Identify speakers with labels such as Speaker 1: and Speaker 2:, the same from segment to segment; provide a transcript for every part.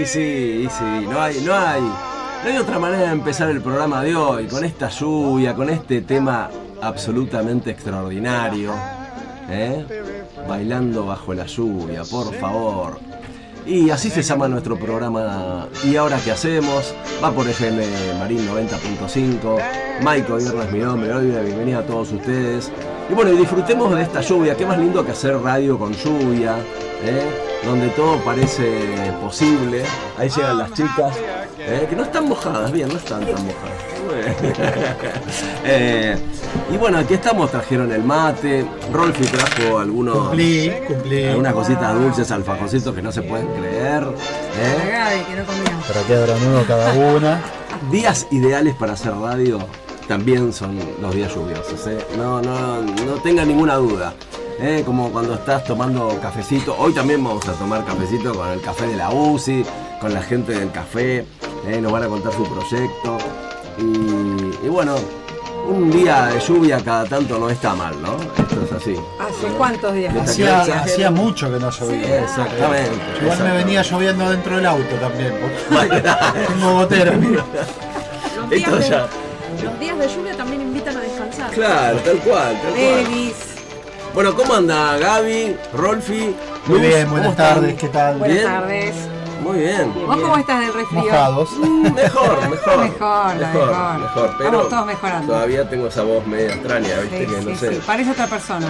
Speaker 1: Y sí, y sí, no hay, no hay, no hay otra manera de empezar el programa de hoy, con esta lluvia, con este tema absolutamente extraordinario. ¿eh? Bailando bajo la lluvia, por favor. Y así se llama nuestro programa ¿Y ahora qué hacemos? Va por FM Marín 90.5. Maiko Viernes es mi nombre. Hoy bienvenida a todos ustedes. Y bueno, y disfrutemos de esta lluvia. Qué más lindo que hacer radio con lluvia. ¿eh? Donde todo parece posible. Ahí llegan las chicas. ¿eh? Que no están mojadas, bien, no están tan mojadas. Eh, y bueno, aquí estamos, trajeron el mate. Rolfi trajo algunos.
Speaker 2: Cumplí, cumplí.
Speaker 1: Algunas cositas dulces, alfajorcitos que no se pueden creer. ¿eh?
Speaker 2: Para que abran uno cada una.
Speaker 1: Días ideales para hacer radio también son los días lluviosos. ¿eh? No, no, no tenga ninguna duda. ¿eh? Como cuando estás tomando cafecito. Hoy también vamos a tomar cafecito con el café de la UCI, con la gente del café. ¿eh? Nos van a contar su proyecto. Y, y bueno, un día de lluvia cada tanto no está mal, ¿no? Esto es así.
Speaker 3: ¿Hace cuántos días?
Speaker 2: Hacía, hacía mucho que no llovía.
Speaker 1: Exactamente.
Speaker 2: Igual me venía lloviendo dentro del auto también. porque Tengo gotera, mira.
Speaker 4: Los días,
Speaker 1: Esto
Speaker 4: de,
Speaker 1: ya-
Speaker 4: los días de lluvia también invitan a descansar.
Speaker 1: Claro, tal cual, tal cual.
Speaker 3: Elvis.
Speaker 1: Bueno, ¿cómo anda Gaby, Rolfi?
Speaker 2: Muy
Speaker 1: Luz?
Speaker 2: bien,
Speaker 1: ¿Cómo
Speaker 2: buenas
Speaker 1: están?
Speaker 2: tardes, ¿qué tal?
Speaker 3: Buenas
Speaker 1: Bien.
Speaker 3: tardes.
Speaker 1: Muy bien.
Speaker 3: ¿Vos cómo estás del resfrío?
Speaker 2: Mojados.
Speaker 1: Mm, Mejor, mejor.
Speaker 3: Mejor, mejor.
Speaker 1: mejor, pero
Speaker 3: Vamos todos mejorando.
Speaker 1: todavía tengo esa voz media extraña,
Speaker 3: Sí,
Speaker 1: viste, que no
Speaker 3: sí,
Speaker 1: sé.
Speaker 3: sí, parece otra persona.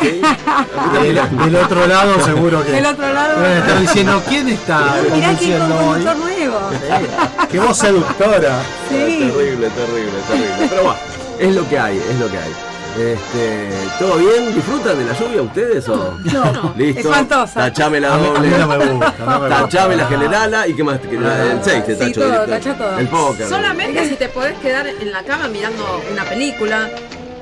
Speaker 1: ¿Sí?
Speaker 2: Del, del otro lado seguro que.
Speaker 3: Del otro lado.
Speaker 2: Deben estar diciendo, ¿quién está
Speaker 3: Mirá que
Speaker 2: conduciendo hoy?
Speaker 3: conductor nuevo.
Speaker 2: Qué voz seductora.
Speaker 3: Sí.
Speaker 1: Terrible, terrible, terrible. Pero bueno, es lo que hay, es lo que hay. Este, ¿Todo bien? ¿Disfrutan de la lluvia ustedes o?
Speaker 4: No.
Speaker 1: Listo.
Speaker 3: Espantosa.
Speaker 1: Tachame la doble.
Speaker 2: no me gusta. No me
Speaker 1: Tachame la generala y qué más? El 6 te
Speaker 3: Sí,
Speaker 1: tacho.
Speaker 3: todo, todo.
Speaker 1: El póker.
Speaker 4: Solamente si te podés quedar en la cama mirando una película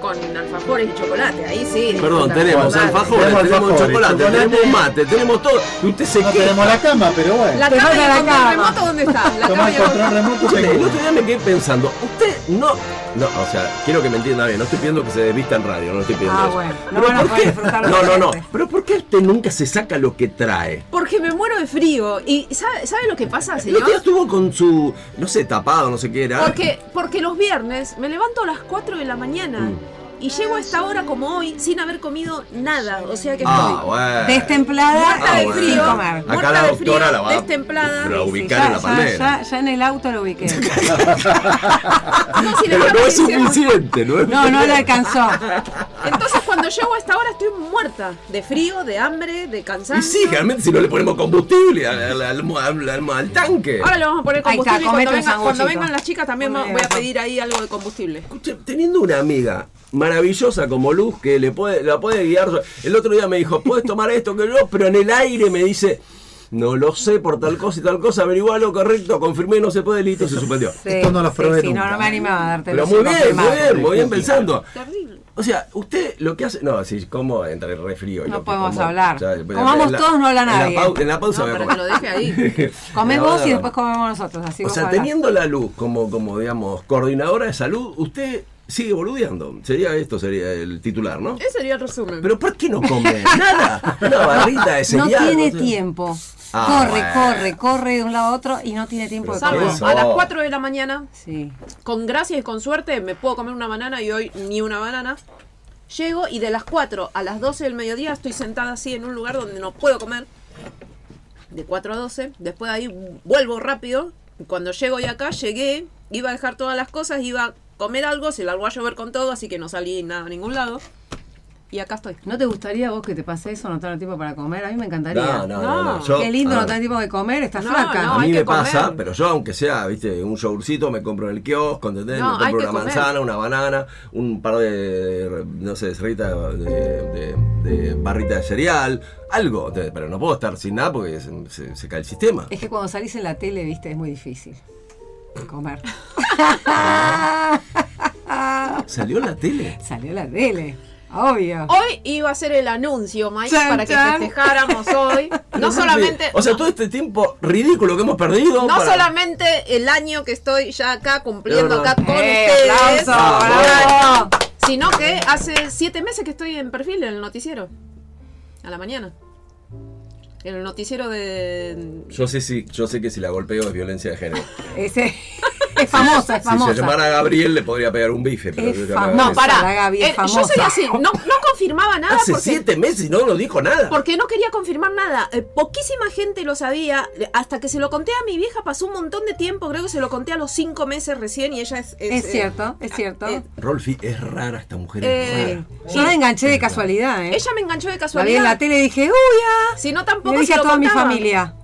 Speaker 4: con alfajores y chocolate. Ahí sí.
Speaker 1: Perdón, tenemos alfajores,
Speaker 2: Tenemos
Speaker 1: tenemos
Speaker 2: alfajores,
Speaker 1: chocolate,
Speaker 2: chocolate.
Speaker 1: tenemos mate, tenemos todo. Y usted se
Speaker 2: No
Speaker 1: queja.
Speaker 2: tenemos la cama, pero bueno.
Speaker 4: La cama y el
Speaker 3: la
Speaker 4: control
Speaker 3: cama.
Speaker 4: remoto, ¿dónde está? La cama
Speaker 2: el
Speaker 4: y el
Speaker 2: control remoto
Speaker 1: el otro día me quedé pensando, usted no, no, o sea, quiero que me entienda bien, no estoy pidiendo que se desvista en radio, no estoy pidiendo
Speaker 3: Ah,
Speaker 1: eso.
Speaker 3: bueno, no
Speaker 1: Pero No, no, no, pero ¿por qué usted nunca se saca lo que trae?
Speaker 4: Porque me muero de frío. ¿Y sabe, sabe lo que pasa,
Speaker 1: El
Speaker 4: señor?
Speaker 1: otro día estuvo con su, no sé, tapado, no sé qué era.
Speaker 4: Porque, porque los viernes me levanto a las 4 de la mañana
Speaker 1: Mm.
Speaker 4: Y llego a esta hora como hoy sin haber comido nada. O sea que
Speaker 1: Ah,
Speaker 4: estoy
Speaker 1: bueno.
Speaker 3: Destemplada
Speaker 4: muerta
Speaker 1: Ah,
Speaker 4: de
Speaker 1: bueno.
Speaker 4: frío.
Speaker 1: Acá
Speaker 4: muerta
Speaker 1: la
Speaker 4: de
Speaker 1: doctora
Speaker 4: frío,
Speaker 1: la va
Speaker 4: destemplada.
Speaker 1: a
Speaker 3: Sí,
Speaker 1: ubicar
Speaker 3: ya,
Speaker 1: en la palmera.
Speaker 3: ya, ya en el auto lo ubiqué.
Speaker 4: No, si
Speaker 1: Pero no es suficiente, ¿no es?
Speaker 3: No, no le alcanzó.
Speaker 4: Entonces cuando llego a esta hora estoy muerta. De frío, de hambre, de
Speaker 1: Y
Speaker 4: cansancio.
Speaker 1: sí, realmente si no le ponemos combustible al, al- al- al- al- al tanque.
Speaker 4: Ahora le vamos a poner
Speaker 3: Ahí está,
Speaker 4: combustible y cuando, venga- cuando vengan las chicas también voy a pedir ahí algo de combustible.
Speaker 1: Escuche, teniendo una amiga maravillosa como Luz que le puede, la puede guiar. El otro día me dijo, puedes tomar esto que yo, pero en el aire me dice, no lo sé por tal cosa y tal cosa, averigualo correcto, confirmé, no se puede, listo, se suspendió.
Speaker 3: Sí,
Speaker 2: Esto no lo
Speaker 3: sí,
Speaker 2: probé
Speaker 3: sí,
Speaker 2: nunca.
Speaker 3: no, no me animaba a darte
Speaker 1: Pero muy bien, muy bien, muy bien pensando.
Speaker 4: Terrible.
Speaker 1: O sea, usted lo que hace. No, sí, ¿cómo entre el refrío y
Speaker 3: No
Speaker 1: lo
Speaker 3: podemos
Speaker 1: como?
Speaker 3: hablar. Comamos
Speaker 1: la-
Speaker 3: todos, no habla
Speaker 1: en la
Speaker 3: nadie.
Speaker 1: pau- En la pausa
Speaker 4: No,
Speaker 1: voy a
Speaker 4: pero
Speaker 1: comer.
Speaker 4: que lo deje ahí.
Speaker 3: Comés
Speaker 1: No,
Speaker 3: vos
Speaker 1: no,
Speaker 3: y después comemos nosotros. Así
Speaker 1: O sea,
Speaker 3: hablás.
Speaker 1: teniendo la luz como, como digamos, coordinadora de salud, usted sigue boludeando. Sería esto, sería el titular, ¿no?
Speaker 4: Ese sería el resumen.
Speaker 1: Pero ¿por qué no come nada? Una barrita de
Speaker 3: No
Speaker 1: cereal.
Speaker 3: tiene
Speaker 1: sé.
Speaker 3: tiempo.
Speaker 1: Ah,
Speaker 3: corre,
Speaker 1: bueno.
Speaker 3: corre, corre de un lado a otro y no tiene tiempo de comer.
Speaker 4: A las 4 de la mañana,
Speaker 3: Sí.
Speaker 4: con gracia y con suerte, me puedo comer una banana y hoy ni una banana. Llego y de las 4 a las 12 del mediodía estoy sentada así en un lugar donde no puedo comer. De 4 a 12. Después de ahí vuelvo rápido. Cuando llego y acá, llegué, iba a dejar todas las cosas, iba a comer algo, se largó a llover con todo, así que no salí nada a ningún lado. Y acá estoy.
Speaker 3: ¿No te gustaría vos que te pase eso, no tener tiempo para comer? A mí me encantaría.
Speaker 1: No, no, no. no.
Speaker 4: No.
Speaker 1: Yo,
Speaker 3: Qué lindo no tener tiempo de comer, estás
Speaker 4: No,
Speaker 3: flaca.
Speaker 4: no,
Speaker 1: A mí me pasa,
Speaker 4: comer.
Speaker 1: pero yo aunque sea, viste, un showcito me compro en el kiosco, ¿entendés?
Speaker 4: No,
Speaker 1: me compro una
Speaker 4: comer.
Speaker 1: manzana, una banana, un par de, de- no sé, de, de, de barrita de cereal, algo, pero no puedo estar sin nada porque se, se- se cae el sistema.
Speaker 3: Es que cuando salís en la tele, viste, es muy difícil comer.
Speaker 1: ¿Salió la tele?
Speaker 3: Salió la tele, obvio.
Speaker 4: Hoy iba a ser el anuncio, Mike,
Speaker 3: Chan,
Speaker 4: para que
Speaker 3: chan.
Speaker 4: festejáramos hoy. No solamente.
Speaker 1: O sea,
Speaker 4: no-
Speaker 1: todo este tiempo ridículo que hemos perdido.
Speaker 4: No
Speaker 1: para-
Speaker 4: solamente el año que estoy ya acá cumpliendo acá con
Speaker 3: Eh,
Speaker 4: ustedes,
Speaker 3: aplauso,
Speaker 1: Ah,
Speaker 3: bravo.
Speaker 4: sino que hace siete meses que estoy en perfil en el noticiero. A la mañana. En el noticiero de.
Speaker 1: Yo sé, si, yo sé que si la golpeo es violencia de género.
Speaker 3: Ese, es famosa, es
Speaker 1: Si
Speaker 3: famosa.
Speaker 1: se llamara Gabriel le podría pegar un bife. Pero
Speaker 3: Es
Speaker 1: yo.
Speaker 4: No, para.
Speaker 3: la es
Speaker 4: Eh, yo soy así. No, no confirmaba nada
Speaker 1: Hace
Speaker 4: porque.
Speaker 1: siete meses y no nos dijo nada.
Speaker 4: Porque no quería confirmar nada. Eh, poquísima gente lo sabía. Hasta que se lo conté a mi vieja pasó un montón de tiempo. Creo que se lo conté a los cinco meses recién y ella es.
Speaker 3: Es
Speaker 4: eh,
Speaker 3: cierto, es cierto.
Speaker 4: eh,
Speaker 1: Rolfi, es rara esta mujer.
Speaker 4: Eh,
Speaker 1: es rara.
Speaker 3: Yo la enganché de casualidad, ¿eh?
Speaker 4: Ella me enganchó de
Speaker 3: la vi
Speaker 4: casualidad.
Speaker 3: en la tele y dije, uy, ah.
Speaker 4: Si no,
Speaker 3: Le
Speaker 4: tampoco
Speaker 3: dije
Speaker 4: se
Speaker 3: a
Speaker 4: lo
Speaker 3: toda mi familia.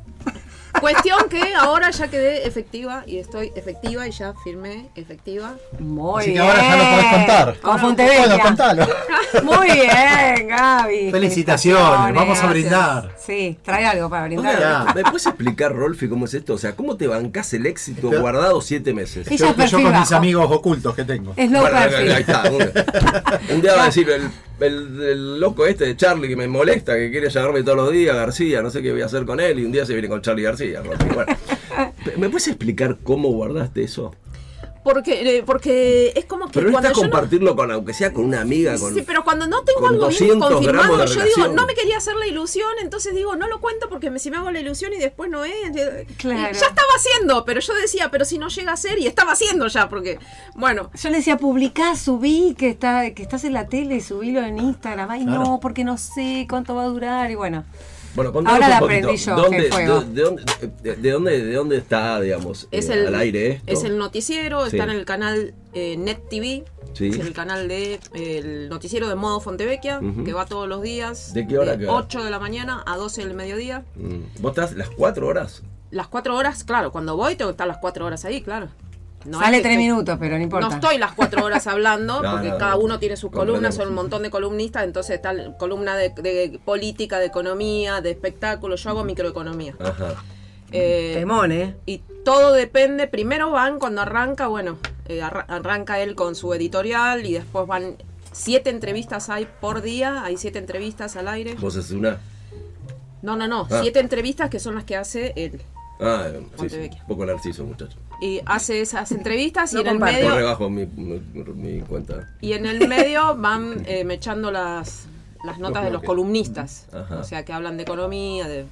Speaker 4: Cuestión que ahora ya quedé efectiva y estoy efectiva y ya firmé efectiva.
Speaker 3: Muy
Speaker 2: Así que
Speaker 3: bien.
Speaker 2: ahora ya lo podés contar.
Speaker 3: Con Fontevecchia.
Speaker 2: Bueno, contalo.
Speaker 3: Muy bien, Gaby.
Speaker 2: Felicitaciones, vamos a
Speaker 3: gracias.
Speaker 2: brindar.
Speaker 3: Sí, trae algo para brindar.
Speaker 1: ¿Me puedes explicar, Rolfi, cómo es esto? O sea, ¿cómo te bancás el éxito
Speaker 2: Pero-
Speaker 1: guardado siete meses?
Speaker 2: Yo, yo con mis amigos ocultos que tengo.
Speaker 3: Es low
Speaker 1: Bueno,
Speaker 3: perfil.
Speaker 1: ahí está. Un, un día va a decir el, el- el loco este de Charlie que me molesta, que quiere llamarme todos los días, García, no sé qué voy a hacer con él, y un día se viene con Charlie García. Bueno, ¿Me puedes explicar cómo guardaste eso?
Speaker 4: Porque, eh, porque es como que
Speaker 1: Pero
Speaker 4: cuando yo no-
Speaker 1: compartirlo con, aunque sea con una amiga, con...
Speaker 4: Sí, pero cuando no tengo algo bien
Speaker 1: 200
Speaker 4: confirmado, yo digo, no me quería hacer la ilusión, entonces digo, no lo cuento porque me, si me hago la ilusión y después no es.
Speaker 3: Claro.
Speaker 4: Ya estaba haciendo, pero yo decía, pero si no llega a ser, y estaba haciendo ya, porque, bueno,
Speaker 3: Yo le decía, publicá, subí que está, que estás en la tele, subílo en Instagram. Ay,
Speaker 2: Claro.
Speaker 3: no, porque no sé cuánto va a durar. Y bueno,
Speaker 1: Bueno, contanos
Speaker 3: Ahora
Speaker 1: un
Speaker 3: la
Speaker 1: poquito.
Speaker 3: aprendí yo,
Speaker 1: ¿Dónde,
Speaker 3: que fuego.
Speaker 1: de, de dónde, de, de dónde, ¿De dónde está, digamos,
Speaker 4: es
Speaker 1: eh,
Speaker 4: el,
Speaker 1: al aire esto?
Speaker 4: es el noticiero,
Speaker 1: Sí.
Speaker 4: está en el canal eh, Net TV,
Speaker 1: Sí.
Speaker 4: es el canal de el noticiero de modo Fontevecchia,
Speaker 1: Ujú.
Speaker 4: que va todos los días.
Speaker 1: ¿De qué hora a qué hora?
Speaker 4: 8 de la mañana a 12 del mediodía.
Speaker 1: Mm. ¿Vos estás las cuatro horas?
Speaker 4: Las 4 horas, claro, cuando voy tengo que estar las 4 horas ahí, claro. No es
Speaker 3: sale
Speaker 4: que
Speaker 3: tres minutos, pero no importa.
Speaker 4: No estoy las cuatro horas hablando,
Speaker 1: No,
Speaker 4: porque
Speaker 1: no,
Speaker 4: cada
Speaker 1: no.
Speaker 4: uno tiene sus columnas, son un montón de columnistas, entonces está la columna de, de política, de economía, de espectáculo, yo hago microeconomía.
Speaker 1: Ajá.
Speaker 4: Eh,
Speaker 3: Temón, ¿eh?
Speaker 4: y todo depende, primero van cuando arranca, bueno, eh, arra- arranca él con su editorial y después van siete entrevistas hay por día, hay siete entrevistas al aire.
Speaker 1: ¿Vos haces una?
Speaker 4: No, no, no,
Speaker 1: Ah.
Speaker 4: siete entrevistas que son las que hace él.
Speaker 1: Ah, sí, sí.
Speaker 4: Fontevecchia.
Speaker 1: Un poco narciso, muchacho.
Speaker 4: Y hace esas entrevistas y
Speaker 3: No
Speaker 4: en el
Speaker 3: comparte.
Speaker 1: Yo
Speaker 4: medio...
Speaker 1: rebajo mi, mi, mi cuenta.
Speaker 4: Y en el medio van eh, mechando las, las notas de los columnistas.
Speaker 1: Ajá.
Speaker 4: O sea, que hablan de economía, de,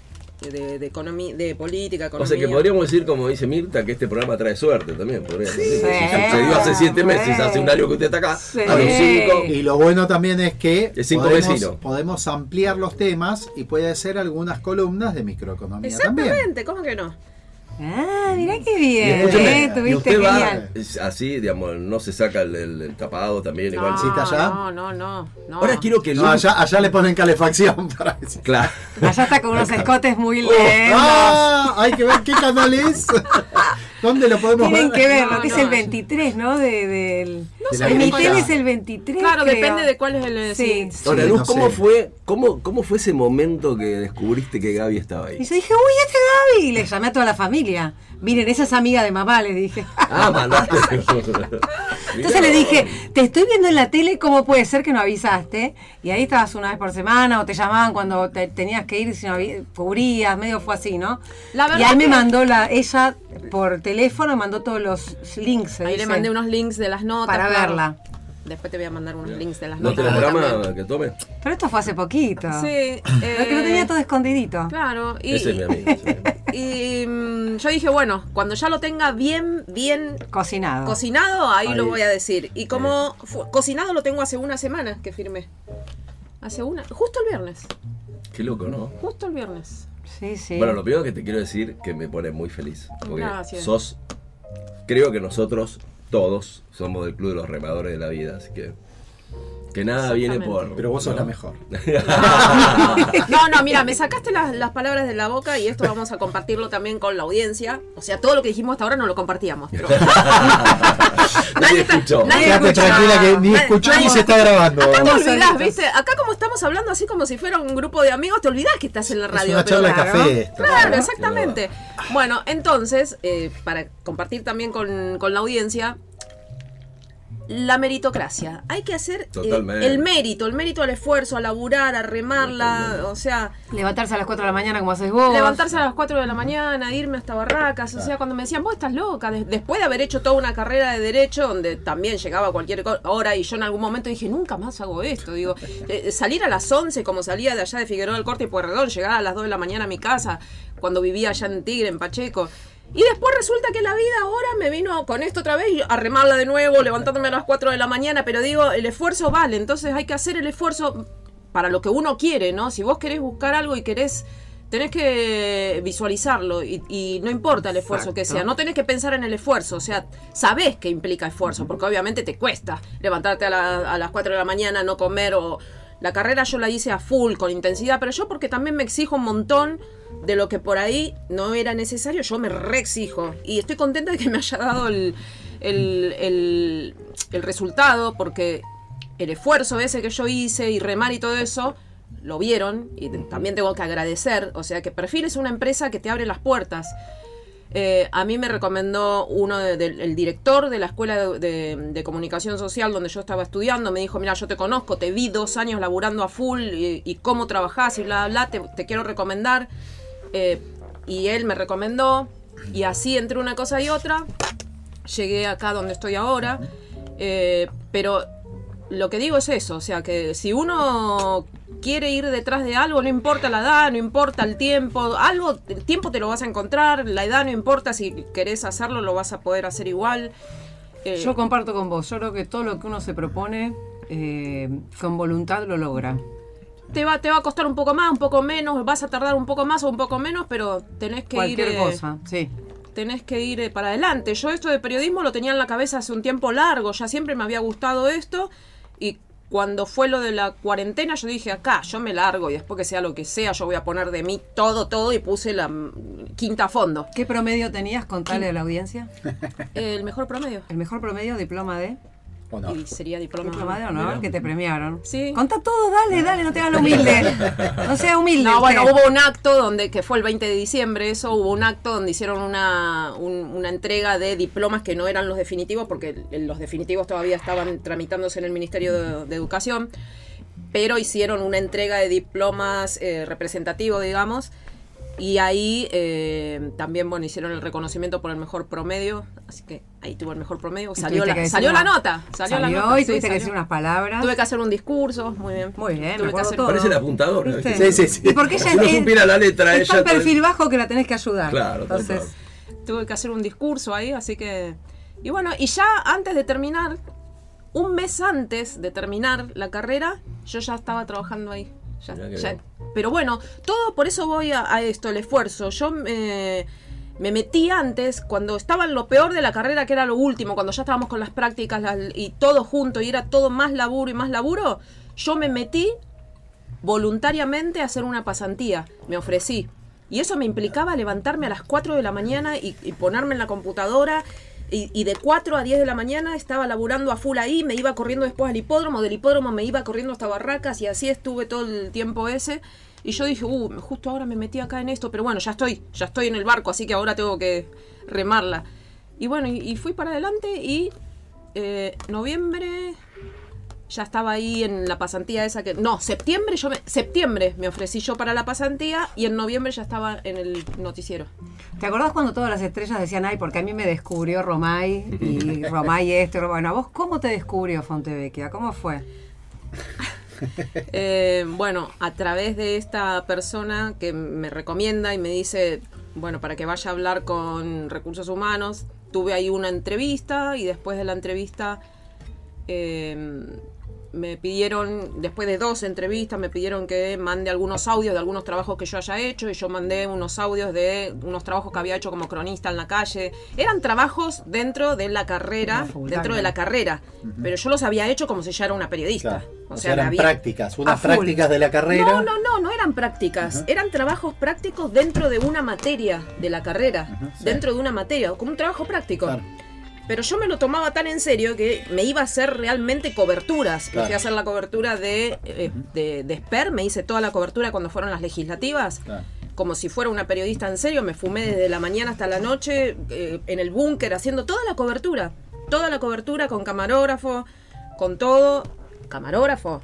Speaker 4: de, de economía, de política,
Speaker 1: O
Speaker 4: economía.
Speaker 1: sea que podríamos decir, como dice Mirta, que este programa trae suerte también. Podría decir.
Speaker 3: Sí.
Speaker 1: Si sucedió hace siete meses,
Speaker 3: Sí.
Speaker 1: hace un año que usted está acá,
Speaker 3: Sí.
Speaker 1: a los cinco.
Speaker 2: Y lo bueno también es que
Speaker 1: cinco
Speaker 2: podemos,
Speaker 1: vecinos.
Speaker 2: podemos ampliar los temas y puede ser algunas columnas de microeconomía también.
Speaker 4: Exactamente, ¿cómo que no?
Speaker 3: Ah, mirá qué bien. ¿eh? Tuviste
Speaker 1: usted
Speaker 3: genial.
Speaker 1: así, digamos, no se saca el, el- el tapado también, igual.
Speaker 4: no,
Speaker 1: sí.
Speaker 2: está allá?
Speaker 4: No, no, no, no.
Speaker 1: Ahora quiero que
Speaker 2: No, allá, allá le ponen calefacción para decir.
Speaker 1: Claro.
Speaker 3: Allá está con unos escotes muy
Speaker 1: Oh,
Speaker 3: lentos.
Speaker 2: ¡Ah! Hay que ver qué canal es. ¿Dónde lo podemos
Speaker 3: Tienen
Speaker 2: ver?
Speaker 3: que ver,
Speaker 4: No,
Speaker 3: lo que es el
Speaker 4: yo-
Speaker 3: 23, ¿no? De, del...
Speaker 2: sé,
Speaker 3: de mi
Speaker 2: de
Speaker 3: tele
Speaker 2: cuál-
Speaker 3: es el 23.
Speaker 4: Claro,
Speaker 3: creo.
Speaker 4: depende de cuál es el...
Speaker 3: Sí.
Speaker 4: sí.
Speaker 1: Ahora, Luz,
Speaker 2: no
Speaker 1: ¿cómo,
Speaker 2: sé.
Speaker 1: fue, cómo, ¿cómo fue ese momento que descubriste que Gaby estaba
Speaker 3: Y
Speaker 1: ahí?
Speaker 3: yo dije, uy, este Gaby. Y le llamé a toda la familia. Miren, esa es amiga de mamá, le dije.
Speaker 1: Ah, mandaste.
Speaker 3: Entonces le dije, te estoy viendo en la tele, ¿cómo puede ser que no avisaste? Y ahí estabas una vez por semana o te llamaban cuando te tenías que ir si no cubrías, medio fue así, ¿no?
Speaker 4: La
Speaker 3: y ahí me mandó la, ella por teléfono, me mandó todos los links.
Speaker 4: Ahí le
Speaker 3: dice,
Speaker 4: mandé unos links de las notas.
Speaker 3: Para
Speaker 4: claro.
Speaker 3: verla.
Speaker 4: Después te voy a mandar unos links de las
Speaker 1: ¿No
Speaker 4: notas.
Speaker 1: drama
Speaker 4: también.
Speaker 1: que tome?
Speaker 3: Pero esto fue hace poquito.
Speaker 4: Sí.
Speaker 3: Lo que lo tenía
Speaker 4: eh,
Speaker 3: todo escondidito.
Speaker 4: Claro. Y,
Speaker 1: Ese es mi amigo.
Speaker 4: Y, mm, yo dije, bueno, cuando ya lo tenga bien, bien
Speaker 3: Cocinado.
Speaker 4: Cocinado, ahí,
Speaker 2: Ahí.
Speaker 4: lo voy a decir. Y como cocinado lo tengo hace una semana que firmé. Hace una, justo el viernes.
Speaker 1: Qué loco, ¿no?
Speaker 4: Justo el viernes.
Speaker 3: sí, sí.
Speaker 1: Bueno, lo primero que te quiero decir que me pone muy feliz. Porque
Speaker 4: Gracias.
Speaker 1: sos. Creo que nosotros, todos, somos del Club de los Remadores de la Vida, así que. Que nada viene por.
Speaker 2: Pero vos sos
Speaker 1: ¿no?
Speaker 2: la mejor.
Speaker 4: No, no, mira, me sacaste las, las palabras de la boca y esto vamos a compartirlo también con la audiencia. O sea, todo lo que dijimos hasta ahora no lo compartíamos. Pero...
Speaker 1: Nadie
Speaker 4: está-
Speaker 1: escuchó.
Speaker 4: nadie
Speaker 2: Quédate
Speaker 4: escuchó.
Speaker 2: tranquila que ni
Speaker 4: Nadie-
Speaker 2: escuchó ni se está grabando.
Speaker 4: Acá te olvidás. ¿viste? Acá como estamos hablando así como si fuera un grupo de amigos, te olvidás que estás en la
Speaker 2: Es
Speaker 4: radio.
Speaker 2: una
Speaker 4: pero-
Speaker 2: charla de
Speaker 3: claro.
Speaker 2: café esto.
Speaker 4: Claro, exactamente. Bueno, entonces, eh, para compartir también con, con la audiencia, la meritocracia. Hay que hacer eh, el mérito, el mérito al esfuerzo, a laburar, a remarla, o sea,
Speaker 3: Levantarse a las 4 de la mañana como haces vos.
Speaker 4: levantarse a las 4 de la mañana, irme hasta Barracas, o sea, cuando me decían, vos estás loca, de- después de haber hecho toda una carrera de derecho, donde también llegaba a cualquier hora, y yo en algún momento dije, nunca más hago esto, digo, eh, salir a las 11 como salía de allá de Figueroa del Corte y Pueyrredón, llegar a las 2 de la mañana a mi casa, cuando vivía allá en Tigre, en Pacheco, y después resulta que la vida ahora me vino con esto otra vez y a remarla de nuevo, levantándome a las 4 de la mañana, pero digo, el esfuerzo vale, entonces hay que hacer el esfuerzo para lo que uno quiere, ¿no? Si vos querés buscar algo y querés, tenés que visualizarlo y, y no importa el esfuerzo que sea, no tenés que pensar en el esfuerzo, o sea, sabés que implica esfuerzo, porque obviamente te cuesta levantarte a, la- a las 4 de la mañana, no comer o... La carrera yo la hice a full, con intensidad, pero yo porque también me exijo un montón de lo que por ahí no era necesario, yo me reexijo. Y estoy contenta de que me haya dado el, el, el- resultado, porque el esfuerzo ese que yo hice y remar y todo eso, lo vieron y también tengo que agradecer. O sea, que Perfil es una empresa que te abre las puertas. Eh, a mí me recomendó uno de- el director de la escuela de, comunicación social donde yo estaba estudiando. Me dijo: Mira, yo te conozco, te vi dos años laburando a full y, cómo trabajás y bla, bla, te, te quiero recomendar. Eh, y él me recomendó, y así entre una cosa y otra, llegué acá donde estoy ahora. Eh, pero lo que digo es eso, o sea, que si uno quiere ir detrás de algo, no importa la edad, no importa el tiempo, algo, el tiempo te lo vas a encontrar, la edad no importa, si querés hacerlo lo vas a poder hacer igual. Eh,
Speaker 3: Yo comparto con vos. Yo creo que todo lo que uno se propone eh, con voluntad lo logra.
Speaker 4: Te, va, te va a costar un poco más, un poco menos, vas a tardar un poco más o un poco menos, pero tenés que
Speaker 3: Cualquier
Speaker 4: ir... eh,
Speaker 3: cosa, sí.
Speaker 4: tenés que ir eh, para adelante. Yo esto de periodismo lo tenía en la cabeza hace un tiempo largo, ya siempre me había gustado esto y cuando fue lo de la cuarentena yo dije acá, yo me largo y después que sea lo que sea, yo voy a poner de mí todo, todo y puse la mm, quinta a fondo.
Speaker 3: ¿Qué promedio tenías? Contale a la audiencia.
Speaker 4: El mejor promedio.
Speaker 3: El mejor promedio, diploma de.
Speaker 4: Y sería diploma.
Speaker 3: Diploma de honor, que te premiaron.
Speaker 4: Sí.
Speaker 3: Contá todo, dale, dale, no te hagas lo humilde. No sea humilde.
Speaker 4: No, bueno, hubo un acto donde, que fue el 20 de diciembre, eso, hubo un acto donde hicieron una, un- una entrega de diplomas que no eran los definitivos, porque los definitivos todavía estaban tramitándose en el Ministerio de, de Educación, pero hicieron una entrega de diplomas eh, representativos, digamos, y ahí eh, también, bueno, hicieron el reconocimiento por el mejor promedio, así que ahí tuvo el mejor promedio, salió, la, salió la
Speaker 3: una-
Speaker 4: nota, salió, la nota.
Speaker 3: y
Speaker 4: sí,
Speaker 3: tuviste que
Speaker 4: salió.
Speaker 3: decir unas palabras.
Speaker 4: Tuve que hacer un discurso, muy bien.
Speaker 3: Muy bien,
Speaker 4: Tuve
Speaker 3: me
Speaker 4: que hacer-
Speaker 3: todo.
Speaker 1: Parece el apuntador.
Speaker 3: ¿viste?
Speaker 2: Sí, sí, sí.
Speaker 3: Y porque ella
Speaker 1: Si no
Speaker 3: es-
Speaker 1: supiera la letra,
Speaker 3: está
Speaker 1: ella
Speaker 3: el perfil bajo que la tenés que ayudar.
Speaker 1: Claro,
Speaker 3: Entonces,
Speaker 1: total.
Speaker 4: tuve que hacer un discurso ahí, así que... Y bueno, y ya antes de terminar, un mes antes de terminar la carrera, yo ya estaba trabajando ahí. Ya- ya-. Pero bueno, todo por eso voy a, esto, el esfuerzo. Yo me, me metí antes, cuando estaba en lo peor de la carrera, que era lo último, cuando ya estábamos con las prácticas y todo junto, y era todo más laburo y más laburo, yo me metí voluntariamente a hacer una pasantía. Me ofrecí. Y eso me implicaba levantarme a las 4 de la mañana y, y ponerme en la computadora. Y, y de 4 a 10 de la mañana estaba laburando a full ahí, me iba corriendo después al hipódromo, del hipódromo me iba corriendo hasta Barracas y así estuve todo el tiempo ese. Y yo dije, uh, justo ahora me metí acá en esto, pero bueno, ya estoy, ya estoy en el barco, así que ahora tengo que remarla. Y bueno, y, y fui para adelante y eh, noviembre ya estaba ahí en la pasantía esa que no septiembre yo me, septiembre me ofrecí yo para la pasantía y en noviembre ya estaba en el noticiero
Speaker 3: ¿te acordás cuando todas las estrellas decían, ay, porque a mí me descubrió Romay y Romay esto? y Romay-"? Bueno, ¿a vos cómo te descubrió Fontevecchia? ¿Cómo fue?
Speaker 4: Eh, bueno a través de esta persona que me recomienda y me dice bueno para que vaya a hablar con recursos humanos tuve ahí una entrevista y después de la entrevista eh, me pidieron, después de dos entrevistas, me pidieron que mande algunos audios de algunos trabajos que yo haya hecho y yo mandé unos audios de unos trabajos que había hecho como cronista en la calle. Eran trabajos dentro de la carrera, dentro de la carrera, pero yo los había hecho como si ya era una periodista.
Speaker 2: Claro.
Speaker 4: O
Speaker 2: O
Speaker 4: sea,
Speaker 2: eran
Speaker 4: había-
Speaker 2: prácticas, unas prácticas de la carrera.
Speaker 4: no, no, no, no eran prácticas. Eran trabajos prácticos dentro de una materia de la carrera.
Speaker 2: Sí.
Speaker 4: Dentro de una materia, como un trabajo práctico.
Speaker 2: Claro.
Speaker 4: Pero yo me lo tomaba tan en serio que me iba a hacer realmente coberturas. Me
Speaker 2: Claro.
Speaker 4: fui a hacer la cobertura de, eh, de, de SPER, me hice toda la cobertura cuando fueron las legislativas.
Speaker 2: Claro.
Speaker 4: Como si fuera una periodista en serio, me fumé desde la mañana hasta la noche eh, en el búnker haciendo toda la cobertura. Toda la cobertura con camarógrafo, con todo. Camarógrafo.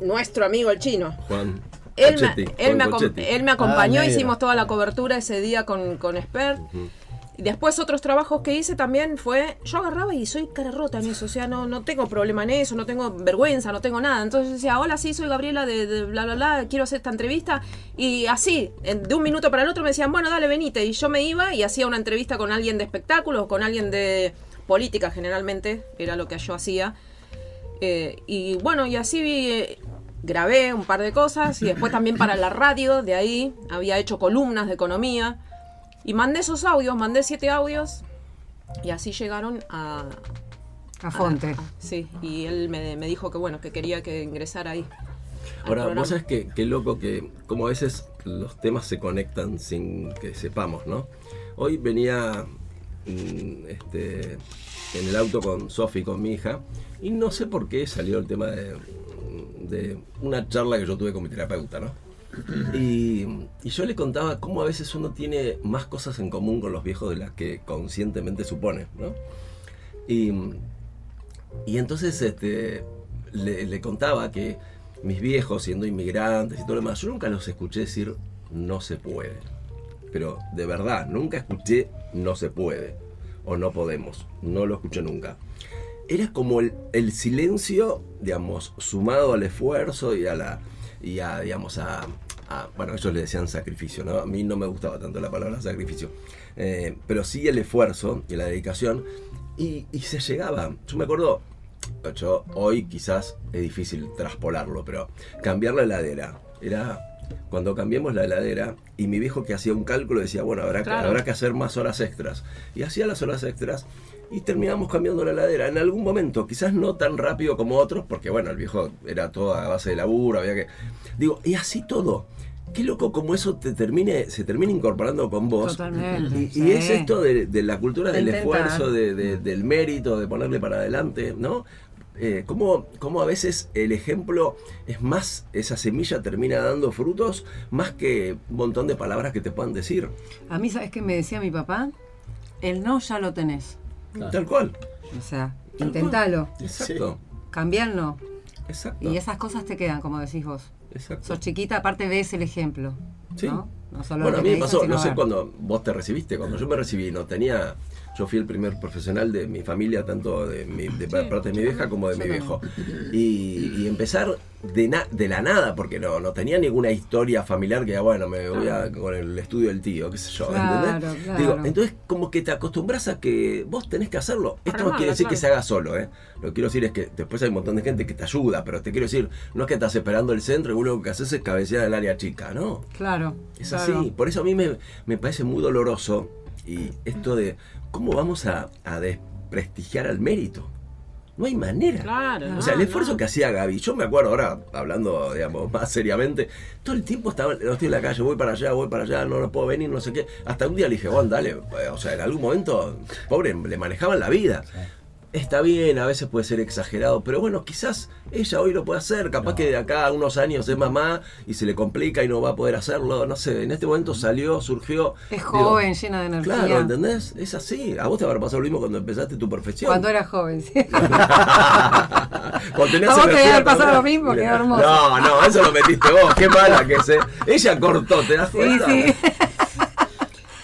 Speaker 4: Nuestro amigo el chino.
Speaker 1: Juan.
Speaker 4: Él me, él, me
Speaker 1: Juan
Speaker 4: él me acompañó,
Speaker 2: Ah,
Speaker 4: hicimos toda la cobertura ese día con, con Esper. Después otros trabajos que hice también fue, yo agarraba y soy cara rota en eso, o sea, no, no tengo problema en eso, no tengo vergüenza, no tengo nada. Entonces decía, hola, sí, soy Gabriela de, bla, bla, bla, quiero hacer esta entrevista. Y así, de un minuto para el otro me decían, bueno, dale, venite. Y yo me iba y hacía una entrevista con alguien de espectáculos, con alguien de política generalmente, era lo que yo hacía. Eh, y bueno, y así eh, grabé un par de cosas y después también para la radio, de ahí había hecho columnas de economía y mandé esos audios, mandé siete audios y así llegaron a...
Speaker 3: A Fonte.
Speaker 4: a- sí, y él me, me dijo que bueno, que quería que ingresara ahí.
Speaker 1: Ahora,
Speaker 4: programa.
Speaker 1: vos sabés que qué loco que como a veces los temas se conectan sin que sepamos, ¿no? Hoy venía mm, este, en el auto con Sofi, con mi hija, y no sé por qué salió el tema de, de una charla que yo tuve con mi terapeuta, ¿no? Y, yo le contaba cómo a veces uno tiene más cosas en común con los viejos de las que conscientemente supone, ¿no? Y, y entonces este, le, le contaba que mis viejos, siendo inmigrantes y todo lo demás, yo nunca los escuché decir no se puede. Pero de verdad, nunca escuché no se puede o no podemos. No lo escuché nunca. Era como el, el silencio, digamos, sumado al esfuerzo y a la. Y a, digamos, a, a- Bueno, ellos le decían sacrificio, ¿no? A mí no me gustaba tanto la palabra sacrificio. Eh, pero sí el esfuerzo y la dedicación. Y, y se llegaba. Yo me acuerdo. Yo, hoy quizás es difícil traspolarlo, pero cambiar la heladera. Era cuando cambiamos la heladera y mi viejo que hacía un cálculo decía, bueno, habrá,
Speaker 4: Claro.
Speaker 1: habrá que hacer más horas extras. Y hacía las horas extras y terminamos cambiando la heladera en algún momento, quizás no tan rápido como otros, porque bueno, el viejo era todo a base de laburo, había que... Digo, y así todo. Qué loco como eso te termine, se termina incorporando con vos.
Speaker 3: Totalmente.
Speaker 1: Y, y
Speaker 3: sí.
Speaker 1: es esto de, de la cultura
Speaker 3: De
Speaker 1: del esfuerzo, de- de- del mérito, de ponerle para adelante, ¿no? Eh, cómo, cómo a veces el ejemplo es más, esa semilla termina dando frutos más que un montón de palabras que te puedan decir.
Speaker 3: A mí, ¿sabes qué me decía mi papá? El no ya lo tenés.
Speaker 2: Claro.
Speaker 1: Tal cual.
Speaker 3: O sea,
Speaker 1: Tal
Speaker 3: intentalo.
Speaker 1: Exacto.
Speaker 3: Cambiar no.
Speaker 1: Exacto.
Speaker 3: Y esas cosas te quedan, como decís vos.
Speaker 1: Exacto.
Speaker 3: Sos chiquita, aparte ves el ejemplo.
Speaker 1: Sí.
Speaker 3: ¿no? No solo
Speaker 1: Bueno, a mí me pasó, no sé
Speaker 3: ver.
Speaker 1: cuando vos te recibiste, cuando yo me recibí, no tenía, yo fui el primer profesional de mi familia, tanto de, mi, de parte de mi vieja como de mi viejo. Y, y empezar de, na- de la nada, porque no, no tenía ninguna historia familiar que, diga, bueno, me voy a, con el estudio del tío, qué sé yo,
Speaker 3: Claro,
Speaker 1: ¿entendés?
Speaker 3: claro.
Speaker 1: Digo, entonces como que te acostumbras a que vos tenés que hacerlo. Esto no quiere decir que
Speaker 4: claro.
Speaker 1: se haga solo, ¿eh? Lo que quiero decir es que después hay un montón de gente que te ayuda, pero te quiero decir, no es que estás esperando el centro y vos lo que haces es cabecear el área chica, ¿no?
Speaker 3: Claro.
Speaker 1: Es así, por eso a mí me, me parece muy doloroso y esto de cómo vamos a, a desprestigiar al mérito. No hay manera.
Speaker 4: Claro.
Speaker 1: O sea, el esfuerzo
Speaker 4: no.
Speaker 1: que hacía Gaby, yo me acuerdo ahora, hablando, digamos, más seriamente, todo el tiempo estaba, no estoy en la calle, voy para allá, voy para allá, no, no puedo venir, no sé qué. Hasta un día le dije, Juan, dale, o sea, en algún momento, pobre, le manejaban la vida. Está bien, a veces puede ser exagerado, pero bueno, quizás ella hoy lo puede hacer, capaz
Speaker 2: No.
Speaker 1: que de acá a unos años es mamá y se le complica y no va a poder hacerlo, no sé, en este momento salió, surgió.
Speaker 3: Es
Speaker 1: Digo,
Speaker 3: joven, llena de energía.
Speaker 1: Claro, ¿entendés? Es así. A vos te habrá pasado lo mismo cuando empezaste tu profesión.
Speaker 3: Cuando era joven, sí.
Speaker 1: Cuando tenías
Speaker 3: A vos te haber pasado lo mismo, qué hermoso.
Speaker 1: No, no, eso lo metiste vos, qué mala que se. Ella cortó, ¿te das
Speaker 3: Sí,
Speaker 1: cuenta?
Speaker 3: sí.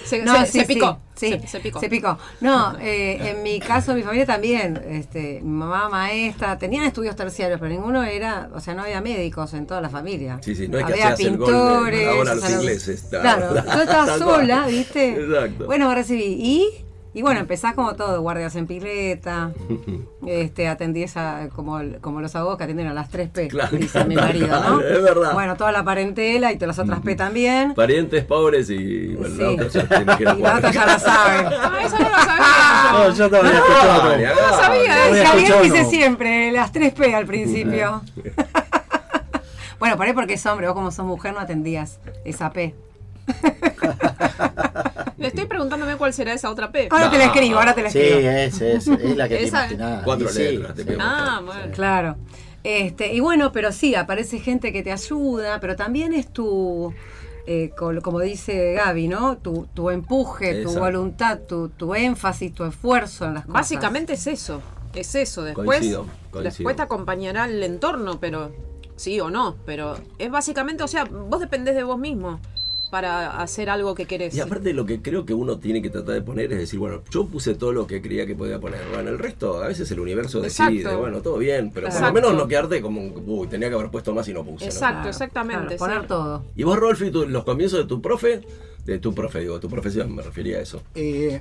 Speaker 4: Se,
Speaker 3: No,
Speaker 4: se-
Speaker 3: sí,
Speaker 4: se picó.
Speaker 3: Sí,
Speaker 4: Se, se picó.
Speaker 3: Se picó. No, eh, en mi caso, mi familia también. Este, mi mamá maestra, tenían estudios terciarios, pero ninguno era, o sea, no había médicos en toda la familia.
Speaker 1: Sí, sí, no es que
Speaker 3: había
Speaker 1: hacías el gol de
Speaker 3: pintores.
Speaker 1: Maradona a los ingleses,
Speaker 3: Claro, yo estaba sola, ¿viste?
Speaker 1: Exacto.
Speaker 3: Bueno, me recibí. Y Y bueno, empezás como todo, guardias en pileta, este, atendías a, como, como los abogados que atienden a las 3 P,
Speaker 1: Claro,
Speaker 3: dice mi marido,
Speaker 1: claro,
Speaker 3: ¿no?
Speaker 1: es verdad.
Speaker 3: Bueno, toda la parentela y todas las otras P también.
Speaker 1: Parientes pobres y bueno, la
Speaker 3: Sí.
Speaker 1: otra ya tiene que ir a
Speaker 3: Y la otra ya la sabe.
Speaker 4: Ah, eso no lo sabía.
Speaker 2: No, yo todavía
Speaker 1: Ah,
Speaker 2: escuchaba.
Speaker 1: ya,
Speaker 4: No sabía
Speaker 1: ya.
Speaker 2: Había
Speaker 3: Javier dice siempre, las 3 P al principio. bueno, por ahí porque es hombre, vos como sos mujer no atendías esa P.
Speaker 4: Le estoy preguntándome cuál será esa otra P.
Speaker 3: Ahora te la escribo, ahora te la
Speaker 2: Sí,
Speaker 3: escribo.
Speaker 2: es, es, es la que te
Speaker 4: Esa-.
Speaker 1: Cuatro
Speaker 2: sí,
Speaker 1: letras,
Speaker 2: sí.
Speaker 4: Ah, bueno.
Speaker 3: Claro. Este, y bueno, pero sí, aparece gente que te ayuda, pero también es tu, eh, col- como dice Gaby, ¿no? Tu, tu empuje, tu voluntad, tu, tu énfasis, tu esfuerzo en las cosas.
Speaker 4: Básicamente es eso. Es eso. Después,
Speaker 1: Coincido, coincido.
Speaker 4: después te acompañará el entorno, pero sí o no. Pero es básicamente, o sea, vos dependés de vos mismo para hacer algo que querés.
Speaker 1: Y aparte lo que creo que uno tiene que tratar de poner es decir, bueno, yo puse todo lo que creía que podía poner. Bueno, el resto, a veces el universo decide,
Speaker 4: Exacto.
Speaker 1: bueno, todo bien, pero por lo menos no quedarte como, uy, tenía que haber puesto más y no puse.
Speaker 4: Exacto, exactamente.
Speaker 3: claro, poner
Speaker 4: sí.
Speaker 3: todo.
Speaker 1: Y vos, Rolfi, tú- los comienzos de tu profe, de tu profe, digo, tu profesión, me refería a eso.
Speaker 2: Eh,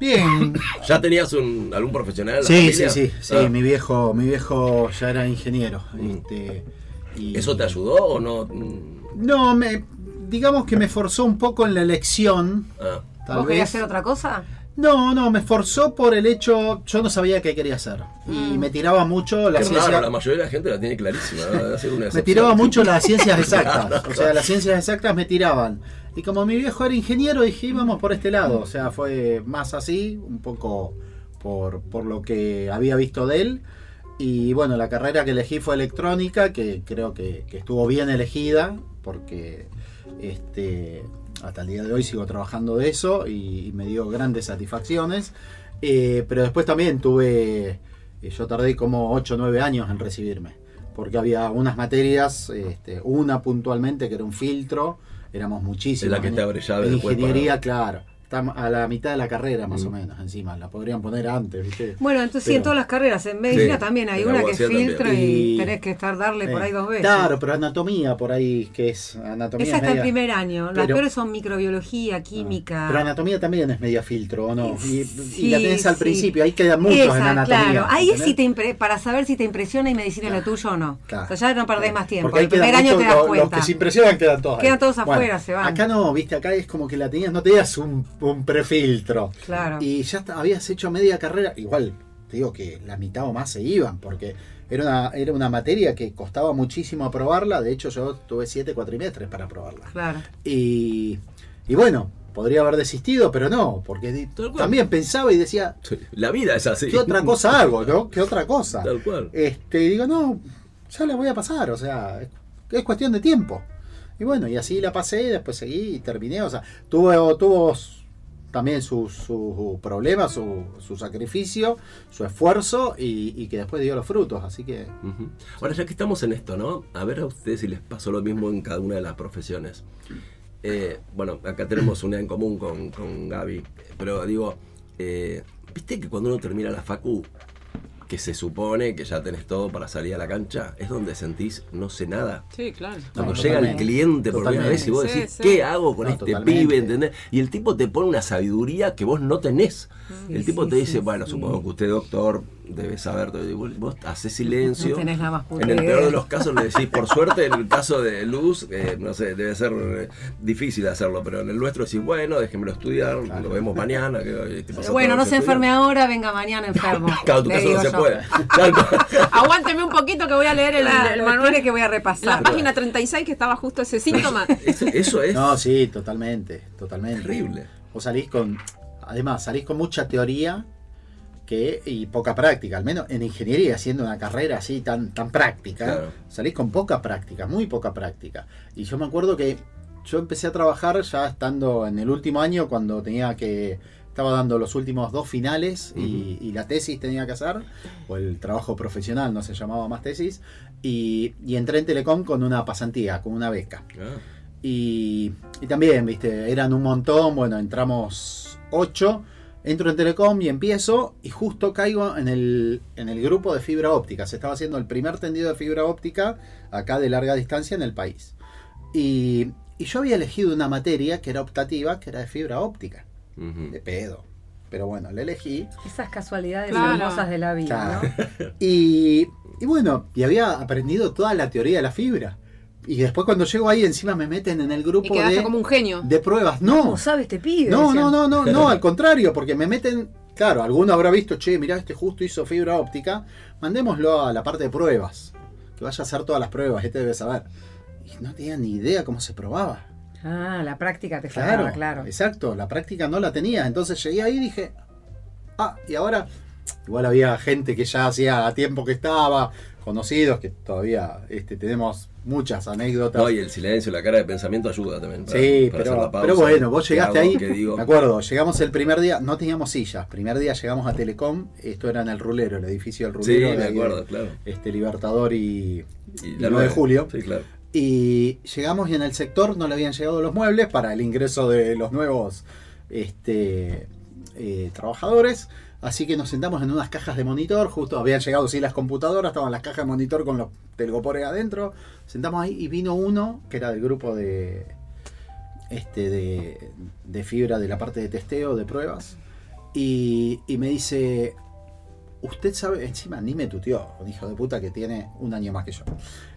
Speaker 2: bien.
Speaker 1: ¿Ya tenías un, algún profesional en la
Speaker 2: Sí, sí, sí, sí,
Speaker 1: Ah,
Speaker 2: mi viejo, mi viejo ya era ingeniero.
Speaker 1: Mm.
Speaker 2: Este, y-
Speaker 1: ¿Eso te ayudó o no? Mm,
Speaker 2: No, me, digamos que me forzó un poco en la elección.
Speaker 1: Ah,
Speaker 2: Tal
Speaker 3: ¿Vos querías
Speaker 2: vez.
Speaker 3: hacer otra cosa?
Speaker 2: No, no, me forzó por el hecho, yo no sabía qué quería hacer. Y
Speaker 3: Mm.
Speaker 2: me tiraba mucho la
Speaker 1: qué
Speaker 2: ciencia.
Speaker 1: raro, la mayoría de la gente la tiene clarísima. una
Speaker 2: Me
Speaker 1: excepción.
Speaker 2: tiraba mucho las ciencias exactas. O sea, las ciencias exactas me tiraban. Y como mi viejo era ingeniero, dije, íbamos por este lado. O sea, fue más así, un poco por, por lo que había visto de él. Y bueno, la carrera que elegí fue electrónica, que creo que, que estuvo bien elegida, porque este, hasta el día de hoy sigo trabajando de eso y, y me dio grandes satisfacciones. Eh, pero después también tuve, eh, yo tardé como 8 o 9 años en recibirme, porque había unas materias, este, una puntualmente que era un filtro, éramos muchísimos.
Speaker 1: Es la que te abre llave
Speaker 2: En
Speaker 1: después
Speaker 2: ingeniería, claro. Está a la mitad de la carrera más
Speaker 1: Mm.
Speaker 2: o menos encima, la podrían poner antes, ¿viste?
Speaker 3: Bueno, entonces sí, en todas las carreras, en medicina
Speaker 1: Sí,
Speaker 3: también hay una que
Speaker 1: también.
Speaker 3: filtro y,
Speaker 2: Y-
Speaker 3: tenés que estar darle por ahí dos veces.
Speaker 2: Claro, pero anatomía por ahí, que es anatomía.
Speaker 3: Esa
Speaker 2: es
Speaker 3: está
Speaker 2: media-
Speaker 3: primer año. Las
Speaker 2: Pero-
Speaker 3: peores son microbiología, química.
Speaker 2: Pero anatomía también es media filtro, ¿o no? Y, la tenés al
Speaker 3: sí.
Speaker 2: principio, ahí quedan muchos en anatomía.
Speaker 3: Claro, ahí es si te impre- para saber si te impresiona y medicina lo tuyo o no.
Speaker 2: Claro.
Speaker 3: O sea, ya no perdés más tiempo.
Speaker 2: Porque
Speaker 3: El primer año te das cuenta.
Speaker 2: Los que se impresionan quedan todos.
Speaker 3: Quedan todos afuera, se van.
Speaker 2: Acá no, viste, acá es como que la tenías, no tenías un, un prefiltro.
Speaker 3: Claro.
Speaker 2: Y ya habías hecho media carrera, igual, te digo que la mitad o más se iban, porque era una, era una materia que costaba muchísimo aprobarla, de hecho yo tuve siete cuatrimestres para aprobarla.
Speaker 3: Claro.
Speaker 2: Y, y bueno, podría haber desistido, pero no, porque
Speaker 1: cual.
Speaker 2: también pensaba y decía,
Speaker 1: La vida es así.
Speaker 2: ¿qué otra cosa hago, no? ¿Qué otra cosa?
Speaker 1: Tal cual.
Speaker 2: Este, y digo, no, ya la voy a pasar, o sea, es, es cuestión de tiempo. Y bueno, y así la pasé, después seguí y terminé, o sea, tuvo, tuvo también sus su problemas, su, su sacrificio, su esfuerzo y, y que después dio los frutos, así que...
Speaker 1: Ahora, ya que estamos en esto, ¿no? A ver a ustedes si les pasó lo mismo en cada una de las profesiones. Eh, bueno, acá tenemos una en común con, con Gaby, pero digo, eh, ¿viste que cuando uno termina la facu, que se supone que ya tenés todo para salir a la cancha, es donde sentís no sé nada?
Speaker 4: Sí, claro.
Speaker 1: Cuando
Speaker 2: No,
Speaker 1: llega el cliente por primera vez y vos decís,
Speaker 4: sí.
Speaker 1: ¿qué hago con
Speaker 2: No,
Speaker 1: este
Speaker 2: totalmente.
Speaker 1: pibe? ¿entendés? Y el tipo te pone una sabiduría que vos no tenés. el tipo
Speaker 3: sí,
Speaker 1: te dice,
Speaker 3: sí,
Speaker 1: bueno,
Speaker 3: sí.
Speaker 1: supongo que usted, doctor, debe saber. vos, vos haces silencio.
Speaker 3: No tenés la más
Speaker 1: En el
Speaker 3: idea.
Speaker 1: peor de los casos le decís, por suerte, en el caso de Luz, eh, no sé, debe ser eh, difícil hacerlo, pero en el nuestro decís, bueno, déjenmelo estudiar,
Speaker 2: Claro.
Speaker 1: lo vemos mañana. Que, pasó
Speaker 3: Bueno, no se enferme ahora, venga mañana enfermo.
Speaker 1: Claro, en tu caso no se
Speaker 3: yo.
Speaker 1: puede.
Speaker 4: Aguánteme un poquito que voy a leer el,
Speaker 3: Claro,
Speaker 4: el manual.
Speaker 3: que voy a
Speaker 4: La
Speaker 3: repasar.
Speaker 4: página 36 que estaba justo ese síntoma.
Speaker 1: Eso, eso es
Speaker 2: No, sí, totalmente, totalmente.
Speaker 1: terrible.
Speaker 2: Vos salís con, además, salís con mucha teoría que, y poca práctica, al menos en ingeniería, siendo una carrera así tan, tan práctica,
Speaker 1: Claro.
Speaker 2: salís con poca práctica, muy poca práctica. Y yo me acuerdo que yo empecé a trabajar ya estando en el último año cuando tenía que, estaba dando los últimos dos finales y, y la tesis tenía que hacer, o el trabajo profesional, no se llamaba más tesis, y, y entré en Telecom con una pasantía, con una beca.
Speaker 1: Ah,
Speaker 2: Y, y también, viste, eran un montón, bueno, entramos ocho, entro en Telecom y empiezo y justo caigo en el, en el grupo de fibra óptica. Se estaba haciendo el primer tendido de fibra óptica acá de larga distancia en el país. Y, y yo había elegido una materia que era optativa, que era de fibra óptica, de pedo. pero bueno, la elegí.
Speaker 3: Esas casualidades
Speaker 4: Claro.
Speaker 3: hermosas de la vida,
Speaker 2: Claro.
Speaker 3: ¿no?
Speaker 2: Y, y bueno, y había aprendido toda la teoría de la fibra. Y después cuando llego ahí encima me meten en el
Speaker 4: Y
Speaker 2: grupo
Speaker 4: quedaste
Speaker 2: de,
Speaker 4: como un genio.
Speaker 2: de pruebas. No,
Speaker 3: ¿Cómo sabe este pibe?
Speaker 2: no, no, no, no, no, al contrario, porque me meten, claro, alguno habrá visto, che, mirá, este justo hizo fibra óptica, mandémoslo a la parte de pruebas, que vaya a hacer todas las pruebas, este debe saber. Y no tenía ni idea cómo se probaba.
Speaker 3: Ah, la práctica te
Speaker 2: Claro,
Speaker 3: faltaba, claro.
Speaker 2: exacto, la práctica no la tenía, entonces llegué ahí y dije, ah, y ahora, igual había gente que ya hacía tiempo que estaba, conocidos, que todavía este, tenemos muchas anécdotas.
Speaker 1: No, y el silencio, la cara de pensamiento ayuda también. para-
Speaker 2: Sí,
Speaker 1: para
Speaker 2: pero,
Speaker 1: la pausa.
Speaker 2: pero bueno, vos
Speaker 1: ¿Qué
Speaker 2: llegaste
Speaker 1: hago?
Speaker 2: ahí.
Speaker 1: ¿Qué digo?
Speaker 2: Me acuerdo, llegamos el primer día, no teníamos sillas. Primer día llegamos a Telecom, esto era en el Rulero, el edificio del
Speaker 1: Sí,
Speaker 2: Rulero. de
Speaker 1: me
Speaker 2: ahí de,
Speaker 1: acuerdo, claro.
Speaker 2: Este, Libertador y,
Speaker 1: Y la
Speaker 2: 9 de julio.
Speaker 1: Sí, claro.
Speaker 2: Y llegamos y en el sector no le habían llegado los muebles para el ingreso de los nuevos este, eh, trabajadores. Así que nos sentamos en unas cajas de monitor. Justo habían llegado sí las computadoras, estaban las cajas de monitor con los telgopores adentro. Sentamos ahí y vino uno que era del grupo de, este, de, de fibra de la parte de testeo, de pruebas. Y, y me dice, usted sabe, encima ni me tuteó, un hijo de puta que tiene un año más que yo.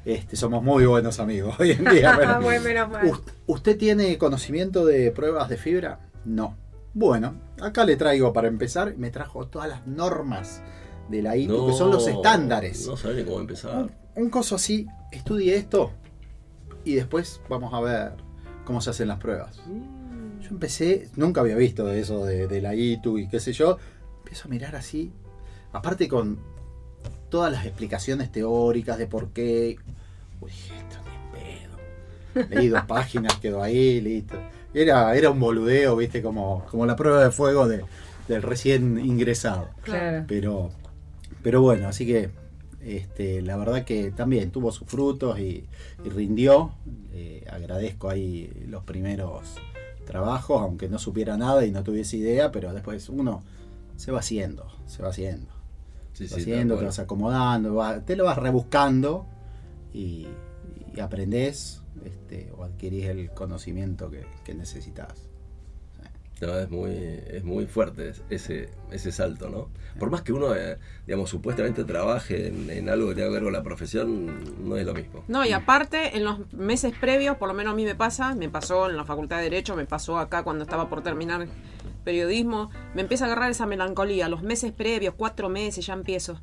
Speaker 2: Este, somos muy buenos amigos hoy en día. pero-
Speaker 3: Bueno, menos mal.
Speaker 2: "Ust- ¿Usted tiene conocimiento de pruebas de fibra? No. Bueno, acá le traigo para empezar, me trajo todas las normas de la ITU, que son los estándares.
Speaker 1: No ni cómo empezar.
Speaker 2: Un, un coso así, estudie esto y después vamos a ver cómo se hacen las pruebas. Yo empecé, nunca había visto de eso de, de la ITU y qué sé yo. Empiezo a mirar así, aparte con todas las explicaciones teóricas de por qué. Uy, esto ni en pedo. Leí dos páginas, quedó ahí, listo. Era, era un boludeo, viste, como, como la prueba de fuego de, del recién ingresado.
Speaker 3: Claro.
Speaker 2: Pero, pero bueno, así que este, la verdad que también tuvo sus frutos y, y rindió. Eh, agradezco ahí los primeros trabajos, aunque no supiera nada y no tuviese idea, pero después uno se va haciendo, se va haciendo.
Speaker 1: Sí,
Speaker 2: Se
Speaker 1: sí,
Speaker 2: va haciendo, te vas acomodando, va- te lo vas rebuscando y, y aprendés este, o adquirís el conocimiento que, que necesitas.
Speaker 1: No, es muy, es muy fuerte ese, ese salto, ¿no? Por más que uno, eh, digamos, supuestamente trabaje en, en algo que tenga que ver con la profesión, no es lo mismo.
Speaker 4: No, y aparte, en los meses previos, por lo menos a mí me pasa, me pasó en la Facultad de Derecho, me pasó acá cuando estaba por terminar periodismo, me empieza a agarrar esa melancolía. Los meses previos, cuatro meses, ya empiezo.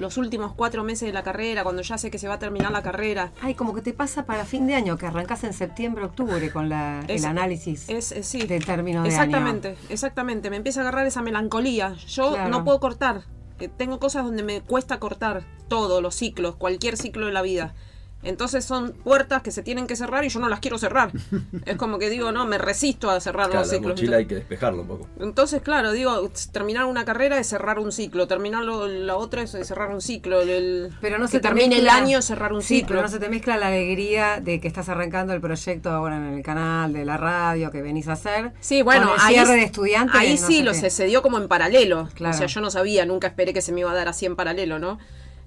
Speaker 4: Los últimos cuatro meses de la carrera, cuando ya sé que se va a terminar la carrera.
Speaker 3: Ay, como que te pasa para fin de año, que arrancas en septiembre, octubre con la,
Speaker 4: Es-
Speaker 3: el análisis
Speaker 4: Es, es- sí.
Speaker 3: del término de
Speaker 4: Exactamente, exactamente. Me empieza a agarrar esa melancolía. Yo
Speaker 3: Claro.
Speaker 4: no puedo cortar. Eh, tengo cosas donde me cuesta cortar todos los ciclos, cualquier ciclo de la vida. Entonces son puertas que se tienen que cerrar y yo no las quiero cerrar. es como que digo, no, me resisto a cerrar
Speaker 1: Claro,
Speaker 4: los
Speaker 1: la
Speaker 4: ciclos.
Speaker 1: mochila hay que despejarlo un poco.
Speaker 4: Entonces, claro, digo, terminar una carrera es cerrar un ciclo, terminar lo- la otra es cerrar un ciclo, el,
Speaker 3: Pero no
Speaker 4: que
Speaker 3: se te
Speaker 4: termine el año es cerrar un
Speaker 3: sí,
Speaker 4: ciclo.
Speaker 3: pero no se te mezcla la alegría de que estás arrancando el proyecto ahora en el canal de la radio que venís a hacer.
Speaker 4: Sí, bueno,
Speaker 3: con el
Speaker 4: ahí,
Speaker 3: cierre de estudiantes.
Speaker 4: ahí
Speaker 3: no
Speaker 4: sí
Speaker 3: sé
Speaker 4: lo
Speaker 3: qué.
Speaker 4: se, se dio como en paralelo.
Speaker 3: Claro.
Speaker 4: O sea, yo no sabía, nunca esperé que se me iba a dar así en paralelo, ¿no?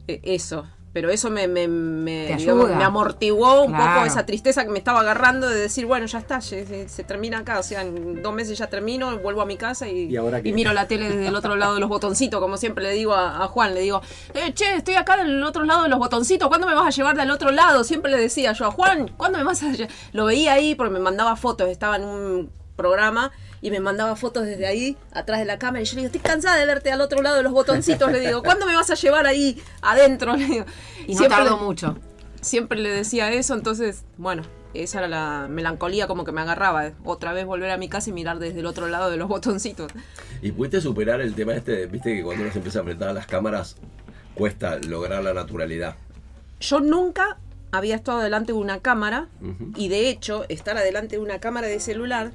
Speaker 4: Eh, eso. Pero eso me, me, me, digamos, me amortiguó un
Speaker 3: Claro.
Speaker 4: poco esa tristeza que me estaba agarrando de decir, bueno, ya está, se, termina acá. O sea, en dos meses ya termino, vuelvo a mi casa y,
Speaker 2: ¿Y ahora qué?
Speaker 4: miro la tele desde el otro lado de los botoncitos, como siempre le digo a, a Juan, le digo, eh, che, estoy acá del otro lado de los botoncitos, ¿cuándo me vas a llevar del otro lado? Siempre le decía yo a Juan, ¿cuándo me vas a lle-?" Lo veía ahí porque me mandaba fotos, estaba en un programa y me mandaba fotos desde ahí, atrás de la cámara, y yo le digo, estoy cansada de verte al otro lado de los botoncitos, le digo, ¿cuándo me vas a llevar ahí adentro? Le digo.
Speaker 3: Y no
Speaker 4: Siempre
Speaker 3: tardó mucho.
Speaker 4: siempre le decía eso, entonces, bueno, esa era la melancolía como que me agarraba. eh. Otra vez volver a mi casa y mirar desde el otro lado de los botoncitos.
Speaker 1: ¿Y pudiste superar el tema este? Viste que cuando uno se empieza a enfrentar a las cámaras, cuesta lograr la naturalidad.
Speaker 4: Yo nunca había estado delante de una cámara y de hecho, estar adelante de una cámara de celular,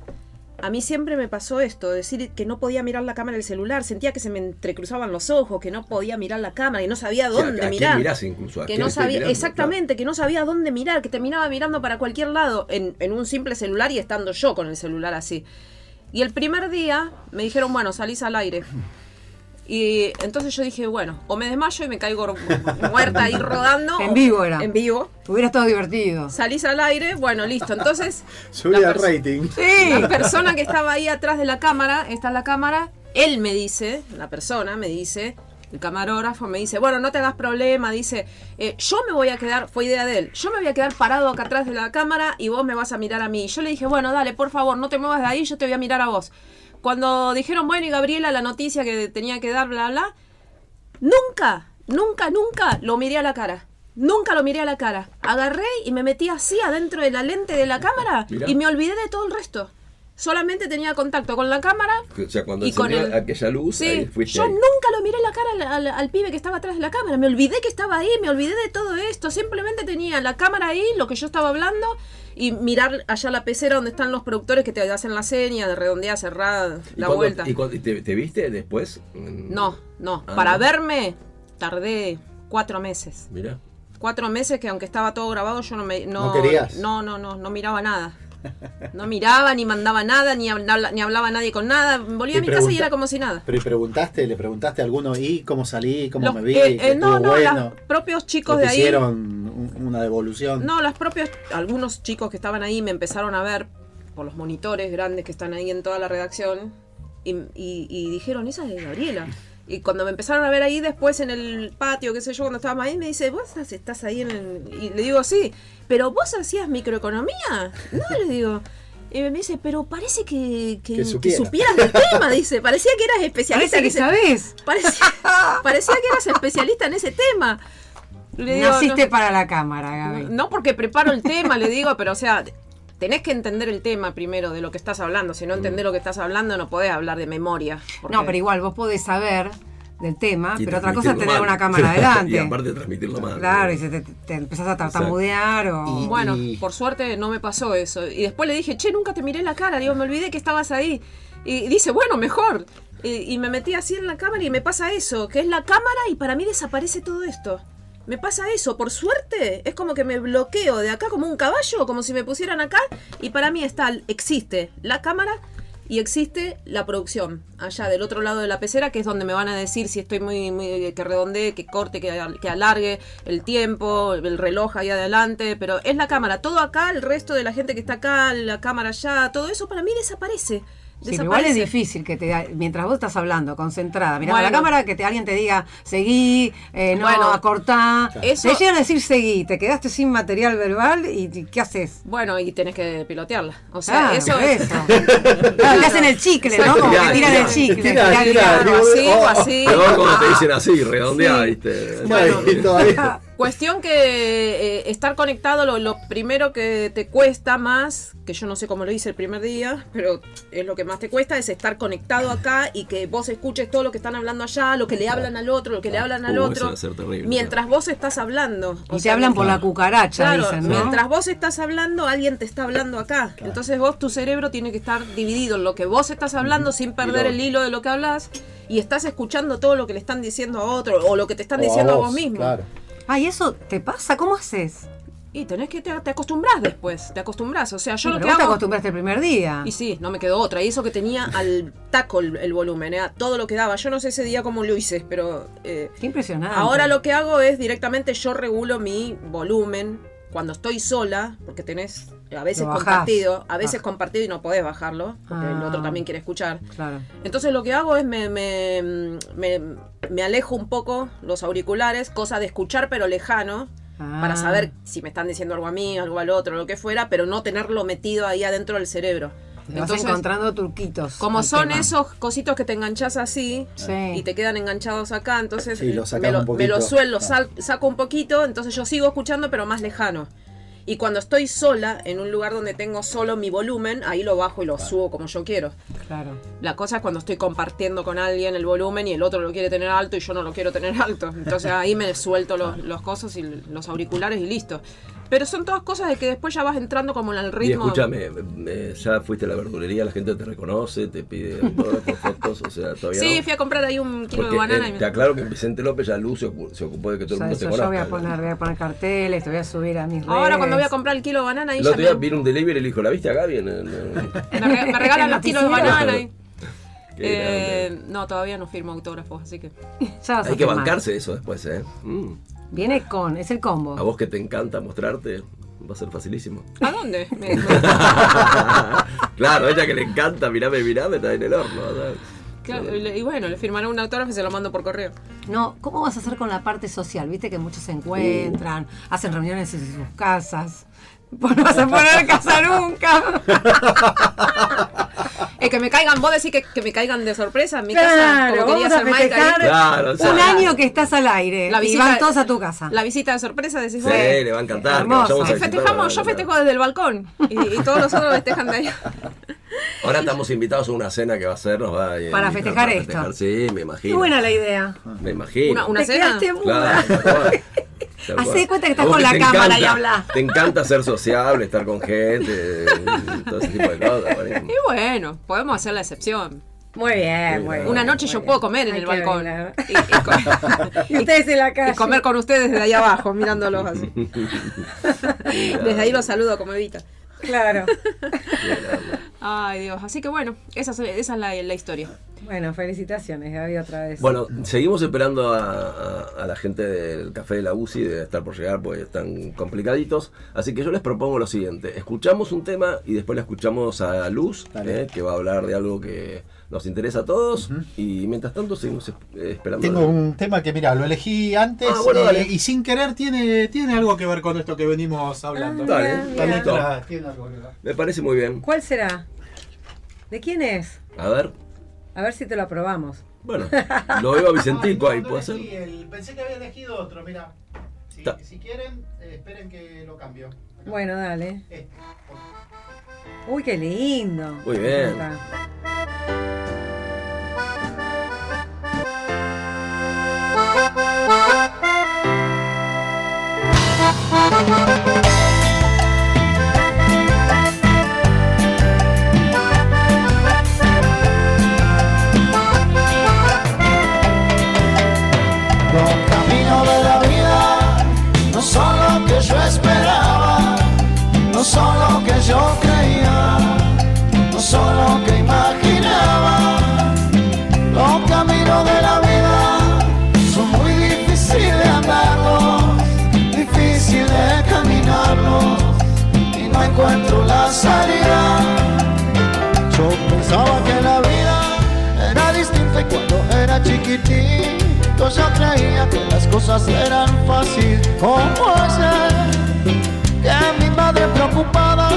Speaker 4: a mí siempre me pasó esto, decir que no podía mirar la cámara del celular, sentía que se me entrecruzaban los ojos, que no podía mirar la cámara y no sabía
Speaker 1: O sea,
Speaker 4: dónde
Speaker 1: ¿a quién
Speaker 4: mirar.
Speaker 1: mirás incluso? ¿A
Speaker 4: que
Speaker 1: quién
Speaker 4: no sabía,
Speaker 1: mirando?
Speaker 4: exactamente, que no sabía dónde mirar, que terminaba mirando para cualquier lado en, en un simple celular y estando yo con el celular así. Y el primer día me dijeron, bueno, salís al aire. Y entonces yo dije, bueno, o me desmayo y me caigo muerta ahí rodando.
Speaker 3: En vivo era.
Speaker 4: En vivo.
Speaker 3: Hubiera estado divertido.
Speaker 4: Salís al aire, bueno, listo. Entonces,
Speaker 2: Subí
Speaker 4: La
Speaker 2: el
Speaker 4: pers-
Speaker 2: rating.
Speaker 3: Sí.
Speaker 4: la persona que estaba ahí atrás de la cámara, está en la cámara, él me dice, la persona me dice, el camarógrafo me dice, bueno, no te hagas problema, dice, eh, yo me voy a quedar, fue idea de él, yo me voy a quedar parado acá atrás de la cámara y vos me vas a mirar a mí. Yo le dije, bueno, dale, por favor, no te muevas de ahí, yo te voy a mirar a vos. Cuando dijeron, bueno, y Gabriela, la noticia que tenía que dar, bla, bla, nunca, nunca, nunca lo miré a la cara. Nunca lo miré a la cara. Agarré y me metí así adentro de la lente de la cámara
Speaker 1: Mirá.
Speaker 4: y me olvidé de todo el resto. Solamente tenía contacto con la cámara
Speaker 1: O sea, cuando
Speaker 4: y con el-
Speaker 1: aquella luz, ahí
Speaker 4: Sí,
Speaker 1: fuiste
Speaker 4: yo
Speaker 1: ahí.
Speaker 4: nunca lo miré la cara al, al- al pibe que estaba atrás de la cámara. Me olvidé que estaba ahí, me olvidé de todo esto. Simplemente tenía la cámara ahí, lo que yo estaba hablando, y mirar allá la pecera donde están los productores que te hacen la seña de redondear, cerrar,
Speaker 1: ¿Y
Speaker 4: la vuelta.
Speaker 1: ¿Y te, te viste después? Mm,
Speaker 4: No, no.
Speaker 1: Ah,
Speaker 4: Para
Speaker 1: no.
Speaker 4: verme tardé cuatro meses.
Speaker 1: Mira.
Speaker 4: Cuatro meses que aunque estaba todo grabado yo no me... No,
Speaker 2: ¿No querías?
Speaker 4: No, no, no, no miraba nada. No miraba, ni mandaba nada, ni, habla- ni hablaba nadie con nada. Volví a mi casa y era como si nada.
Speaker 2: Pero y preguntaste, le preguntaste a alguno, ¿y cómo salí? ¿Cómo
Speaker 4: Los-
Speaker 2: me vi?
Speaker 4: eh, eh, no, no,
Speaker 2: bueno?
Speaker 4: los propios chicos
Speaker 2: ¿O
Speaker 4: de ahí.
Speaker 2: hicieron un- una devolución?
Speaker 4: No, los propios, algunos chicos que estaban ahí me empezaron a ver por los monitores grandes que están ahí en toda la redacción y, y- y dijeron, esa es Gabriela. Y cuando me empezaron a ver ahí después en el patio, qué sé yo, cuando estábamos ahí, me dice, ¿vos estás ahí en el...? Y le digo, sí, pero vos hacías microeconomía. No, le digo. Y me dice, pero parece que, que,
Speaker 2: Que
Speaker 4: que
Speaker 2: supiera.
Speaker 4: supieras del tema, dice. Parecía que eras especialista.
Speaker 3: Parece que
Speaker 4: ese-
Speaker 3: sabes.
Speaker 4: Parecía, parecía que eras especialista en ese tema. Le digo,
Speaker 3: Naciste
Speaker 4: no-
Speaker 3: para la cámara, Gaby.
Speaker 4: no porque preparo el tema, le digo, pero o sea, tenés que entender el tema primero de lo que estás hablando. Si no entendés lo que estás hablando, no podés hablar de memoria. porque-
Speaker 3: No, pero igual vos podés saber del tema,
Speaker 1: Y
Speaker 3: pero otra cosa es tener
Speaker 1: mal.
Speaker 3: una cámara adelante.
Speaker 1: y aparte transmitirlo mal.
Speaker 3: Claro, y se te, te empezás a tartamudear o...
Speaker 2: Y-
Speaker 4: Bueno,
Speaker 2: Y-
Speaker 4: por suerte no me pasó eso. Y después le dije, che, nunca te miré la cara. Digo, me olvidé que estabas ahí. Y dice, bueno, mejor. Y, y me metí así en la cámara y me pasa eso, que es la cámara y para mí desaparece todo esto. Me pasa eso, por suerte, es como que me bloqueo de acá como un caballo, como si me pusieran acá, y para mí está, existe la cámara y existe la producción, allá del otro lado de la pecera, que es donde me van a decir si estoy muy, muy que redondee, que corte, que, que alargue el tiempo, el reloj ahí adelante, pero es la cámara, todo acá, el resto de la gente que está acá, la cámara allá, todo eso para mí desaparece.
Speaker 3: Sí, pero igual es difícil que te mientras vos estás hablando, concentrada, mirando
Speaker 4: Bueno.
Speaker 3: la cámara, que te, alguien te diga, seguí, eh, no,
Speaker 4: Bueno,
Speaker 3: acortá.
Speaker 4: eso-
Speaker 3: Te llegan a decir seguí, te quedaste sin material verbal y y ¿qué haces?
Speaker 4: Bueno, y tenés que pilotearla. O sea,
Speaker 3: Claro,
Speaker 4: eso es.
Speaker 3: eso. Claro, te hacen el chicle, ¿no? Como que tiran el chicle.
Speaker 2: Tirá.
Speaker 4: Claro, así o así.
Speaker 1: Pero cuando te dicen así, redondea. ¿viste?
Speaker 4: Bueno.
Speaker 2: Todavía.
Speaker 4: Cuestión que eh, estar conectado, lo, lo primero que te cuesta más, que yo no sé cómo lo hice el primer día, pero es lo que más te cuesta, es estar conectado acá y que vos escuches todo lo que están hablando allá, lo que le hablan al otro, lo que le hablan al
Speaker 1: Uh, eso
Speaker 4: otro,
Speaker 1: terrible,
Speaker 4: mientras vos estás hablando. O
Speaker 3: Y te
Speaker 4: sea,
Speaker 3: hablan por la cucaracha,
Speaker 4: Claro,
Speaker 3: dicen, ¿no?
Speaker 4: mientras vos estás hablando, alguien te está hablando acá. Entonces vos, tu cerebro tiene que estar dividido en lo que vos estás hablando sin perder
Speaker 2: lo-
Speaker 4: el hilo de lo que hablas y estás escuchando todo lo que le están diciendo a otro o lo que te están
Speaker 2: O
Speaker 4: diciendo a vos,
Speaker 2: vos,
Speaker 4: mismo.
Speaker 2: Claro.
Speaker 3: Ay, ¿eso te pasa? ¿Cómo haces?
Speaker 4: Y tenés que, te, te acostumbras después, te acostumbras. O sea, yo
Speaker 3: Sí,
Speaker 4: lo
Speaker 3: pero
Speaker 4: que
Speaker 3: vos te
Speaker 4: hago...
Speaker 3: acostumbraste el primer día.
Speaker 4: Y sí, no me quedó otra. Y eso que tenía al taco el, el volumen, era todo lo que daba. Yo no sé ese día cómo lo hice, pero... eh,
Speaker 3: Qué impresionante.
Speaker 4: ahora lo que hago es directamente yo regulo mi volumen cuando estoy sola, porque tenés a veces compartido, a veces
Speaker 3: Ah.
Speaker 4: compartido y no podés bajarlo, porque el
Speaker 3: Ah.
Speaker 4: otro también quiere escuchar.
Speaker 3: Claro.
Speaker 4: Entonces lo que hago es me, me, me, me alejo un poco los auriculares, cosa de escuchar pero lejano,
Speaker 3: Ah.
Speaker 4: para saber si me están diciendo algo a mí, algo al otro, lo que fuera, pero no tenerlo metido ahí adentro del cerebro.
Speaker 3: Te vas
Speaker 4: Entonces,
Speaker 3: encontrando truquitos.
Speaker 4: como son
Speaker 3: tema.
Speaker 4: esos cositos que te enganchas así
Speaker 3: Sí.
Speaker 4: y te quedan enganchados acá, entonces
Speaker 2: Sí, lo
Speaker 4: eh, me, lo, me lo suelo,
Speaker 2: Ah.
Speaker 4: sal- saco un poquito, entonces yo sigo escuchando pero más lejano. Y cuando estoy sola, en un lugar donde tengo solo mi volumen, ahí lo bajo y lo subo como yo quiero.
Speaker 3: Claro.
Speaker 4: La cosa es cuando estoy compartiendo con alguien el volumen y el otro lo quiere tener alto y yo no lo quiero tener alto. Entonces ahí me suelto los, los cosas y los auriculares y listo. Pero son todas cosas de que después ya vas entrando como en el
Speaker 1: Y
Speaker 4: ritmo.
Speaker 1: escúchame, me- ya fuiste a la verdulería, la gente te reconoce, te pide autógrafos, fotos, o sea, todavía
Speaker 4: Sí,
Speaker 1: no.
Speaker 4: fui a comprar ahí un kilo
Speaker 1: Porque
Speaker 4: de banana
Speaker 1: eh,
Speaker 4: y me-
Speaker 1: te aclaro que Vicente López ya Luz se ocu- se ocupó de que todo el mundo
Speaker 3: eso
Speaker 1: te
Speaker 3: yo
Speaker 1: conozca.
Speaker 3: voy a poner, voy a poner carteles, te voy a subir a mis redes.
Speaker 4: Ahora cuando voy a comprar el kilo de banana ahí
Speaker 1: El otro día
Speaker 4: me,
Speaker 1: vino un delivery y le dijo, ¿la viste a Gaby? En el- en el-
Speaker 4: me re- me regalan los kilos de banana. y- Eh, no, todavía no firmo autógrafos, así que...
Speaker 3: Ya
Speaker 1: Hay que bancarse eso después, ¿eh? Mm.
Speaker 3: Viene con, es el combo.
Speaker 1: A vos que te encanta mostrarte, va a ser facilísimo.
Speaker 4: ¿A dónde? Me-
Speaker 1: claro, a ella que le encanta, mirame, mirame, está en el horno. ¿sabes?
Speaker 4: Claro, y, bueno, le firmaré un autógrafo y se lo mando por correo.
Speaker 3: No, ¿cómo vas a hacer con la parte social? Viste que muchos se encuentran, hacen reuniones en sus casas. No vas a poner casa nunca.
Speaker 4: Eh, que me caigan, vos decís que, que me caigan de sorpresa en mi
Speaker 3: Claro,
Speaker 4: casa, como quería
Speaker 3: vamos a
Speaker 4: hacer
Speaker 1: Claro, sea,
Speaker 3: un año que estás al aire
Speaker 4: La
Speaker 3: y
Speaker 4: visita-
Speaker 3: van todos a tu casa.
Speaker 4: La visita de sorpresa, decís
Speaker 1: Sí,
Speaker 4: vos.
Speaker 1: le va a encantar. que
Speaker 4: Festejamos, yo festejo desde el balcón y, y todos los otros festejan de ahí.
Speaker 1: Ahora estamos invitados a una cena que va a hacer. Nos va a invitar
Speaker 3: Para festejar esto.
Speaker 1: festejar, Sí, me
Speaker 3: Qué
Speaker 1: imagino.
Speaker 3: buena la idea.
Speaker 1: Me imagino.
Speaker 4: Una, una
Speaker 3: Te
Speaker 4: cena.
Speaker 3: quedaste muda.
Speaker 1: Claro,
Speaker 3: Hacé cuenta que estás con la cámara
Speaker 1: encanta-
Speaker 3: y hablás.
Speaker 1: Te encanta ser sociable, estar con gente, todo ese tipo de cosas.
Speaker 4: Y bueno, podemos hacer la excepción.
Speaker 3: Muy bien, muy bien.
Speaker 4: Una noche yo puedo comer en
Speaker 3: Hay
Speaker 4: el balcón. Y, y co-
Speaker 3: Y ustedes en la calle.
Speaker 4: y comer con ustedes desde ahí abajo, mirándolos así. Desde ahí los saludo como Evita.
Speaker 3: Claro.
Speaker 4: Ay, Dios. Así que bueno, esa es, esa es la, la historia.
Speaker 3: Bueno, felicitaciones, Gaby, otra vez.
Speaker 1: Bueno, seguimos esperando a, a- a la gente del Café de la UCI de estar por llegar, porque están complicaditos. Así que yo les propongo lo siguiente: escuchamos un tema y después la escuchamos a Luz, eh, que va a hablar de algo que nos interesa a todos. Y mientras tanto, seguimos eh, esperando.
Speaker 2: Tengo un tema que, mira, lo elegí antes
Speaker 1: Ah, bueno,
Speaker 2: eh,
Speaker 1: dale.
Speaker 2: y sin querer tiene, tiene algo que ver con esto que venimos hablando.
Speaker 3: Ah,
Speaker 1: Dale,
Speaker 2: la- tiene algo que ver.
Speaker 1: Me parece muy bien.
Speaker 3: ¿Cuál será? ¿De quién es?
Speaker 1: A ver,
Speaker 3: A ver si te lo aprobamos.
Speaker 1: bueno, lo veo a Vicentico ahí, ¿puede ser?
Speaker 2: El- pensé que había elegido otro, mira. Si, quieren, eh, esperen que lo cambio. Acá.
Speaker 3: Bueno, dale.
Speaker 2: Este.
Speaker 3: Uy, qué lindo.
Speaker 1: Muy bien.
Speaker 5: Yo esperaba, no son lo que yo creía, no son encuentro la salida. Yo pensaba que la vida era distinta y cuando era chiquitito yo creía que las cosas eran fáciles. ¿Cómo es que mi madre preocupada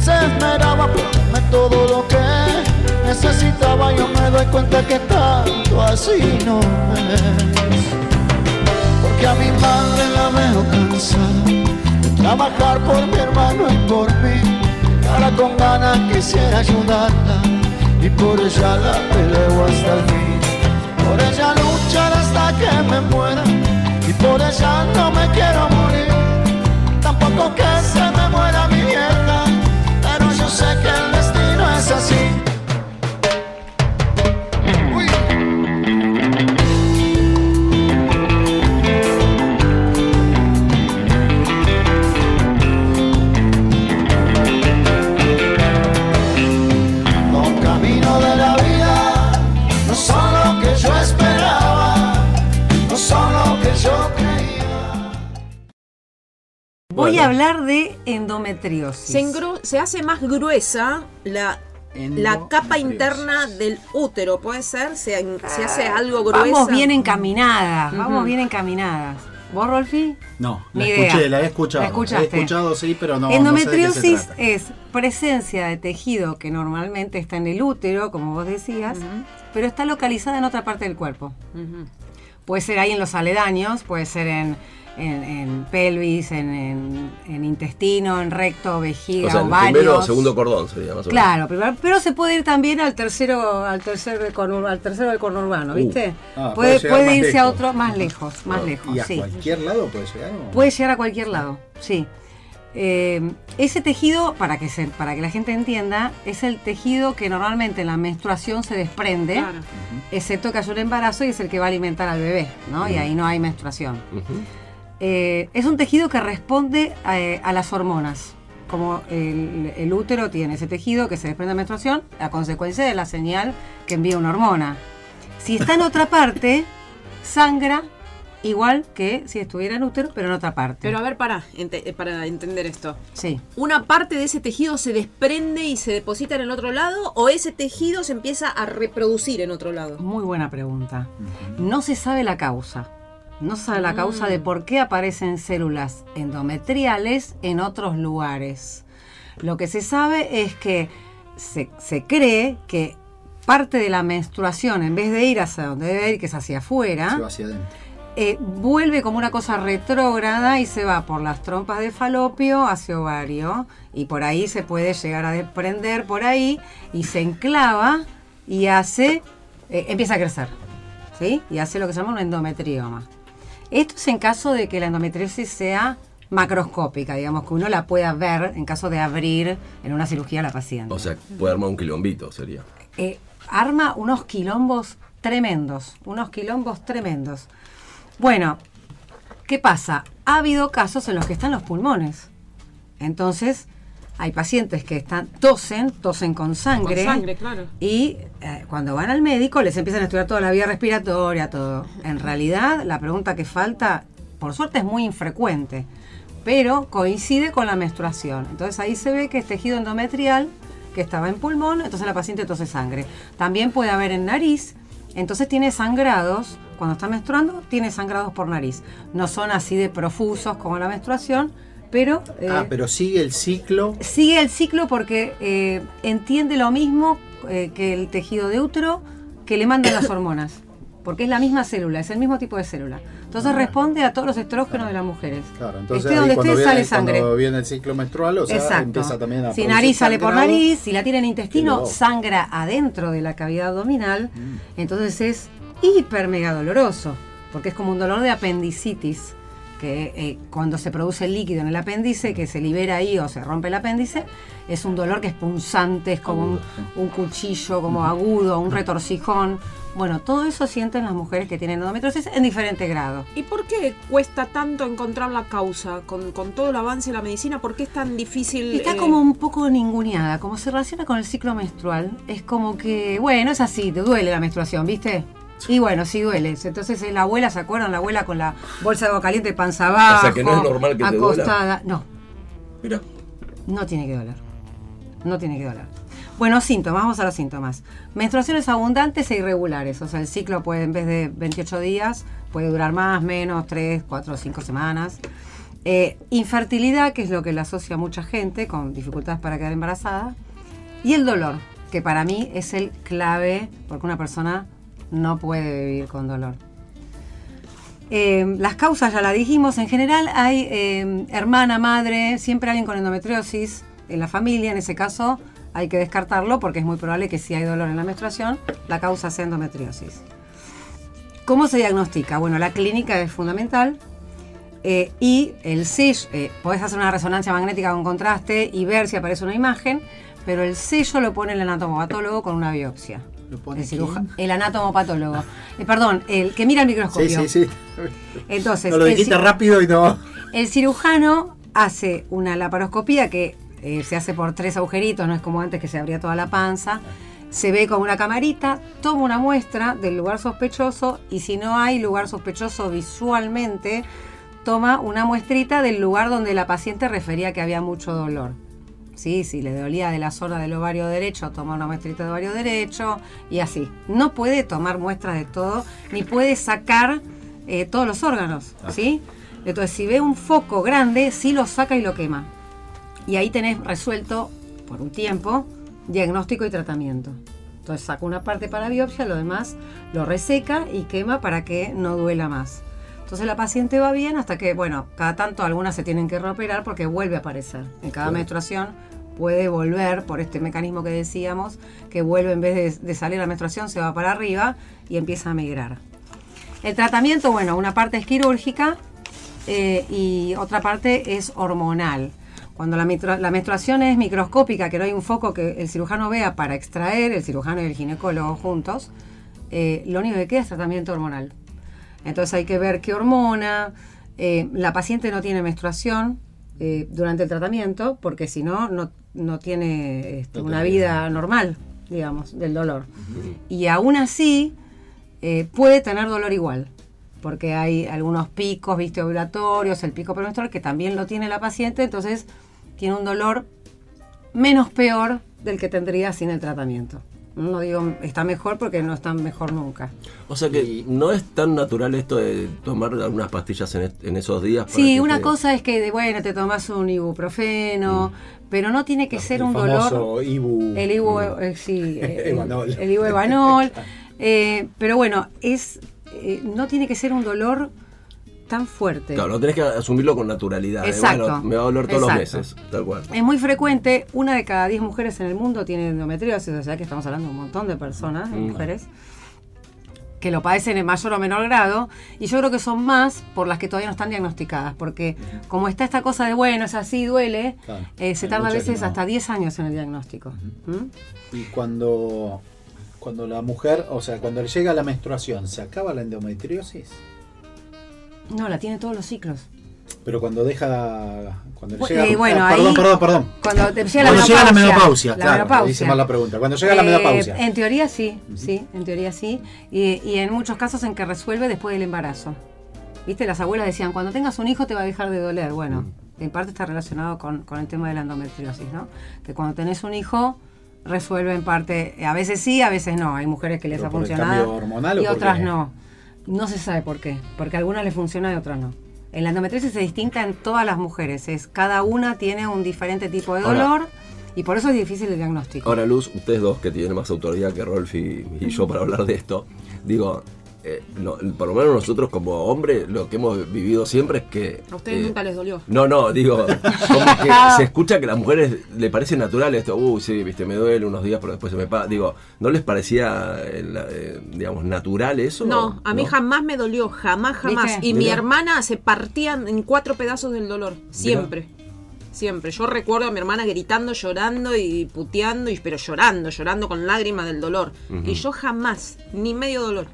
Speaker 5: se esmeraba por darme todo lo que necesitaba? Yo me doy cuenta que tanto así no es. Porque a mi madre la veo cansada trabajar por mi hermano y por mí. Ahora con ganas quisiera ayudarla y por ella la peleo
Speaker 3: Voy
Speaker 1: Bueno.
Speaker 3: a hablar de endometriosis.
Speaker 4: Se, engru- se hace más gruesa la, la capa interna del útero, puede ser, se, hace algo gruesa.
Speaker 3: Vamos bien encaminadas, vamos bien encaminadas. ¿Vos, Rolfi?
Speaker 2: No, la
Speaker 3: Ni
Speaker 2: escuché,
Speaker 3: idea.
Speaker 2: la he escuchado.
Speaker 3: La escuchaste.
Speaker 2: he escuchado, sí, pero no.
Speaker 3: Endometriosis
Speaker 2: no sé de qué se trata.
Speaker 3: es presencia de tejido que normalmente está en el útero, como vos decías, pero está localizada en otra parte del cuerpo. Puede ser ahí en los aledaños, puede ser en, en- en pelvis, en, en- en intestino, en recto, vejiga,
Speaker 1: O sea,
Speaker 3: ovarios.
Speaker 1: primero o segundo cordón sería más o menos.
Speaker 3: Claro, pero, pero se puede ir también al tercero, al al tercero del conurbano,
Speaker 1: Uh.
Speaker 3: ¿viste?
Speaker 2: Ah, puede
Speaker 3: irse a otro más lejos, más
Speaker 1: Ah.
Speaker 3: lejos,
Speaker 2: ¿Y a
Speaker 3: sí.
Speaker 2: cualquier lado puede llegar? o?
Speaker 3: Puede llegar a cualquier lado, sí. Eh, ese tejido, para que, se, para que la gente entienda, es el tejido que normalmente en la menstruación se desprende,
Speaker 4: Claro.
Speaker 3: excepto que haya un embarazo y es el que va a alimentar al bebé, ¿no? Y ahí no hay menstruación.
Speaker 1: Ujú.
Speaker 3: Eh, es un tejido que responde a, eh, a las hormonas. Como el, el útero tiene ese tejido que se desprende de menstruación, a consecuencia de la señal que envía una hormona. Si está en otra parte, sangra igual que si estuviera en útero, pero en otra parte.
Speaker 4: Pero a ver, para, para entender esto.
Speaker 3: sí.
Speaker 4: ¿Una parte de ese tejido se desprende y se deposita en el otro lado o ese tejido se empieza a reproducir en otro lado?
Speaker 3: Muy buena pregunta. No se sabe la causa. No se sabe la causa de por qué aparecen células endometriales en otros lugares. Lo que se sabe es que se, se cree que parte de la menstruación, en vez de ir hacia donde debe ir, que es hacia afuera,
Speaker 2: Se va hacia adentro.
Speaker 3: eh, vuelve como una cosa retrógrada y se va por las trompas de falopio hacia ovario y por ahí se puede llegar a desprender por ahí y se enclava y hace, eh, empieza a crecer, ¿sí? Y hace lo que se llama un endometrioma. Esto es en caso de que la endometriosis sea macroscópica, digamos, que uno la pueda ver en caso de abrir en una cirugía a la paciente
Speaker 1: O sea, puede armar un quilombito, sería.
Speaker 3: eh, arma unos quilombos tremendos, unos quilombos tremendos. Bueno, ¿qué pasa? Ha habido casos en los que están los pulmones. Entonces, hay pacientes que están tosen, tosen con sangre.
Speaker 4: Con sangre, claro.
Speaker 3: Y eh, cuando van al médico les empiezan a estudiar toda la vía respiratoria, todo. En realidad, la pregunta que falta, por suerte, es muy infrecuente, pero coincide con la menstruación. Entonces ahí se ve que es tejido endometrial que estaba en pulmón, entonces la paciente tose sangre. También puede haber en nariz, entonces tiene sangrados, cuando está menstruando, tiene sangrados por nariz. No son así de profusos como la menstruación, pero... eh,
Speaker 2: ah, pero sigue el ciclo.
Speaker 3: sigue el ciclo porque eh, entiende lo mismo eh, que el tejido de útero que le mandan las hormonas. Porque es la misma célula, es el mismo tipo de célula. Entonces responde a todos los estrógenos de las mujeres.
Speaker 2: Claro, entonces
Speaker 3: esté donde esté,
Speaker 2: viene,
Speaker 3: sale sangre.
Speaker 2: cuando viene el ciclo menstrual, o sea,
Speaker 3: Exacto.
Speaker 2: empieza también a
Speaker 3: si nariz sale por nariz, si la tiene en intestino, sangra adentro de la cavidad abdominal.
Speaker 2: Mm.
Speaker 3: Entonces es hiper mega doloroso, porque es como un dolor de apendicitis, que eh, cuando se produce el líquido en el apéndice, que se libera ahí o se rompe el apéndice, es un dolor que es punzante, es como un, un cuchillo, como agudo, un retorcijón. Bueno, todo eso sienten las mujeres que tienen endometriosis en diferente grado.
Speaker 4: ¿Y por qué cuesta tanto encontrar la causa? Con, con todo el avance de la medicina, ¿por qué es tan difícil?
Speaker 3: Está
Speaker 4: eh,
Speaker 3: como un poco ninguneada, como se relaciona con el ciclo menstrual. Es como que, bueno, es así, te duele la menstruación, ¿viste? Y bueno, sí duele. Entonces eh, la abuela, ¿se acuerdan? La abuela con la bolsa de agua caliente panza abajo.
Speaker 1: O sea, que no es normal que te
Speaker 3: acostada. No,
Speaker 1: Mira.
Speaker 3: no tiene que doler. No tiene que doler. Bueno, síntomas, vamos a los síntomas. Menstruaciones abundantes e irregulares. O sea, el ciclo puede, en vez de 28 días, puede durar más, menos, 3, 4, 5 semanas. Eh, infertilidad, que es lo que le asocia a mucha gente con dificultades para quedar embarazada. Y el dolor, que para mí es el clave, porque una persona no puede vivir con dolor. Eh, las causas ya la dijimos, en general hay eh, hermana, madre, siempre alguien con endometriosis en la familia, en ese caso hay que descartarlo porque es muy probable que si hay dolor en la menstruación, la causa sea endometriosis. ¿Cómo se diagnostica? Bueno, la clínica es fundamental eh, y el sello, podés hacer una resonancia magnética con contraste y ver si aparece una imagen, pero el sello lo pone el anatomopatólogo con una biopsia.
Speaker 2: ¿Lo pone
Speaker 3: el, ciruja- el anatomopatólogo. Eh, perdón, el que mira el
Speaker 2: Sí,
Speaker 3: microscopio.
Speaker 2: sí, sí.
Speaker 3: Entonces,
Speaker 2: No lo dijiste rápido y no.
Speaker 3: el cirujano hace una laparoscopía que eh, se hace por tres agujeritos, no es como antes que se abría toda la panza. Se ve con una camarita, toma una muestra del lugar sospechoso y si no hay lugar sospechoso visualmente, toma una muestrita del lugar donde la paciente refería que había mucho dolor. Sí, si le dolía de la zona del ovario derecho, toma una muestrita de ovario derecho y así. No puede tomar muestras de todo, ni puede sacar eh, todos los órganos, ¿sí? Entonces, si ve un foco grande, sí lo saca y lo quema. Y ahí tenés resuelto, por un tiempo, diagnóstico y tratamiento. Entonces saca una parte para biopsia, lo demás lo reseca y quema para que no duela más. Entonces la paciente va bien hasta que, bueno, cada tanto algunas se tienen que reoperar porque vuelve a aparecer. En cada menstruación puede volver, por este mecanismo que decíamos, que vuelve en vez de, de salir la menstruación, se va para arriba y empieza a migrar. El tratamiento, bueno, una parte es quirúrgica eh, y otra parte es hormonal. Cuando la, la menstruación es microscópica, que no hay un foco que el cirujano vea para extraer, el cirujano y el ginecólogo juntos, eh, lo único que queda es tratamiento hormonal. Entonces hay que ver qué hormona. eh, la paciente no tiene menstruación eh, durante el tratamiento, porque si no, no, tiene este, una vida normal, digamos, del dolor. Y aún así, eh, puede tener dolor igual, porque hay algunos picos, viste, ovulatorios, el pico premenstrual, que también lo tiene la paciente, entonces tiene un dolor menos peor del que tendría sin el tratamiento. No digo está mejor porque no está mejor nunca.
Speaker 1: O sea que no es tan natural esto de tomar algunas pastillas en, est- en esos días. para
Speaker 3: Sí,
Speaker 1: que
Speaker 3: una
Speaker 1: te-
Speaker 3: cosa es que, de, bueno, te tomas un ibuprofeno, pero no tiene que ser
Speaker 2: El
Speaker 3: un
Speaker 2: famoso
Speaker 3: dolor...
Speaker 2: Ibu.
Speaker 3: El Ibu, eh, sí, eh,
Speaker 2: Evanol.
Speaker 3: el Ibu Evanol. Eh, pero bueno, es eh, no tiene que ser un dolor tan fuerte.
Speaker 1: Claro, no tenés que asumirlo con naturalidad. ¿eh?
Speaker 3: Exacto.
Speaker 1: Bueno, me va a doler todos
Speaker 3: Exacto.
Speaker 1: los meses, tal cual.
Speaker 3: Es muy frecuente, una de cada diez mujeres en el mundo tiene endometriosis, o sea que estamos hablando de un montón de personas, de
Speaker 1: Mm.
Speaker 3: mujeres, que lo padecen en mayor o menor grado, y yo creo que son más por las que todavía no están diagnosticadas, porque como está esta cosa de, bueno, es así, duele,
Speaker 2: Claro.
Speaker 3: eh, se tarda a veces
Speaker 2: no.
Speaker 3: hasta 10 años en el diagnóstico. ¿Mm?
Speaker 2: Y cuando, cuando la mujer, o sea, cuando le llega la menstruación, ¿se acaba la endometriosis?
Speaker 3: No, la tiene todos los ciclos.
Speaker 2: Pero cuando deja. Cuando le llega.
Speaker 3: eh, bueno,
Speaker 2: ah, perdón,
Speaker 3: ahí-
Speaker 2: perdón, perdón.
Speaker 3: Cuando te llega la
Speaker 2: Cuando llega la
Speaker 3: menopausia.
Speaker 2: menopausia,
Speaker 3: la
Speaker 2: claro,
Speaker 3: menopausia.
Speaker 2: hice mal la pregunta. Cuando llega la
Speaker 3: Eh,
Speaker 2: menopausia.
Speaker 3: En teoría sí, sí, en teoría sí. Y, y en muchos casos en que resuelve después del embarazo. Viste, las abuelas decían, cuando tengas un hijo te va a dejar de doler. Bueno,
Speaker 2: Mm.
Speaker 3: en parte está relacionado con, con el tema de la endometriosis, ¿no? Que cuando tenés un hijo resuelve en parte, a veces sí, a veces no. Hay mujeres que les
Speaker 2: ¿Pero
Speaker 3: ha
Speaker 2: el
Speaker 3: funcionado
Speaker 2: hormonal
Speaker 3: y otras no. No se sabe por qué, porque a algunas les funciona y a otras no. En la endometriosis es distinta en todas las mujeres, es cada una tiene un diferente tipo de dolor y por eso es difícil el diagnóstico.
Speaker 1: Ahora, Luz, ustedes dos que tienen más autoridad que Rolf y, y yo para hablar de esto, digo, eh, no, por lo menos nosotros como hombres, lo que hemos vivido siempre es que...
Speaker 4: A ustedes
Speaker 1: eh,
Speaker 4: nunca les dolió.
Speaker 1: No, no, digo, como que se escucha que a las mujeres le parece natural esto, uy, sí, viste, me duele unos días, pero después se me pasa. Digo, ¿no les parecía, eh, eh, digamos, natural eso?
Speaker 4: No, a mí
Speaker 1: ¿No?
Speaker 4: jamás me dolió, jamás, jamás.
Speaker 3: ¿Viste?
Speaker 4: Y mi hermana se partía en cuatro pedazos del dolor, siempre. Siempre. Yo recuerdo a mi hermana gritando, llorando y puteando, y, pero llorando, llorando con lágrimas del dolor. Y yo jamás, ni medio dolor.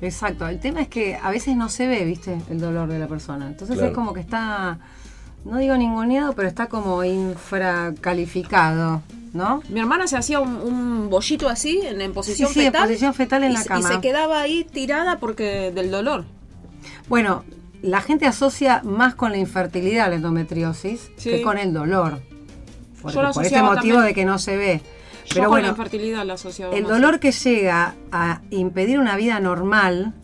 Speaker 3: Exacto, el tema es que a veces no se ve, viste, el dolor de la persona. Entonces
Speaker 1: Claro.
Speaker 3: es como que está, no digo ninguneado, pero está como infracalificado, ¿no?
Speaker 4: Mi hermana se hacía un, un bollito así, en, en posición
Speaker 3: Sí, sí, en
Speaker 4: fetal.
Speaker 3: posición fetal en
Speaker 4: y
Speaker 3: la
Speaker 4: se-
Speaker 3: cama.
Speaker 4: Y se quedaba ahí tirada porque del dolor.
Speaker 3: Bueno, la gente asocia más con la infertilidad la endometriosis
Speaker 4: Sí.
Speaker 3: que con el dolor.
Speaker 4: Yo
Speaker 3: por este motivo
Speaker 4: también.
Speaker 3: de que no se ve.
Speaker 4: Yo
Speaker 3: Pero
Speaker 4: con
Speaker 3: bueno,
Speaker 4: la infertilidad la asociaba
Speaker 3: el
Speaker 4: más.
Speaker 3: dolor que llega a impedir una vida normal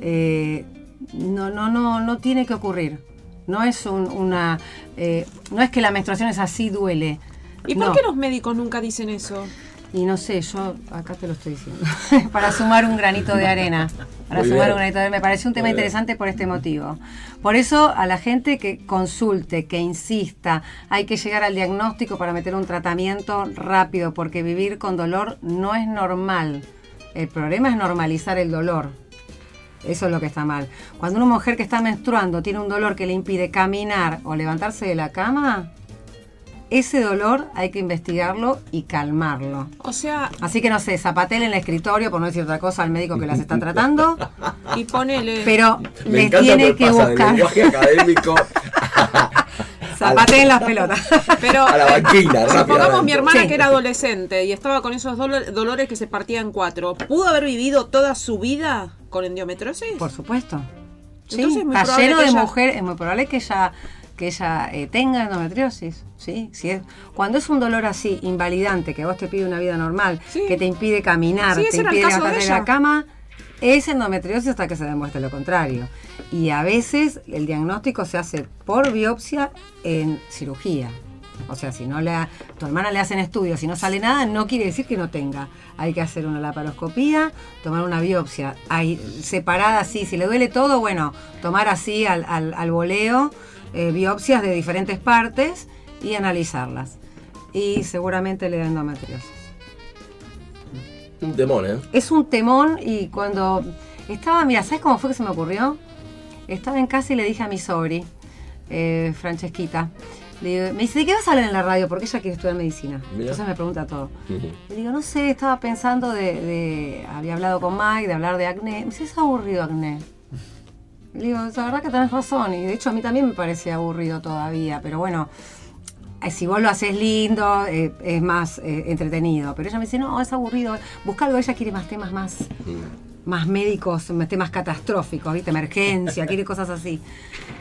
Speaker 3: eh, no, no, no, no tiene que ocurrir. No es un- una, eh, no es que la menstruación es así duele.
Speaker 4: ¿Y por qué los médicos nunca dicen eso?
Speaker 3: Y no sé, yo acá te lo estoy diciendo. para sumar un granito de arena. Para
Speaker 1: Muy
Speaker 3: sumar
Speaker 1: bien.
Speaker 3: un granito de arena. Me pareció un tema
Speaker 1: Muy bien.
Speaker 3: interesante por este motivo. Por eso, a la gente que consulte, que insista, hay que llegar al diagnóstico para meter un tratamiento rápido, porque vivir con dolor no es normal. El problema es normalizar el dolor. Eso es lo que está mal. Cuando una mujer que está menstruando tiene un dolor que le impide caminar o levantarse de la cama, ese dolor hay que investigarlo y calmarlo.
Speaker 4: O sea,
Speaker 3: Así que no sé, zapatele en el escritorio, por no decir otra cosa, al médico que las está tratando,
Speaker 4: y ponele.
Speaker 3: pero
Speaker 1: Me
Speaker 3: les tiene que
Speaker 1: pasa del
Speaker 3: buscar.
Speaker 1: lenguaje académico
Speaker 3: las pelotas.
Speaker 4: Pero
Speaker 1: a la banquina,
Speaker 4: supongamos mi hermana
Speaker 3: Sí.
Speaker 4: que era adolescente y estaba con esos dolo- dolores que se partían en cuatro. ¿Pudo haber vivido toda su vida con endometriosis?
Speaker 3: Por supuesto. Sí,
Speaker 4: Entonces
Speaker 3: está lleno de
Speaker 4: ella-
Speaker 3: mujeres, es muy probable que ella que ella eh, tenga endometriosis, ¿sí? Si es, cuando es un dolor así, invalidante, que a vos te pide una vida normal,
Speaker 4: Sí.
Speaker 3: que te impide caminar,
Speaker 4: Sí,
Speaker 3: te impide
Speaker 4: caso de
Speaker 3: la cama, es endometriosis hasta que se demuestre lo contrario. Y a veces el diagnóstico se hace por biopsia en cirugía. O sea, si no le ha- tu hermana le hacen estudios y no sale nada, no quiere decir que no tenga. Hay que hacer una laparoscopía, tomar una biopsia. Hay separada así, si le duele todo, bueno, tomar así al, al, al voleo eh, biopsias de diferentes partes y analizarlas. Y seguramente le da endometriosis.
Speaker 1: Un temón, ¿eh?
Speaker 3: Es un temón y cuando estaba, mira, ¿sabes cómo fue que se me ocurrió? Estaba en casa y le dije a mi sobri, eh, Francesquita, le digo- me dice, ¿de qué vas a hablar en la radio? Porque ella quiere estudiar medicina.
Speaker 1: Mira.
Speaker 3: Entonces me pregunta todo.
Speaker 1: Ujú.
Speaker 3: Le digo, no sé, estaba pensando de, de- había hablado con Mike, de hablar de acné. Me dice, es aburrido acné. Le digo, la verdad que tenés razón. Y de hecho a mí también me parece aburrido todavía. Pero bueno, eh, si vos lo haces lindo, eh, es más eh, entretenido. Pero ella me dice, no, es aburrido. Busca algo, ella quiere más temas más más médicos, más temas catastróficos, ¿viste? Emergencia, quiere cosas así.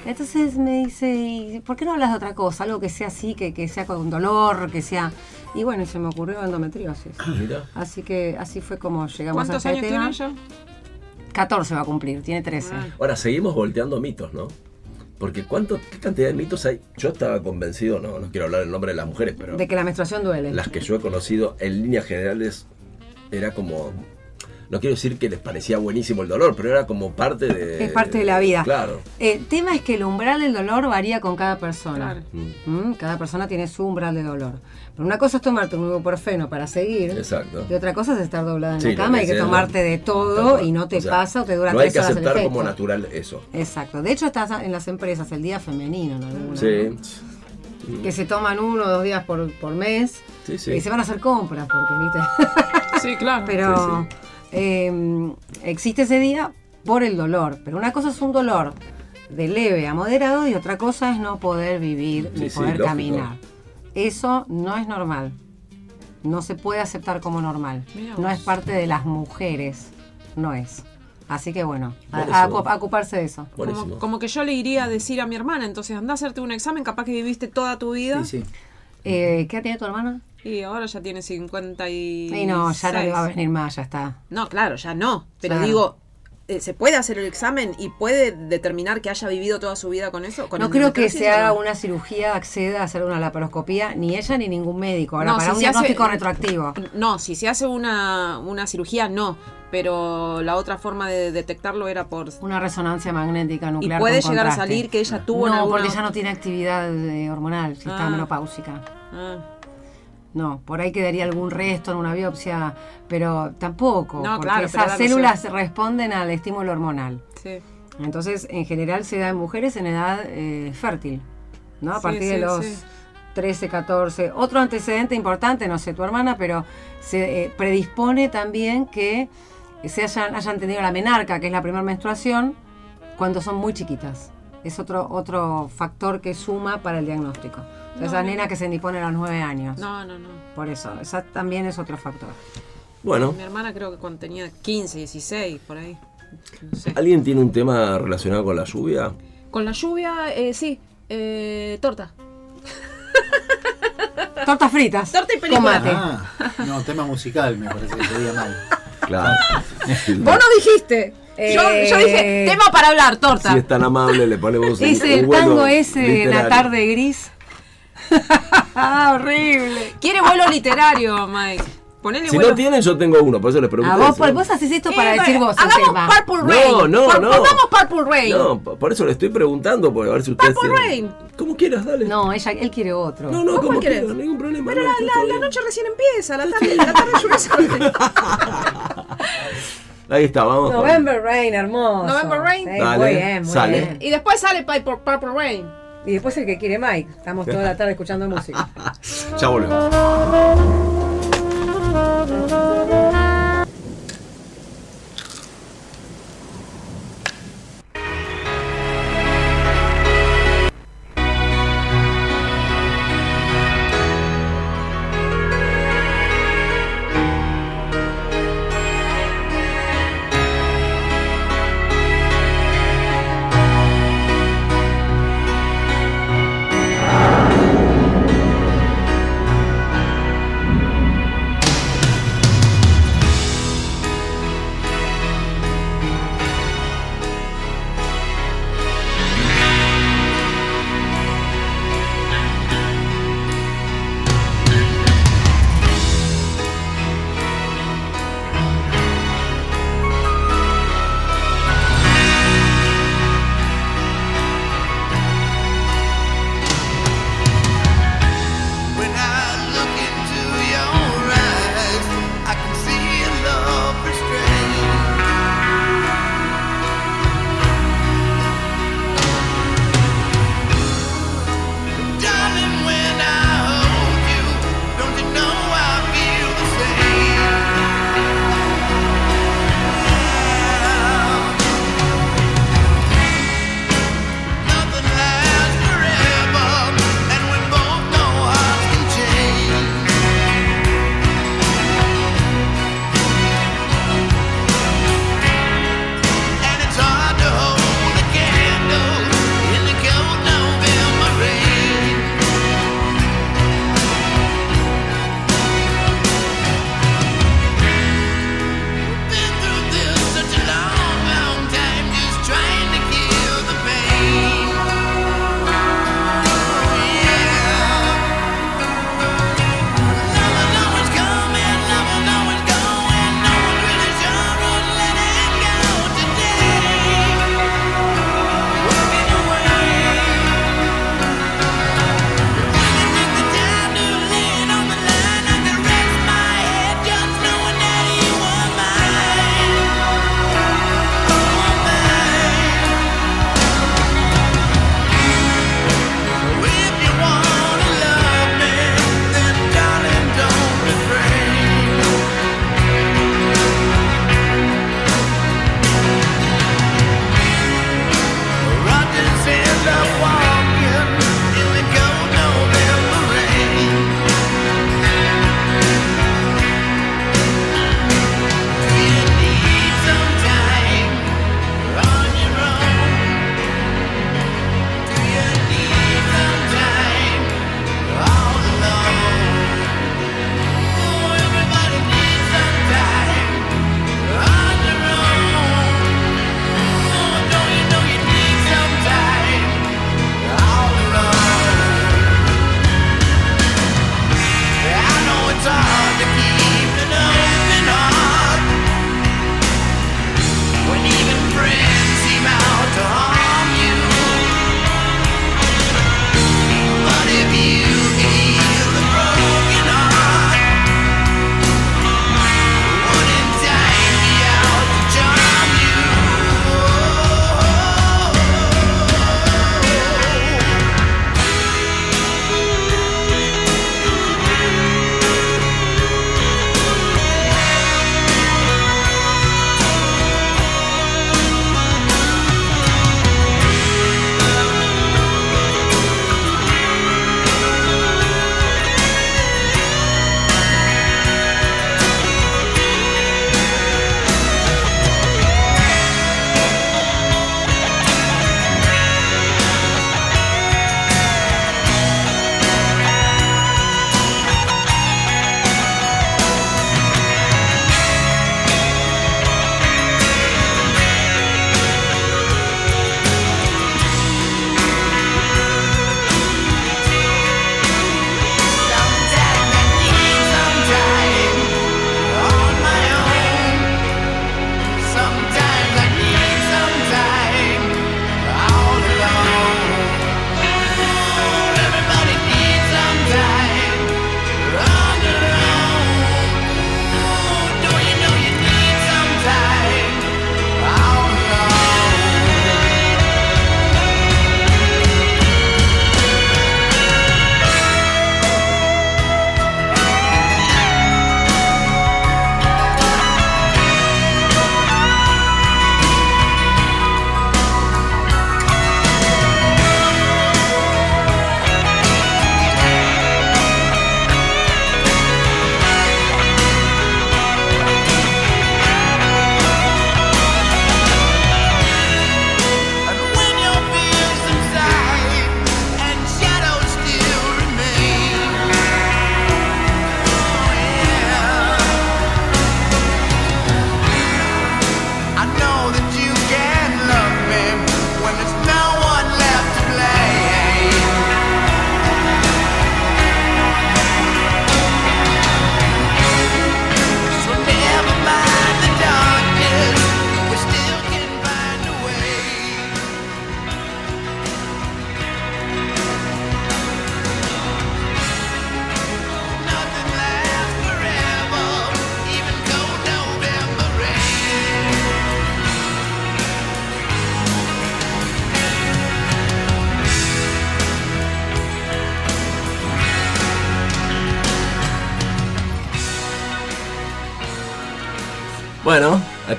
Speaker 3: Entonces me dice, "¿Y ¿por qué no hablas de otra cosa? Algo que sea así, que, que sea con dolor, que sea... Y bueno, y se me ocurrió endometriosis.
Speaker 1: Mira.
Speaker 3: Así que así fue como llegamos a
Speaker 4: ¿Cuántos
Speaker 3: este
Speaker 4: años
Speaker 3: tema.
Speaker 4: tiene ella?
Speaker 3: 14 va a cumplir, tiene 13.
Speaker 4: Ah.
Speaker 1: Ahora, seguimos volteando mitos, ¿no? Porque cuánto, qué cantidad de mitos hay. Yo estaba convencido, no, no quiero hablar en nombre de las mujeres, pero
Speaker 3: De que la menstruación duele.
Speaker 1: las que yo he conocido en líneas generales era como. No quiero decir que les parecía buenísimo el dolor, pero era como parte de.
Speaker 3: Es parte de la vida.
Speaker 1: Claro.
Speaker 3: El tema es que el umbral del dolor varía con cada persona.
Speaker 4: Claro.
Speaker 1: Mm,
Speaker 3: Cada persona tiene su umbral de dolor. Pero una cosa es tomarte un ibuprofeno para seguir.
Speaker 1: Exacto.
Speaker 3: Y otra cosa es estar doblada en
Speaker 1: Sí,
Speaker 3: la cama
Speaker 1: que
Speaker 3: y que tomarte de todo y no te
Speaker 1: O sea,
Speaker 3: pasa o te dura
Speaker 1: No hay
Speaker 3: tres
Speaker 1: que
Speaker 3: horas el
Speaker 1: aceptar
Speaker 3: efecto.
Speaker 1: como natural eso.
Speaker 3: Exacto. De hecho, está en las empresas el día femenino, en algunas,
Speaker 1: Sí.
Speaker 3: ¿no? Que se toman uno o dos días por, por mes
Speaker 1: Sí, sí.
Speaker 3: y se van a hacer compras, porque, ¿viste?
Speaker 4: Sí, claro.
Speaker 3: Pero
Speaker 1: Sí,
Speaker 3: eh, existe ese día por el dolor. Pero una cosa es un dolor de leve a moderado y otra cosa es no poder vivir
Speaker 1: Sí,
Speaker 3: ni
Speaker 1: sí,
Speaker 3: poder
Speaker 1: lógico.
Speaker 3: caminar. Eso no es normal. No se puede aceptar como normal. No es parte de las mujeres. No es. Así que bueno, a, ocuparse de eso.
Speaker 4: Como, como que yo le iría a decir a mi hermana, entonces anda a hacerte un examen, capaz que viviste toda tu vida.
Speaker 2: Sí, sí.
Speaker 3: Eh, ¿Qué tiene tu hermana?
Speaker 4: Y ahora ya tiene 50 y...
Speaker 3: Y no, ya no le va a venir más, ya está.
Speaker 4: No, claro, ya no. Pero
Speaker 3: Claro.
Speaker 4: digo, eh, ¿se puede hacer el examen y puede determinar que haya vivido toda su vida con eso? Con
Speaker 3: No creo que se haga una cirugía, acceda a hacer una laparoscopía, ni ella ni ningún médico. Ahora,
Speaker 4: No,
Speaker 3: para
Speaker 4: si
Speaker 3: un
Speaker 4: se hace-
Speaker 3: diagnóstico retroactivo.
Speaker 4: No, si se hace una, una cirugía, no. Pero la otra forma de detectarlo era por...
Speaker 3: Una resonancia magnética
Speaker 4: Y
Speaker 3: nuclear.
Speaker 4: puede
Speaker 3: con
Speaker 4: llegar a salir que ella tuvo
Speaker 3: No, porque ella no tiene actividad eh, hormonal, si está
Speaker 4: Ah.
Speaker 3: menopáusica.
Speaker 4: Ah,
Speaker 3: No, por ahí quedaría algún resto en una biopsia, pero tampoco.
Speaker 4: No,
Speaker 3: porque
Speaker 4: claro,
Speaker 3: esas células responden al estímulo hormonal.
Speaker 4: sí.
Speaker 3: Entonces, en general se da en mujeres en edad eh, fértil, ¿no? A
Speaker 4: Sí,
Speaker 3: partir de los
Speaker 4: sí.
Speaker 3: 13, 14. Otro antecedente importante, no sé tu hermana, pero se eh, predispone también que se hayan, hayan tenido la menarca, que es la primera menstruación, cuando son muy chiquitas. Es otro, otro factor que suma para el diagnóstico. O sea,
Speaker 4: No,
Speaker 3: esa
Speaker 4: no.
Speaker 3: nena que se indipone a los 9 años.
Speaker 4: No, no, no.
Speaker 3: Por eso, esa también es otro factor.
Speaker 1: Bueno,
Speaker 4: Mi hermana creo que cuando tenía 15, 16, por ahí. No sé.
Speaker 1: ¿alguien tiene un tema relacionado con la lluvia?
Speaker 4: Con la lluvia, eh, sí. Eh, torta.
Speaker 3: Tortas fritas.
Speaker 4: Torta y película.
Speaker 2: Ah, no, tema musical me parece que sería mal.
Speaker 1: Claro.
Speaker 3: Vos no dijiste.
Speaker 4: Yo, yo
Speaker 3: eh,
Speaker 4: dije, tema para hablar, torta.
Speaker 1: Si es tan amable, le ponemos un,
Speaker 3: Ese el tango ese de la tarde gris. ah, horrible.
Speaker 4: Quiere vuelo literario, Mike. Ponele
Speaker 1: Si
Speaker 4: vuelo.
Speaker 1: no tienen, yo tengo uno, por eso les pregunto.
Speaker 3: A vos,
Speaker 1: eso.
Speaker 3: por- vos haces esto para
Speaker 4: Eh,
Speaker 3: decir vos el
Speaker 4: hagamos
Speaker 3: tema.
Speaker 4: Purple Rain.
Speaker 1: No, no, no.
Speaker 4: Pongamos Purple Rain.
Speaker 1: No, por eso le estoy preguntando, porque a ver si ustedes.
Speaker 4: Purple
Speaker 1: tienen-
Speaker 4: Rain.
Speaker 1: Como quieras, dale.
Speaker 3: No, ella, él quiere otro.
Speaker 1: no, no
Speaker 4: ¿Vos
Speaker 1: como quieras, ningún problema.
Speaker 4: Pero
Speaker 1: no,
Speaker 4: la, noche recién empieza, la tarde, la tarde lluviosa.
Speaker 1: Ahí está, vamos. con-
Speaker 3: November Rain, hermoso.
Speaker 4: November Rain.
Speaker 3: Sí,
Speaker 1: Dale,
Speaker 3: muy bien, muy
Speaker 1: sale.
Speaker 3: bien.
Speaker 4: y después sale Purple, Purple Rain.
Speaker 3: Y después el que quiere Mike. Estamos toda la tarde escuchando música.
Speaker 1: Ya volvemos.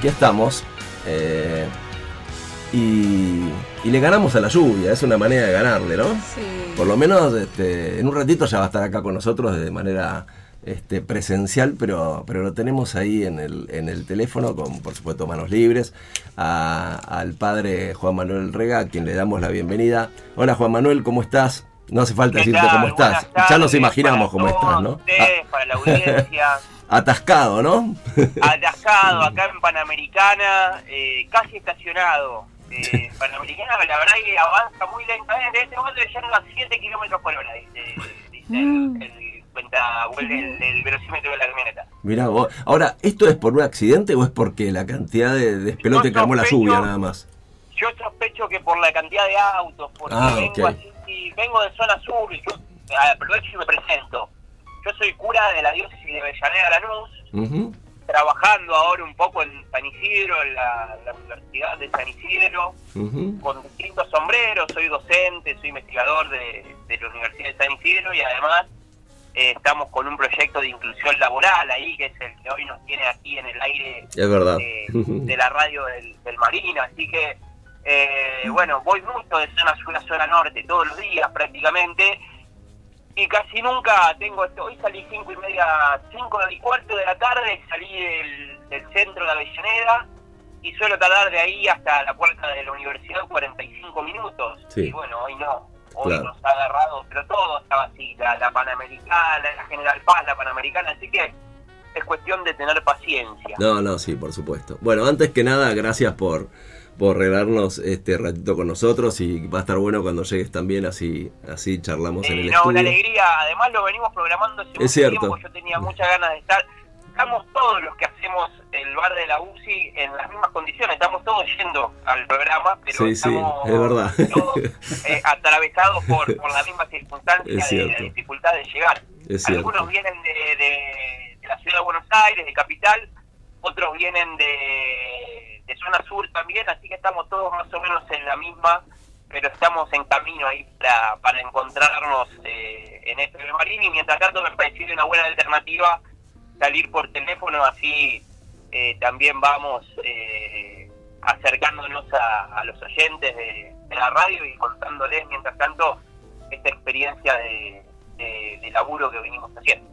Speaker 1: aquí estamos. eh, y, y le ganamos a la lluvia, es una manera de ganarle, ¿no?
Speaker 4: Sí.
Speaker 1: Por lo menos este, en un ratito ya va a estar acá con nosotros de manera este, presencial, pero, pero lo tenemos ahí en el, en el teléfono con, por supuesto, manos libres, a- al padre Juan Manuel Rega, a quien le damos la bienvenida. Hola Juan Manuel, ¿cómo estás? No hace falta
Speaker 6: ¿Qué
Speaker 1: decirte
Speaker 6: tal?
Speaker 1: cómo estás.
Speaker 6: Buenas
Speaker 1: Ya nos imaginamos cómo
Speaker 6: todos
Speaker 1: estás, ¿no?
Speaker 6: Ustedes, para la audiencia,
Speaker 1: Ah, atascado, ¿no?
Speaker 6: atascado acá en Panamericana, eh, casi estacionado. Eh, Panamericana, la verdad que avanza muy lentamente. En este momento ya anda a 7 kilómetros por hora, dice, dice
Speaker 3: Mm.
Speaker 6: el, el, cuenta, el, el, el velocímetro de la camioneta.
Speaker 1: Mirá vos. Ahora, ¿esto es por un accidente o es porque la cantidad de despelote
Speaker 6: Yo
Speaker 1: calmó la lluvia nada más?
Speaker 6: Yo sospecho que por la cantidad de autos, porque
Speaker 1: Ah,
Speaker 6: vengo así, vengo de zona sur y yo aprovecho y me presento. Yo soy cura de la diócesis de Avellaneda Lanús,
Speaker 1: Ujú,
Speaker 6: trabajando ahora un poco en San Isidro, en la, la Universidad de San Isidro, con distintos sombreros, soy docente, soy investigador de, de la Universidad de San Isidro y además eh, estamos con un proyecto de inclusión laboral ahí, que es el que hoy nos tiene aquí en el aire
Speaker 1: Es verdad.
Speaker 6: eh, de la radio del, del Marino, así que eh, bueno, voy mucho de zona sur a zona norte todos los días prácticamente y casi nunca tengo esto. Hoy salí cinco y media, cinco y cuarto de la tarde, salí del, del centro de Avellaneda y suelo tardar de ahí hasta la puerta de la universidad 45 minutos.
Speaker 1: Sí.
Speaker 6: Y bueno, hoy no. Hoy
Speaker 1: Claro.
Speaker 6: nos ha agarrado, pero todo estaba así, la, la Panamericana, la General Paz, la Panamericana, así que es cuestión de tener paciencia.
Speaker 1: No, no, sí, por supuesto. Bueno, antes que nada, gracias por, por regalarnos este ratito con nosotros y va a estar bueno cuando llegues también, así, así charlamos en el
Speaker 6: no, una
Speaker 1: estudio.
Speaker 6: alegría. Además lo venimos programando hace mucho
Speaker 1: cierto.
Speaker 6: tiempo. Yo tenía muchas ganas de estar. Estamos todos los que hacemos el bar de la UCI en las mismas condiciones. Estamos todos yendo al programa, pero
Speaker 1: Sí, sí,
Speaker 6: estamos
Speaker 1: es verdad.
Speaker 6: todos eh, atravesados por, por la misma circunstancia
Speaker 1: Es
Speaker 6: de la dificultad de llegar.
Speaker 1: Es cierto.
Speaker 6: Algunos vienen de, de- de la ciudad de Buenos Aires, de Capital, otros vienen de, de zona sur también, así que estamos todos más o menos en la misma, pero estamos en camino ahí para, para encontrarnos eh, en este Marín y mientras tanto me pareció una buena alternativa salir por teléfono, así eh, también vamos eh, acercándonos a, los oyentes de, de la radio y contándoles mientras tanto esta experiencia de, de- de laburo que venimos haciendo.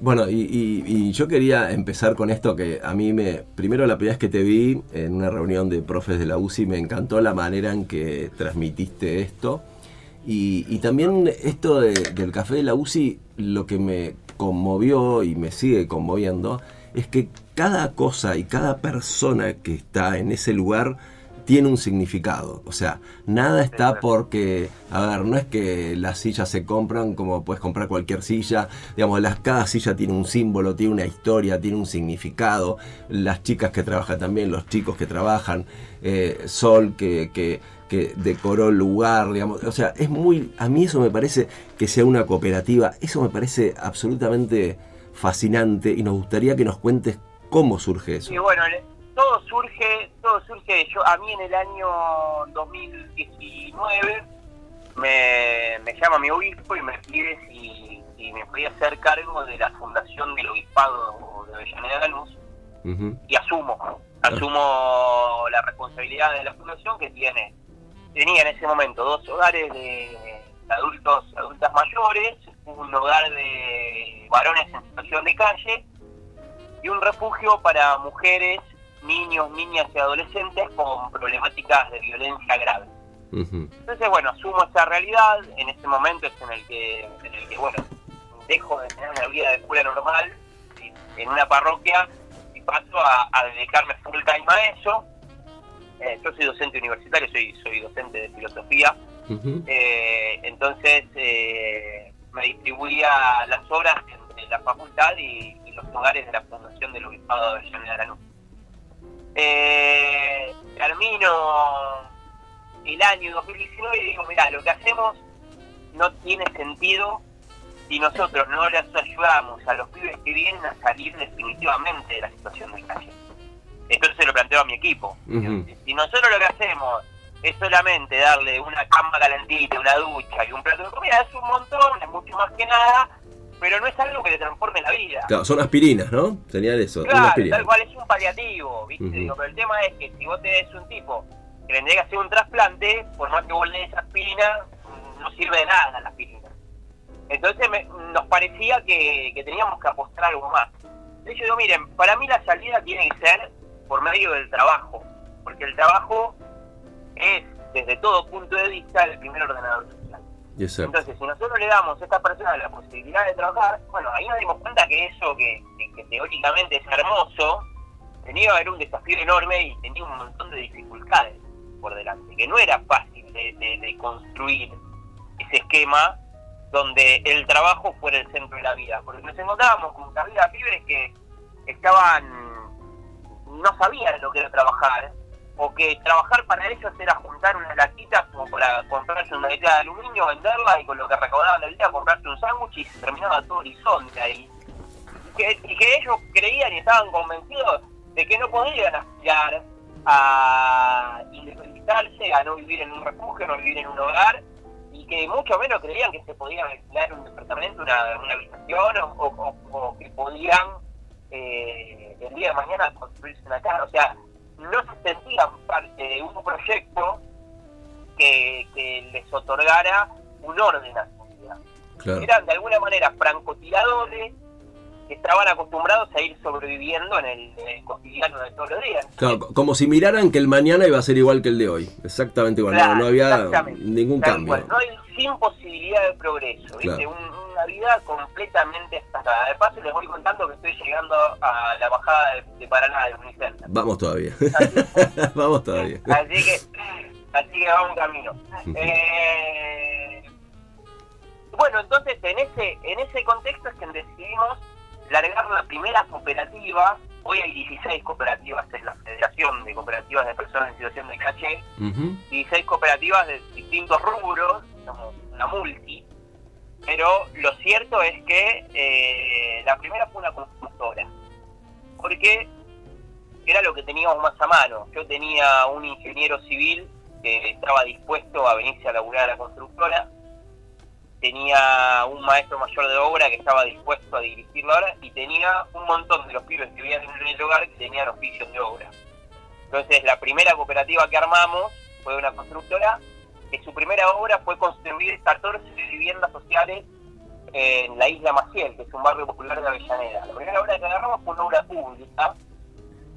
Speaker 1: Bueno, y, yo quería empezar con esto que a mí me... Primero la primera vez que te vi en una reunión de profes de la UCI me encantó la manera en que transmitiste esto. Y, también esto de- del café de la UCI, lo que me conmovió y me sigue conmoviendo, es que cada cosa y cada persona que está en ese lugar tiene un significado. O sea, nada está porque, a ver, no es que las sillas se compran como puedes comprar cualquier silla. Digamos, las, cada silla tiene un símbolo, tiene una historia, tiene un significado. Las chicas que trabajan también, los chicos que trabajan, eh, Sol que, que, que decoró el lugar, digamos. O sea, es muy. A mí eso me parece que sea una cooperativa. Eso me parece absolutamente fascinante y nos gustaría que nos cuentes cómo surge eso.
Speaker 6: Y bueno, le- todo surge, todo surge, yo a mí en el año 2019 me, me llama mi obispo y me pide si, si me podía hacer cargo de la fundación del obispado de Avellaneda Lanús
Speaker 1: Ujú.
Speaker 6: y asumo, asumo la responsabilidad de la fundación que tiene, tenía en ese momento dos hogares de adultos, adultas mayores, un hogar de varones en situación de calle y un refugio para mujeres, niños, niñas y adolescentes con problemáticas de violencia grave. Entonces, bueno, asumo esa realidad, en ese momento es en el que, en el que bueno, dejo de tener una vida de cura normal en una parroquia y paso a, a dedicarme full time a eso. Eh, yo soy docente universitario, soy, soy docente de filosofía, eh, entonces eh, me distribuía las horas entre la facultad y, y los hogares de la Fundación del Obispado de Avellaneda Lanús. Eh, termino el año 2019 y digo, mira, lo que hacemos no tiene sentido si nosotros no les ayudamos a los pibes que vienen a salir definitivamente de la situación de calle. Entonces se lo planteo a mi equipo.
Speaker 1: Ujú.
Speaker 6: Si nosotros lo que hacemos es solamente darle una cama calentita, una ducha y un plato de comida, es un montón, es mucho más que nada, pero no es algo que te transforme la vida.
Speaker 1: Claro, son aspirinas, ¿no? Serían eso,
Speaker 6: Claro, tal cual es un paliativo, ¿viste? Digo, pero el tema es que si vos tenés un tipo que le que hacer un trasplante, por más que vos le des aspirina, no sirve de nada la aspirina. Entonces me- nos parecía que, que teníamos que apostar algo más. De hecho, digo, miren, para mí la salida tiene que ser por medio del trabajo, porque el trabajo es, desde todo punto de vista, el primer ordenador Entonces, si nosotros le damos a esta persona la posibilidad de trabajar, bueno, ahí nos dimos cuenta que eso que, teóricamente es hermoso, tenía que haber un desafío enorme y tenía un montón de dificultades por delante, que no era fácil de construir ese esquema donde el trabajo fuera el centro de la vida, porque nos encontrábamos con que había pibes que estaban, no sabían lo que era trabajar, o que trabajar para ellos era juntar unas latitas como para comprarse una latita de aluminio, venderla y con lo que recaudaban del día comprarse un sándwich y se terminaba todo horizonte ahí. Y que, y que ellos creían y estaban convencidos de que no podían aspirar a independizarse, a no vivir en un refugio, no vivir en un hogar, y que mucho menos creían que se podían alquilar un departamento, una, una habitación, o- o que podían eh, el día de mañana construirse una casa. O sea, no se sentían parte de un proyecto que, que les otorgara un orden a su vida.
Speaker 1: Claro.
Speaker 6: Eran de alguna manera francotiradores que estaban acostumbrados a ir sobreviviendo en el, en el cotidiano de todos los días.
Speaker 1: Claro, co- como si miraran que el mañana iba a ser igual que el de hoy. Exactamente igual. no-
Speaker 6: Claro,
Speaker 1: no, había ningún cambio.
Speaker 6: No hay sin posibilidad de progreso, ¿viste? Un- una vida completamente estancada. De paso les voy contando que estoy llegando a la bajada de, de Paraná de Unicenter.
Speaker 1: Vamos todavía. Vamos todavía.
Speaker 6: Así que, así que vamos camino. Eh, bueno, entonces en ese, en ese contexto es que decidimos largar la primera cooperativa. Hoy hay 16 cooperativas en la Federación de Cooperativas de Personas en Situación de Caché.
Speaker 1: Ujú.
Speaker 6: 16 cooperativas de distintos rubros, una multi, pero lo cierto es que eh, la primera fue una constructora, porque era lo que teníamos más a mano. Yo tenía un ingeniero civil que estaba dispuesto a venirse a laburar a la constructora, tenía un maestro mayor de obra que estaba dispuesto a dirigir la obra y tenía un montón de los pibes que vivían en el hogar que tenían oficios de obra. Entonces la primera cooperativa que armamos fue una constructora que su primera obra fue construir 14 viviendas sociales en la isla Maciel, que es un barrio popular de Avellaneda. La primera obra que agarramos fue una obra pública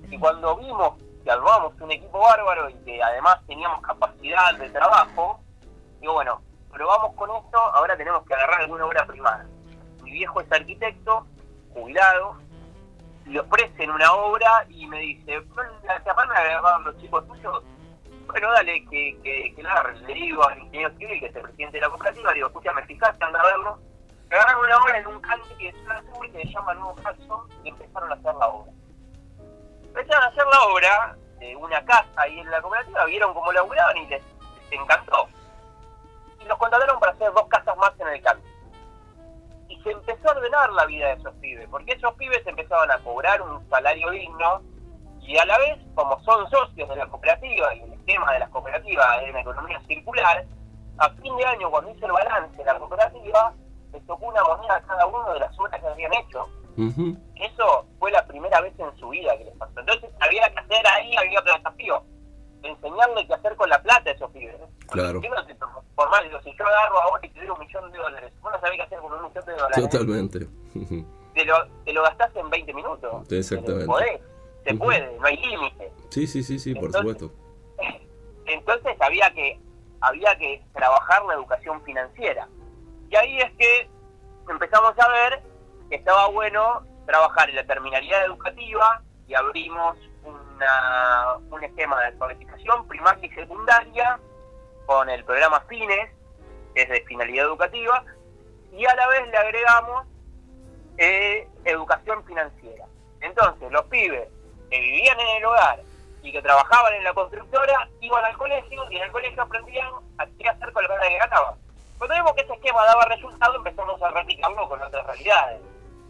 Speaker 6: y cuando vimos que armamos un equipo bárbaro y que además teníamos capacidad de trabajo, digo, bueno, probamos con esto, ahora tenemos que agarrar alguna obra privada. Mi viejo es arquitecto, jubilado, le ofrecen una obra y me dice, la capaz me agarraron los chicos tuyos, bueno, dale, que, que, que la. Le digo al ingeniero civil, que es el presidente de la cooperativa, digo, escúchame, fijate, anda a verlo. Agarraron una obra en un country de zona sur que se llama Nuevo Jackson y empezaron a hacer la obra. Empezaron a hacer la obra de una casa ahí en la cooperativa, vieron cómo laburaban y les, les encantó. Y los contrataron para hacer dos casas más en el country. Y se empezó a ordenar la vida de esos pibes, porque esos pibes empezaban a cobrar un salario digno y a la vez, como son socios de la cooperativa y esquema de las cooperativas es una economía circular, a fin de año cuando hice el balance de la cooperativa, les tocó una moneda a cada uno de las obras que habían hecho. Eso fue la primera vez en su vida que les pasó. Entonces había que hacer ahí, había otro desafío, enseñarle qué hacer con la plata a esos pibes. Porque
Speaker 1: Claro.
Speaker 6: si no te transformás, digo, si yo agarro ahora y te doy un millón de dólares, vos no sabés qué hacer con un millón de dólares.
Speaker 1: Totalmente.
Speaker 6: Te lo, te lo gastás en 20 minutos.
Speaker 1: Exactamente.
Speaker 6: Podés, se puede, no hay límite.
Speaker 1: Sí, sí, sí, sí, por supuesto.
Speaker 6: Entonces había que había que trabajar la educación financiera. Y ahí es que empezamos a ver que estaba bueno trabajar en la terminalidad educativa y abrimos una, un esquema de alfabetización primaria y secundaria con el programa FINES, que es de finalidad educativa, y a la vez le agregamos eh, educación financiera. Entonces, los pibes que vivían en el hogar y que trabajaban en la constructora iban al colegio y en el colegio aprendían a qué hacer con la plata que ganaban. Cuando vimos que ese esquema daba resultado, empezamos a replicarlo con otras realidades.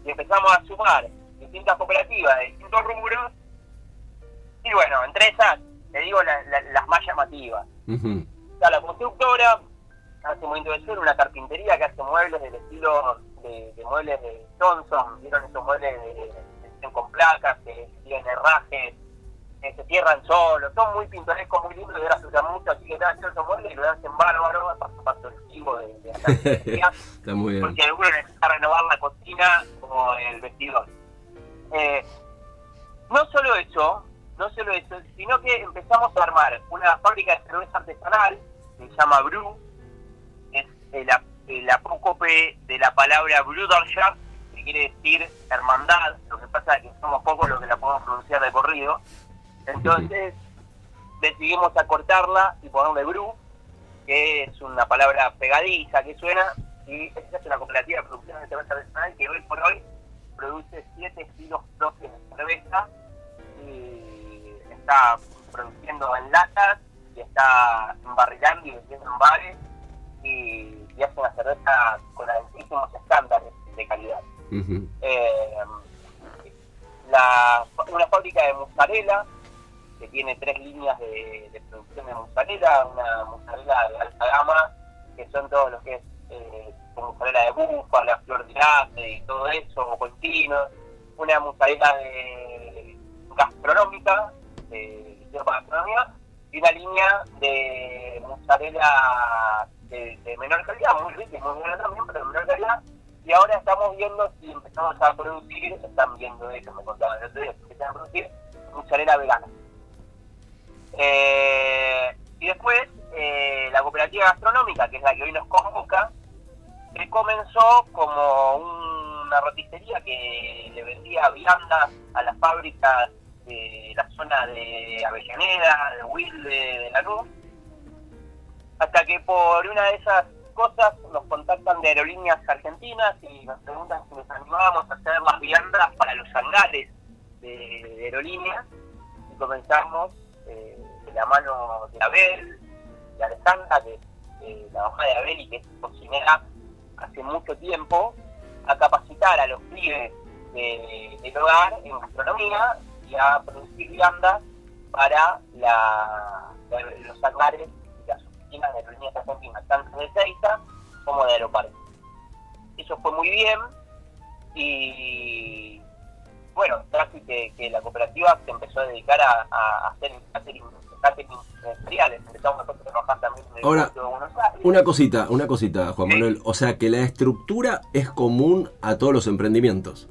Speaker 6: Y empezamos a sumar distintas cooperativas de distintos rubros. Y bueno, entre esas, te digo la- la- las más llamativas.
Speaker 1: Ujú.
Speaker 6: Está la constructora, hace muy interesante una carpintería que hace muebles del estilo de, de muebles de Johnson, vieron esos muebles de, de- con placas que tienen herrajes, que se cierran solos, son muy pintorescos, muy lindos y ahora se usan mucho, así que nada, esos muebles y lo hacen bárbaro, paso paso el chivo de, de la
Speaker 1: Está muy bien.
Speaker 6: porque algunos necesitan renovar la cocina o el vestidor. Eh, no solo eso, no solo eso, sino que empezamos a armar una fábrica de cerveza artesanal que se llama Brew, es el, el apócope de la palabra Bruderschaft, que quiere decir hermandad, lo que pasa es que somos pocos los que la podemos pronunciar de corrido. Entonces decidimos acortarla y ponerle Brew, que es una palabra pegadiza que suena, y esta es una cooperativa de producción de cerveza artesanal que hoy por hoy produce 7 kilos propios de cerveza y está produciendo en latas y está embarrilando y vendiendo en bares y, y hace una cerveza con altísimos estándares de calidad. Eh, la, una fábrica de mozzarella que tiene tres líneas de, producción de mozzarella, una mozzarella de alta gama, que son todos los que es eh, mozzarella de búfala, flor de ave y todo eso, o una mozzarella de gastronómica, de, gastronomía, y una línea de mozzarella de, de menor calidad, muy rica y muy buena también, pero de menor calidad, y ahora estamos viendo si empezamos a producir, están viendo eso, me contaban el otro día, si empiezan a producir mozzarella vegana. Eh, y después, eh, la cooperativa gastronómica, que es la que hoy nos convoca, que comenzó como una roticería que le vendía viandas a las fábricas de la zona de Avellaneda, de Wilde, de Lanús, hasta que por una de esas cosas nos contactan de aerolíneas argentinas y nos preguntan si nos animábamos a hacer las viandas para los hangares de aerolíneas y comenzamos de la mano de Abel, de Alejandra, que es eh, la mamá de Abel y que es cocinera hace mucho tiempo, a capacitar a los pibes de- del hogar en gastronomía y a producir viandas para los hangares y las oficinas de aerolíneas argentinas, tanto de Seiza como de Aeroparque. Eso fue muy bien y bueno, casi que, que la cooperativa se empezó a dedicar a, a hacer catering, empresariales. Empezamos nosotros a trabajar también en el
Speaker 1: Ahora,
Speaker 6: de Buenos Aires.
Speaker 1: Una cosita, una cosita, Juan. Manuel. O sea que la estructura es común a todos los emprendimientos.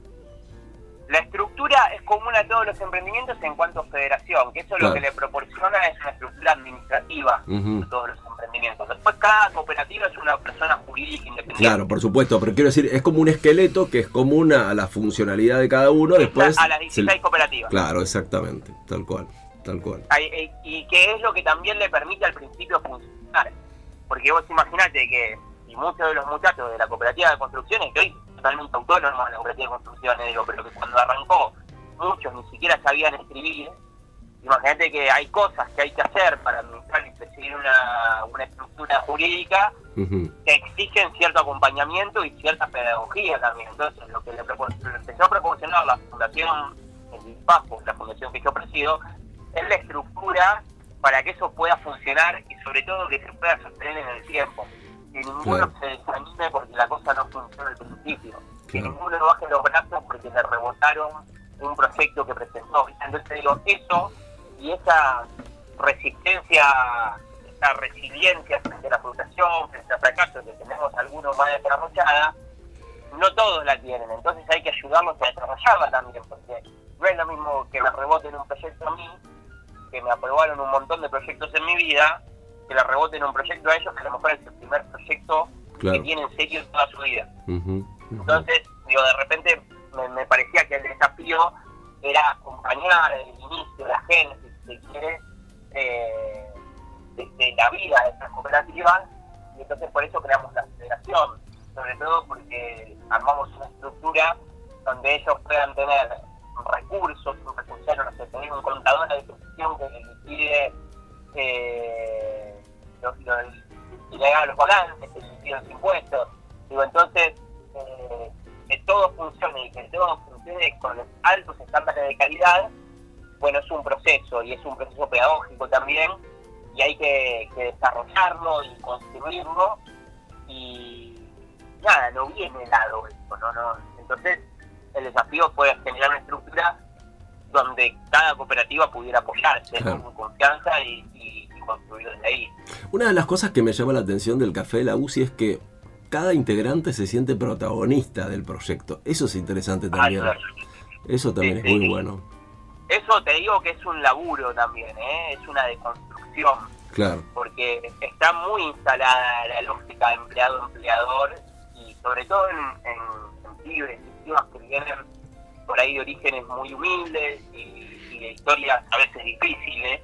Speaker 6: La estructura es común a todos los emprendimientos en cuanto a federación, que eso
Speaker 1: Claro.
Speaker 6: lo que le proporciona es una estructura administrativa
Speaker 1: Ujú.
Speaker 6: a todos los emprendimientos. Después cada cooperativa es una persona jurídica independiente.
Speaker 1: Claro, por supuesto, pero quiero decir, es como un esqueleto que es común a la funcionalidad de cada uno. Después.
Speaker 6: a las
Speaker 1: se-
Speaker 6: 16 cooperativas.
Speaker 1: Claro, exactamente, tal cual, tal cual.
Speaker 6: Eh, y que es lo que también le permite al principio funcionar. Porque vos imaginate que, y muchos de los muchachos de la cooperativa de construcciones, que hoy totalmente autónomos en la cooperativa de construcciones, digo, pero que cuando arrancó muchos ni siquiera sabían escribir, imagínate que hay cosas que hay que hacer para administrar y seguir una, una estructura jurídica que exigen cierto acompañamiento y cierta pedagogía también. Entonces, lo que le, le empezó a proporcionar la Fundación, el IPAFO, la fundación que yo presido, es la estructura para que eso pueda funcionar y sobre todo que se pueda sostener en el tiempo. Que ninguno
Speaker 1: Claro.
Speaker 6: se desanime porque la cosa no funciona al principio. Que
Speaker 1: Claro.
Speaker 6: ninguno no baje los brazos porque le rebotaron un proyecto que presentó. Entonces digo, eso y esa resistencia, esa resiliencia frente a la frustración, frente al fracaso que tenemos algunos más desarrollada, no todos la tienen. Entonces hay que ayudarlos a desarrollarla también, porque no es lo mismo que me reboten un proyecto a mí, que me aprobaron un montón de proyectos en mi vida, que le reboten un proyecto a ellos, que a lo mejor es el primer proyecto
Speaker 1: Claro.
Speaker 6: que tienen serio en toda su vida. Entonces, digo, de repente me, me parecía que el desafío era acompañar el inicio, la génesis, si se quiere, eh, de, de la vida de estas cooperativas, y entonces por eso creamos la federación, sobre todo porque armamos una estructura donde ellos puedan tener recursos, un recursario, no sé, tener un contador a disposición que liquide eh, los, los, los balances, que los impuestos. Digo, entonces, eh, que todo funcione y que todo funcione con los altos estándares de calidad, bueno, es un proceso y es un proceso pedagógico también y hay que, que desarrollarlo y construirlo y, nada, no viene dado esto, ¿no? no Entonces, el desafío fue generar una estructura donde cada cooperativa pudiera apoyarse
Speaker 1: Claro.
Speaker 6: con confianza y, y- y construir desde ahí.
Speaker 1: Una de las cosas que me llama la atención del Café de la UCI es que cada integrante se siente protagonista del proyecto. Eso es interesante también.
Speaker 6: Ah, claro.
Speaker 1: Eso también es
Speaker 6: sí.
Speaker 1: muy bueno.
Speaker 6: Eso te digo que es un laburo también, ¿eh? es una deconstrucción,
Speaker 1: Claro.
Speaker 6: porque está muy instalada la lógica empleado-empleador y sobre todo en, en, en pibes y pibas que vienen por ahí de orígenes muy humildes y, y de historias a veces difíciles.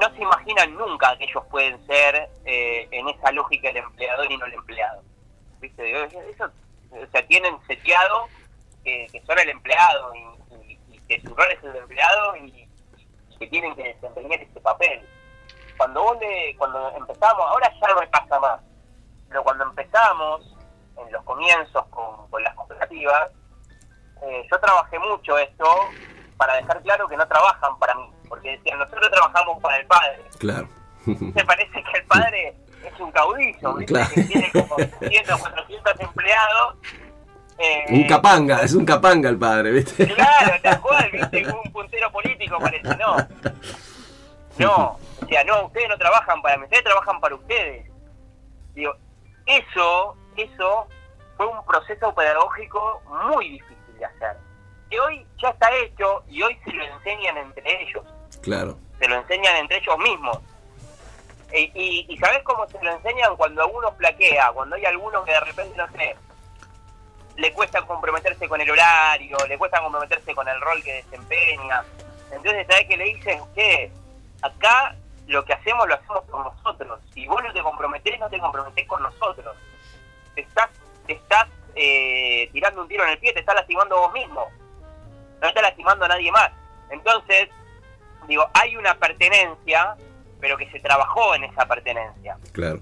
Speaker 6: No se imaginan nunca que ellos pueden ser eh, en esa lógica el empleador y no el empleado. ¿Viste? Eso, o sea, tienen seteado que, que son el empleado y que su rol es el de empleado y, y que tienen que desempeñar ese papel. Cuando vos le, cuando empezamos, ahora ya no me pasa más, pero cuando empezamos, en los comienzos con, con las cooperativas, eh, yo trabajé mucho esto para dejar claro que no trabajan para mí, porque decían, nosotros trabajamos para el padre.
Speaker 1: Claro.
Speaker 6: Me parece que el padre es un caudillo.
Speaker 1: Claro.
Speaker 6: que tiene como 300 o 400 empleados. Eh,
Speaker 1: Un capanga, es un capanga el padre, ¿viste?
Speaker 6: Claro, tal cual, viste, un puntero político parece, no. No, o sea, no, ustedes no trabajan para mí, ustedes trabajan para ustedes. Digo, eso, eso fue un proceso pedagógico muy difícil de hacer. Que hoy ya está hecho y hoy se lo enseñan entre ellos,
Speaker 1: Claro.
Speaker 6: se lo enseñan entre ellos mismos. E- y, y ¿sabés cómo se lo enseñan? Cuando alguno flaquea, cuando hay alguno que de repente, no sé, le cuesta comprometerse con el horario, le cuesta comprometerse con el rol que desempeña. Entonces, ¿sabés qué le dicen? Que acá lo que hacemos lo hacemos por nosotros. Si vos no te comprometés, no te comprometés con nosotros. Te estás, te estás eh, tirando un tiro en el pie, te estás lastimando vos mismo. No estás lastimando a nadie más. Entonces, digo, hay una pertenencia, pero que se trabajó en esa pertenencia.
Speaker 1: Claro.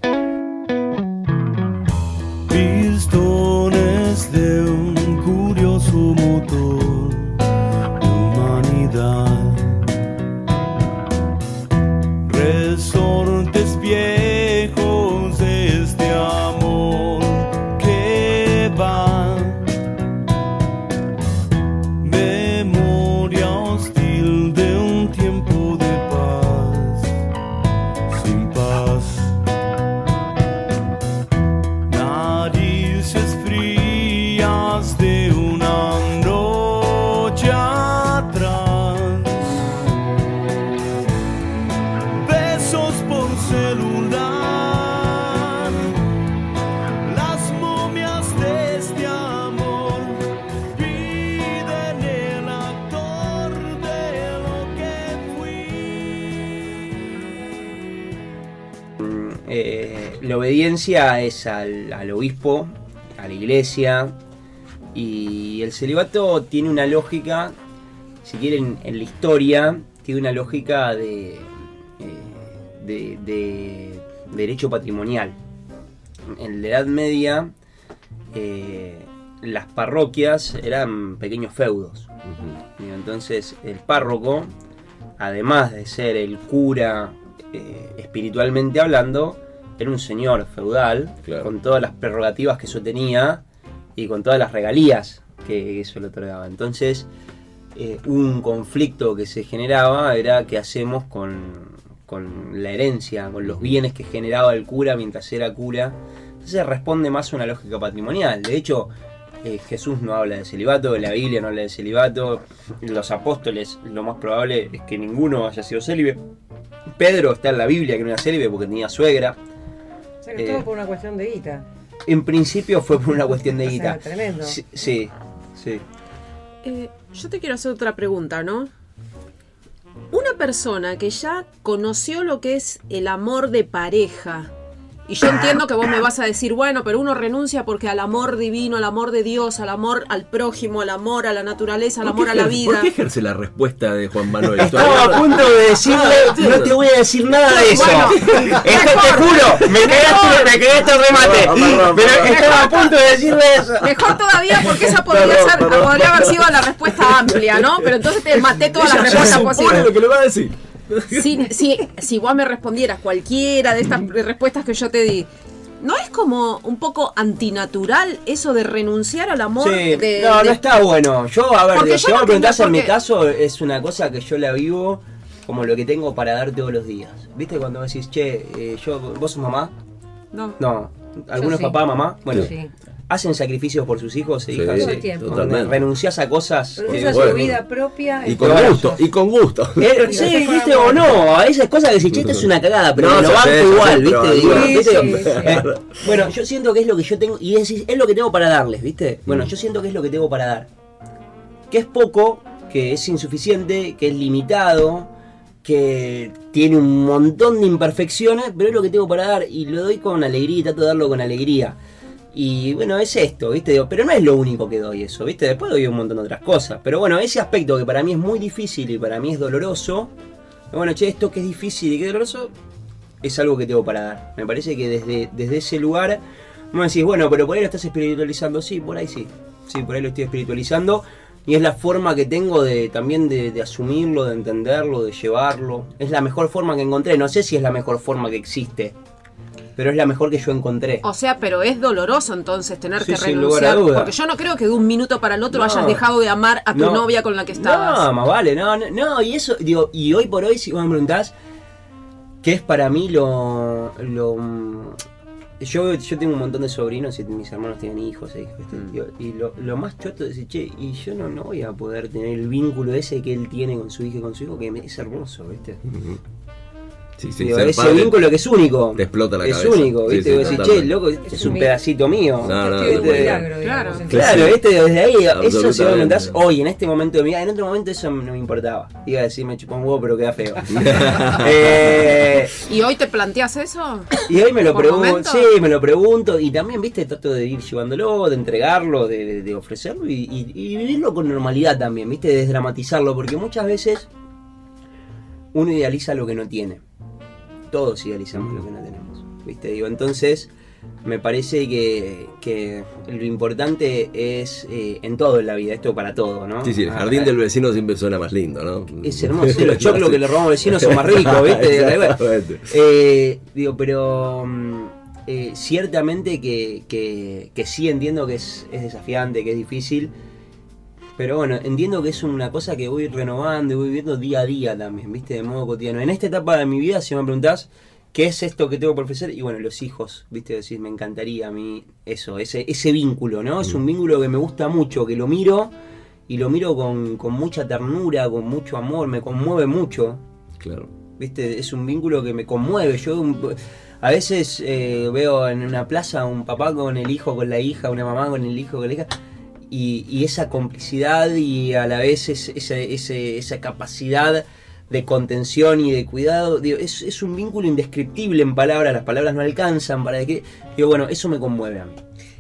Speaker 7: De un curioso motor de humanidad. Resortes viejos
Speaker 8: obediencia es al, al obispo, a la iglesia, y el celibato tiene una lógica, si quieren, en la historia, tiene una lógica de, eh, de, de derecho patrimonial. En la Edad Media, eh, las parroquias eran pequeños feudos. Entonces el párroco, además de ser el cura eh, espiritualmente hablando, era un señor feudal
Speaker 1: Claro.
Speaker 8: con todas las prerrogativas que eso tenía y con todas las regalías que eso le otorgaba. Entonces eh, un conflicto que se generaba era qué hacemos con, con la herencia, con los bienes que generaba el cura mientras era cura. Entonces responde más a una lógica patrimonial. De hecho, eh, Jesús no habla de celibato, la Biblia no habla de celibato, los apóstoles lo más probable es que ninguno haya sido célibe. Pedro está en la Biblia que no era célibe porque tenía suegra.
Speaker 3: O sea, que
Speaker 8: Eh,
Speaker 3: todo por una cuestión de guita.
Speaker 8: En principio fue por una cuestión de
Speaker 3: O sea,
Speaker 8: guita.
Speaker 3: tremendo.
Speaker 8: Sí, sí, sí.
Speaker 4: Eh, yo te quiero hacer otra pregunta, ¿no? Una persona que ya conoció lo que es el amor de pareja, y yo entiendo que vos me vas a decir, bueno, pero uno renuncia porque al amor divino, al amor de Dios, al amor al prójimo, al amor a la naturaleza, al
Speaker 1: ¿Por qué
Speaker 4: amor a la vida.
Speaker 1: ¿Por qué ejerce la respuesta de Juan Manuel?
Speaker 8: Estaba a punto de decirle, no te voy a decir nada de eso.
Speaker 4: Bueno,
Speaker 8: Esto te juro, me cagaste, me el remate.
Speaker 1: Perdón, perdón,
Speaker 8: pero estaba a punto de decirle eso.
Speaker 4: Mejor todavía porque esa podría,
Speaker 1: Perdón,
Speaker 4: ser,
Speaker 1: perdón.
Speaker 4: podría haber sido la respuesta amplia, ¿no? Pero entonces te maté todas las
Speaker 1: Ella
Speaker 4: respuestas posibles.
Speaker 1: lo que le va a decir.
Speaker 4: si, si, si vos me respondieras cualquiera de estas respuestas que yo te di, ¿No es como un poco antinatural eso de renunciar al amor?
Speaker 8: Sí,
Speaker 4: de-
Speaker 8: no,
Speaker 4: de-
Speaker 8: no está bueno. Yo, a ver,
Speaker 4: Porque
Speaker 8: digo,
Speaker 4: yo
Speaker 8: si vos
Speaker 4: no
Speaker 8: me preguntás
Speaker 4: tengo
Speaker 8: en mi caso, es una cosa que yo la vivo como lo que tengo para dar todos los días. ¿Viste cuando decís, che, eh, yo, vos sos mamá?
Speaker 4: No.
Speaker 8: No. ¿Algunos
Speaker 3: sí.
Speaker 8: papá, mamá? Bueno,
Speaker 3: Sí.
Speaker 8: Hacen sacrificios por sus hijos e
Speaker 1: Sí,
Speaker 8: hijas. Sí.
Speaker 3: tiempo.
Speaker 1: Totalmente.
Speaker 8: Renunciás a cosas
Speaker 3: es
Speaker 1: bueno.
Speaker 3: su vida propia.
Speaker 1: Y con gusto, y con gusto.
Speaker 8: Eh, sí, viste, o no, a esas cosas que che, esto es una cagada, pero
Speaker 1: No,
Speaker 8: lo banco igual, viste. Eh, bueno, yo siento que es lo que yo tengo, y es, es lo que tengo para darles, viste. Bueno, yo siento que es lo que tengo para dar. Que es poco, que es insuficiente, que es limitado, que tiene un montón de imperfecciones, pero es lo que tengo para dar y lo doy con alegría y trato de darlo con alegría. Y bueno, es esto, ¿viste? Pero no es lo único que doy eso, ¿viste? Después doy un montón de otras cosas. Pero bueno, ese aspecto que para mí es muy difícil y para mí es doloroso. Bueno, che, esto que es difícil y que es doloroso, es algo que tengo para dar. Me parece que desde, desde ese lugar, vos decís, bueno, pero por ahí lo estás espiritualizando. Sí, por ahí sí. Sí, por ahí lo estoy espiritualizando. Y es la forma que tengo de también de, de asumirlo, de entenderlo, de llevarlo. Es la mejor forma que encontré. No sé si es la mejor forma que existe. Pero es la mejor que yo encontré.
Speaker 4: O sea, pero es doloroso entonces tener
Speaker 8: Sí,
Speaker 4: que
Speaker 8: sin lugar a
Speaker 4: renunciar.
Speaker 8: duda.
Speaker 4: Porque yo no creo que de un minuto para el otro
Speaker 8: No.
Speaker 4: hayas dejado de amar a tu
Speaker 8: No.
Speaker 4: novia con la que estabas.
Speaker 8: No, más vale, no, no, no, y eso, digo, y hoy por hoy, si vos me preguntás, ¿qué es para mí lo. lo mm, yo, yo tengo un montón de sobrinos y mis hermanos tienen hijos e ¿viste?
Speaker 1: Mm.
Speaker 8: Y lo, lo más choto es decir, che, y yo no, no voy a poder tener el vínculo ese que él tiene con su hija y con su hijo, que es hermoso, ¿viste?
Speaker 1: Sí, sí,
Speaker 8: Digo,
Speaker 1: ser
Speaker 8: ese
Speaker 1: padre
Speaker 8: vínculo que es único.
Speaker 1: te explota la
Speaker 8: es
Speaker 1: cabeza.
Speaker 8: único,
Speaker 1: Sí,
Speaker 8: ¿viste?
Speaker 1: sí,
Speaker 8: decís, che, loco, este
Speaker 3: Es
Speaker 8: es un pedacito mío.
Speaker 4: Claro.
Speaker 8: Claro, ¿viste? Desde ahí, eso si me preguntás hoy, en este momento de mi vida, en otro momento eso no me importaba. Iba a decir, me chupó un huevo, pero queda feo. Eh,
Speaker 4: ¿Y hoy te planteas eso?
Speaker 8: y hoy me lo
Speaker 4: ¿Por
Speaker 8: pregunto, sí, me lo pregunto, y también, viste, trato de ir llevándolo, de entregarlo, de, de- de ofrecerlo y, y- y vivirlo con normalidad también, viste, de desdramatizarlo, porque muchas veces uno idealiza lo que no tiene. Todos idealizamos lo que no tenemos, viste, digo, entonces me parece que, que lo importante es eh, en todo en la vida, esto para todo, ¿no?
Speaker 1: Sí, sí, el
Speaker 8: Ah,
Speaker 1: jardín
Speaker 8: ah,
Speaker 1: del vecino siempre suena más lindo, ¿no?
Speaker 8: Es hermoso, los choclos que le robamos al vecino son más ricos, viste. Eh, digo, pero mm, eh, ciertamente que, que, que sí entiendo que es, es desafiante, que es difícil. Pero bueno, entiendo que es una cosa que voy renovando y voy viviendo día a día también, ¿viste? De modo cotidiano. En esta etapa de mi vida, si me preguntás, ¿qué es esto que tengo por ofrecer? Y bueno, los hijos, ¿viste? Decir, me encantaría a mí eso, ese, ese vínculo, ¿no? Es un vínculo que me gusta mucho, que lo miro y lo miro con, con mucha ternura, con mucho amor, me conmueve mucho.
Speaker 1: Claro.
Speaker 8: ¿Viste? Es un vínculo que me conmueve. Yo un- a veces eh, veo en una plaza un papá con el hijo, con la hija, una mamá con el hijo, con la hija. Y, y esa complicidad y a la vez es- ese- ese- esa capacidad de contención y de cuidado, digo, es, es un vínculo indescriptible en palabras, las palabras no alcanzan para que... Digo, bueno, eso me conmueve a mí.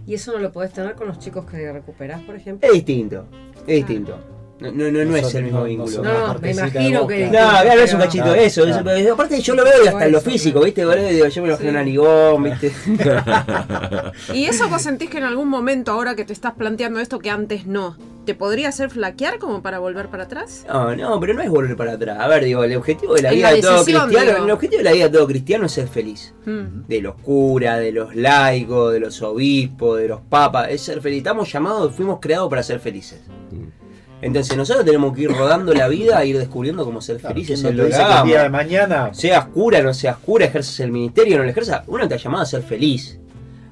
Speaker 3: Y eso no lo podés tener con los chicos que recuperás, por ejemplo.
Speaker 8: Es distinto, es distinto. No, no, no, no es el mismo
Speaker 2: No, no
Speaker 8: vínculo.
Speaker 3: No, no, me imagino que-
Speaker 8: No, es un cachito
Speaker 2: Claro,
Speaker 8: de eso.
Speaker 2: claro.
Speaker 8: es- aparte yo lo veo y hasta en lo
Speaker 3: Eso,
Speaker 8: físico. ¿viste? Digo, yo me lo
Speaker 3: Sí.
Speaker 8: un narigón, ¿viste?
Speaker 4: ¿Y eso vos sentís que en algún momento, ahora que te estás planteando esto que antes no, te podría hacer flaquear como para volver para atrás?
Speaker 8: No, no, pero no es volver para atrás. A ver, digo, el objetivo de la
Speaker 4: En
Speaker 8: vida
Speaker 4: la
Speaker 8: de todo cristiano,
Speaker 4: digo.
Speaker 8: el objetivo de la vida de todo cristiano es ser feliz.
Speaker 4: Mm.
Speaker 8: De los curas, de los laicos, de los obispos, de los papas, es ser feliz. Estamos llamados, fuimos creados para ser felices. Entonces nosotros tenemos que ir rodando la vida e ir descubriendo cómo ser
Speaker 2: Claro,
Speaker 8: felices
Speaker 2: ¿quién
Speaker 8: en
Speaker 2: no
Speaker 8: lo
Speaker 2: te
Speaker 8: que
Speaker 2: dice que el día de mañana
Speaker 8: seas cura, no seas cura, ejerces el ministerio, no lo ejerzas, uno está llamado a ser feliz.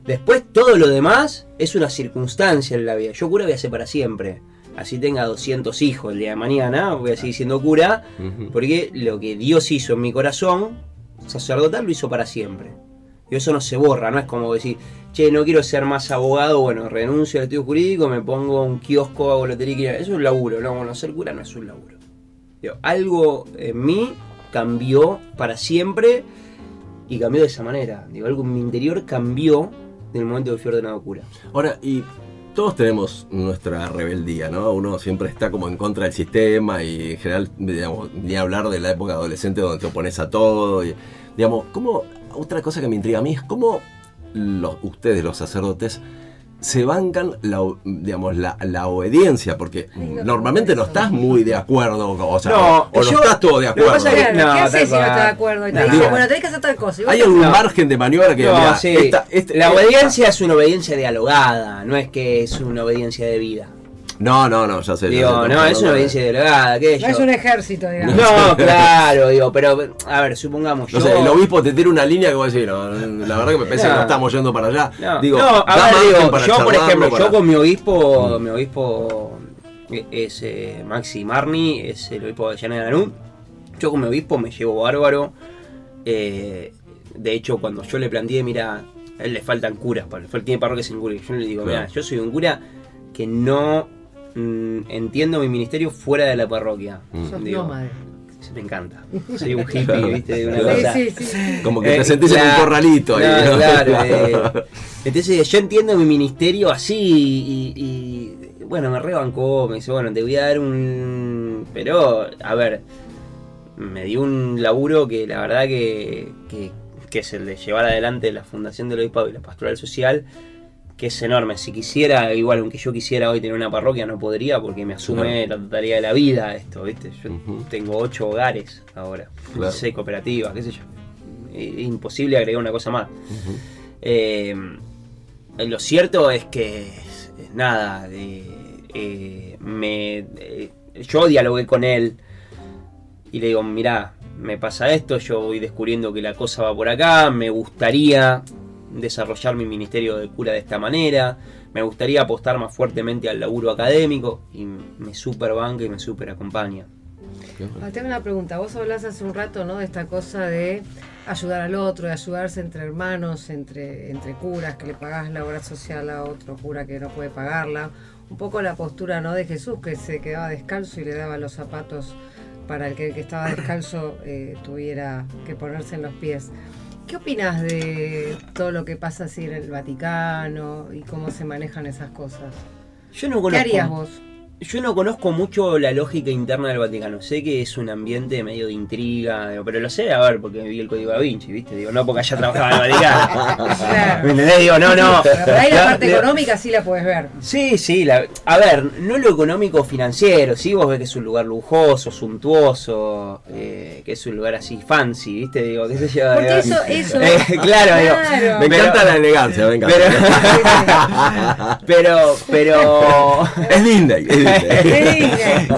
Speaker 8: Después todo lo demás es una circunstancia en la vida. Yo cura voy a ser para siempre. Así tenga 200 hijos el día de mañana, voy a seguir siendo cura, porque lo que Dios hizo en mi corazón, sacerdotal, lo hizo para siempre. Y eso no se borra, no es como decir, che, no quiero ser más abogado, bueno, renuncio al estudio jurídico, me pongo un kiosco, hago lotería, eso es un laburo, no, bueno, ser cura no es un laburo. Digo, algo en mí cambió para siempre y cambió de esa manera. Digo, algo en mi interior cambió en el momento que fui ordenado cura.
Speaker 1: Ahora, y todos tenemos nuestra rebeldía, ¿no? Uno siempre está como en contra del sistema y en general, digamos, ni hablar de la época adolescente donde te opones a todo. Y, digamos, ¿cómo, otra cosa que me intriga a mí es cómo los, ustedes, los sacerdotes, se bancan la, o- digamos, la, la obediencia, porque normalmente no estás muy de acuerdo, o sea,
Speaker 8: No,
Speaker 1: o no
Speaker 8: yo-
Speaker 1: estás todo de
Speaker 8: lo que
Speaker 1: acuerdo.
Speaker 8: pasa es que-
Speaker 3: Claro,
Speaker 8: no,
Speaker 3: ¿qué haces si no estás de acuerdo? Y te
Speaker 8: No.
Speaker 3: dicen,
Speaker 1: Digo,
Speaker 3: bueno, tenés que hacer tal cosa.
Speaker 1: Hay algún
Speaker 8: No.
Speaker 1: margen de maniobra que
Speaker 8: No,
Speaker 1: mirá,
Speaker 8: sí.
Speaker 1: esta- este-
Speaker 8: la obediencia es una obediencia dialogada, no es que es una obediencia de vida.
Speaker 1: No, no, no, ya sé. ya
Speaker 8: Digo,
Speaker 1: sé,
Speaker 8: no, es una obediencia dialogada, ¿qué
Speaker 3: No es un ejército, digamos.
Speaker 8: No, claro, digo, pero a ver, supongamos
Speaker 1: No
Speaker 8: yo.
Speaker 1: sé, el obispo te tira una línea que vos decís, no, la verdad que me parece que
Speaker 8: No.
Speaker 1: no estamos yendo para allá.
Speaker 8: No,
Speaker 1: digo,
Speaker 8: no, a ver,
Speaker 1: margen
Speaker 8: digo,
Speaker 1: para
Speaker 8: yo por ejemplo,
Speaker 1: para-
Speaker 8: yo con mi obispo, mi obispo es eh, Maxi Marni, es el obispo de Llanera Lanús. Yo con mi obispo me llevo bárbaro. eh, de hecho, cuando yo le planteé, mira, a él le faltan curas, él tiene parroquias sin cura. y Yo le digo, mira, yo soy un cura que no mm, entiendo mi ministerio fuera de la parroquia.
Speaker 3: Sos
Speaker 8: Digo,
Speaker 3: nómade.
Speaker 8: me encanta. Soy un hippie, viste, de una cosa.
Speaker 3: Sí.
Speaker 1: Como que
Speaker 8: Eh,
Speaker 1: te sentís en un corralito ahí.
Speaker 8: claro,
Speaker 1: ¿no?
Speaker 8: claro, eh, entonces yo entiendo mi ministerio así y, y, bueno, me rebancó, me dice, bueno, te voy a dar un... Pero, a ver, me dio un laburo que la verdad que, que, que es el de llevar adelante la Fundación del Obispado y la Pastoral Social, que es enorme. Si quisiera, igual aunque yo quisiera hoy tener una parroquia, no podría porque me asume la totalidad de la vida esto, ¿viste? Yo tengo ocho hogares ahora,
Speaker 1: Claro.
Speaker 8: seis cooperativas, qué sé yo. Eh, imposible agregar una cosa más. Eh, lo cierto es que, nada, eh, eh, me, eh, yo dialogué con él y le digo, mirá, me pasa esto, yo voy descubriendo que la cosa va por acá, me gustaría desarrollar mi ministerio de cura de esta manera, me gustaría apostar más fuertemente al laburo académico y me super banca y me super acompaña.
Speaker 3: Ah, Tengo una pregunta. Vos hablás hace un rato, ¿no? De esta cosa de ayudar al otro, de ayudarse entre hermanos, entre, entre curas, que le pagás la obra social a otro cura que no puede pagarla. Un poco la postura, ¿no? De Jesús, que se quedaba descalzo y le daba los zapatos para el que, el que estaba descalzo eh, tuviera que ponerse en los pies. ¿Qué opinas de todo lo que pasa así en el Vaticano y cómo se manejan esas cosas?
Speaker 8: Yo no
Speaker 3: ¿Qué
Speaker 8: conozco,
Speaker 3: harías vos?
Speaker 8: Yo no conozco mucho la lógica interna del Vaticano. Sé que es un ambiente medio de intriga, digo, pero lo sé, a ver, porque vi el código da Vinci, ¿viste? Digo, no porque haya trabajado en el Vaticano.
Speaker 3: Claro.
Speaker 8: ¿Me entendés? Digo, no, no.
Speaker 3: Pero ahí la parte económica sí la puedes ver.
Speaker 8: Sí, sí, la- a ver, no lo económico financiero, sí, vos ves que es un lugar lujoso, suntuoso, eh, que es un lugar así fancy, ¿viste? Digo, qué sé yo.
Speaker 3: Porque eso, eso.
Speaker 8: eh, claro, digo,
Speaker 3: Claro.
Speaker 1: Me
Speaker 8: Pero-
Speaker 1: encanta la elegancia, me encanta.
Speaker 8: pero, pero,
Speaker 1: es Disney, es Disney.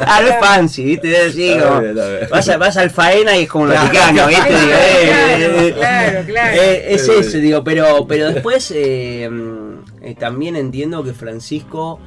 Speaker 8: Ah, no es fancy, ¿viste?
Speaker 1: Bien.
Speaker 8: vas, a, vas al faena y es como el
Speaker 1: Claro.
Speaker 8: Vaticano, ¿viste? Digo,
Speaker 3: Claro,
Speaker 8: eh,
Speaker 3: claro, claro.
Speaker 8: eh, es eso, digo, pero, pero después eh, mm, eh, también entiendo que Francisco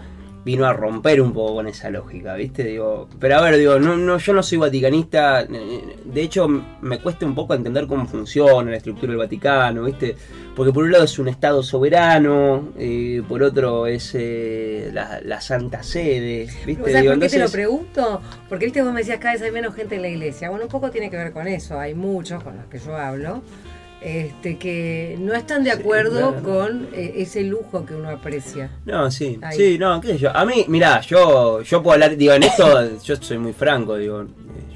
Speaker 8: vino a romper un poco con esa lógica, ¿viste? Digo, pero a ver, digo, no, no, yo no soy vaticanista, eh, de hecho me cuesta un poco entender cómo funciona la estructura del Vaticano, ¿viste? Porque por un lado es un Estado soberano, eh, por otro es eh, la, la Santa Sede, ¿viste?
Speaker 3: ¿Sabes
Speaker 8: Digo,
Speaker 3: por qué te lo pregunto? Porque viste, vos me decías cada vez hay menos gente en la iglesia. Bueno, un poco tiene que ver con eso. Hay muchos con los que yo hablo este, que no están de
Speaker 8: Sí,
Speaker 3: acuerdo
Speaker 8: claro.
Speaker 3: con eh, ese lujo que uno aprecia.
Speaker 8: No, sí,
Speaker 3: Ahí.
Speaker 8: sí, no, qué sé yo. A mí, mirá, yo, yo puedo hablar, digo, en esto yo soy muy franco, digo, eh,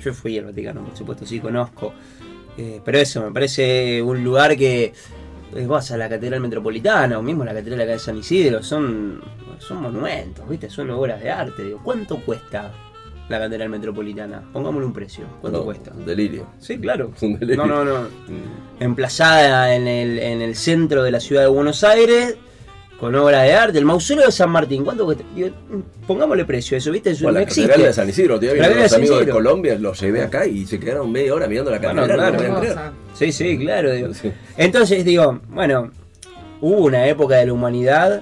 Speaker 8: yo fui al Vaticano, por supuesto, sí conozco. Eh, pero eso, me parece un lugar que eh, vas a la Catedral Metropolitana o mismo la Catedral acá de San Isidro, son, son monumentos, ¿viste? Son obras de arte, digo, ¿cuánto cuesta la Catedral Metropolitana? Pongámosle un precio, ¿cuánto
Speaker 1: No,
Speaker 8: cuesta?
Speaker 1: un Delirio.
Speaker 8: Sí, claro.
Speaker 1: Es un delirio.
Speaker 8: No, no, no.
Speaker 1: Mm.
Speaker 8: Emplazada en el, en el centro de la ciudad de Buenos Aires, con obra de arte. El mausoleo de San Martín, ¿cuánto cuesta? Digo, póngamosle precio a eso, ¿viste? Eso
Speaker 1: Bueno,
Speaker 8: no
Speaker 1: la catedral de
Speaker 8: existe.
Speaker 1: San Isidro,
Speaker 8: La de
Speaker 1: los amigos de. Colombia, los llevé acá y se quedaron media hora mirando la
Speaker 8: Bueno,
Speaker 1: catedral.
Speaker 8: claro.
Speaker 1: no.
Speaker 8: Sí, sí, claro. digo.
Speaker 1: Sí.
Speaker 8: Entonces, digo, bueno, hubo una época de la humanidad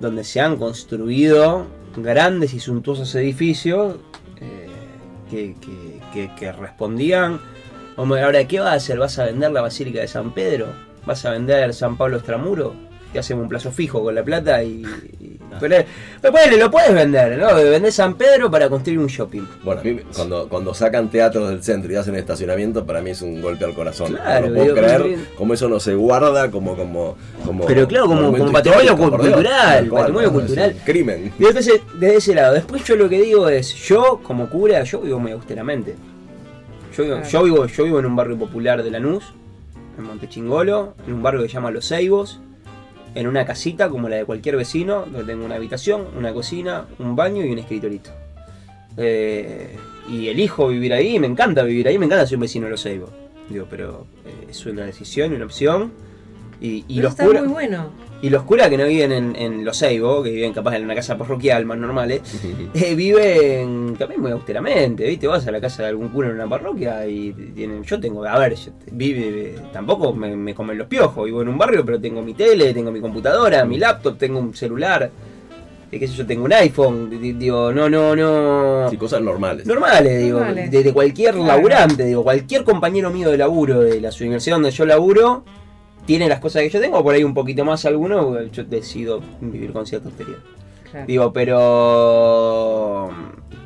Speaker 8: donde se han construido grandes y suntuosos edificios que, que- respondían. Hombre, ahora, ¿qué vas a hacer? ¿Vas a vender la Basílica de San Pedro? ¿Vas a vender San Pablo Extramuro? Te hacemos un plazo fijo con la plata y. y- pero, pero ponele, lo puedes vender, ¿no? Vendés San Pedro para construir un shopping.
Speaker 1: Bueno, a mí cuando, cuando sacan teatros del centro y hacen estacionamiento, para mí es un golpe al corazón.
Speaker 8: Claro,
Speaker 1: no lo puedo
Speaker 8: digo,
Speaker 1: creer
Speaker 8: bien.
Speaker 1: cómo eso no se guarda como... como, como
Speaker 8: Pero claro, como- como patrimonio
Speaker 1: Dios.
Speaker 8: cultural,
Speaker 1: cual,
Speaker 8: patrimonio cultural.
Speaker 1: crimen.
Speaker 8: Y entonces, desde ese lado, después yo lo que digo es, yo como cura, yo vivo muy austeramente. Yo vivo,
Speaker 3: Claro.
Speaker 8: yo vivo, yo vivo en un barrio popular de Lanús, en Montechingolo, en un barrio que se llama Los Ceibos. En una casita como la de cualquier vecino, donde tengo una habitación, una cocina, un baño y un escritorito. Eh, y elijo vivir ahí, me encanta vivir ahí, me encanta ser un vecino de los Seibos. Digo, pero eh, es una decisión, una opción. Y, y
Speaker 3: Pero
Speaker 8: los
Speaker 3: está
Speaker 8: curas-
Speaker 3: muy bueno.
Speaker 8: y los curas que no viven en, en Los Seibos, que viven capaz en una casa parroquial más normales, eh, viven también muy austeramente, ¿viste? Vas a la casa de algún cura en una parroquia y tienen. Yo tengo, a ver, yo te- vive, tampoco me, me comen los piojos, vivo en un barrio, pero tengo mi tele, tengo mi computadora, mi laptop, tengo un celular, eh, qué sé yo, tengo un iPhone, di- di- digo, no, no, no.
Speaker 1: Sí, cosas normales.
Speaker 8: Normales, digo,
Speaker 3: Normales.
Speaker 8: de, de cualquier
Speaker 3: Claro.
Speaker 8: laburante, digo, cualquier compañero mío de laburo de la universidad donde yo laburo, tiene las cosas que yo tengo, por ahí un poquito más alguno, yo decido vivir con cierta austeridad.
Speaker 3: Claro.
Speaker 8: Digo, pero.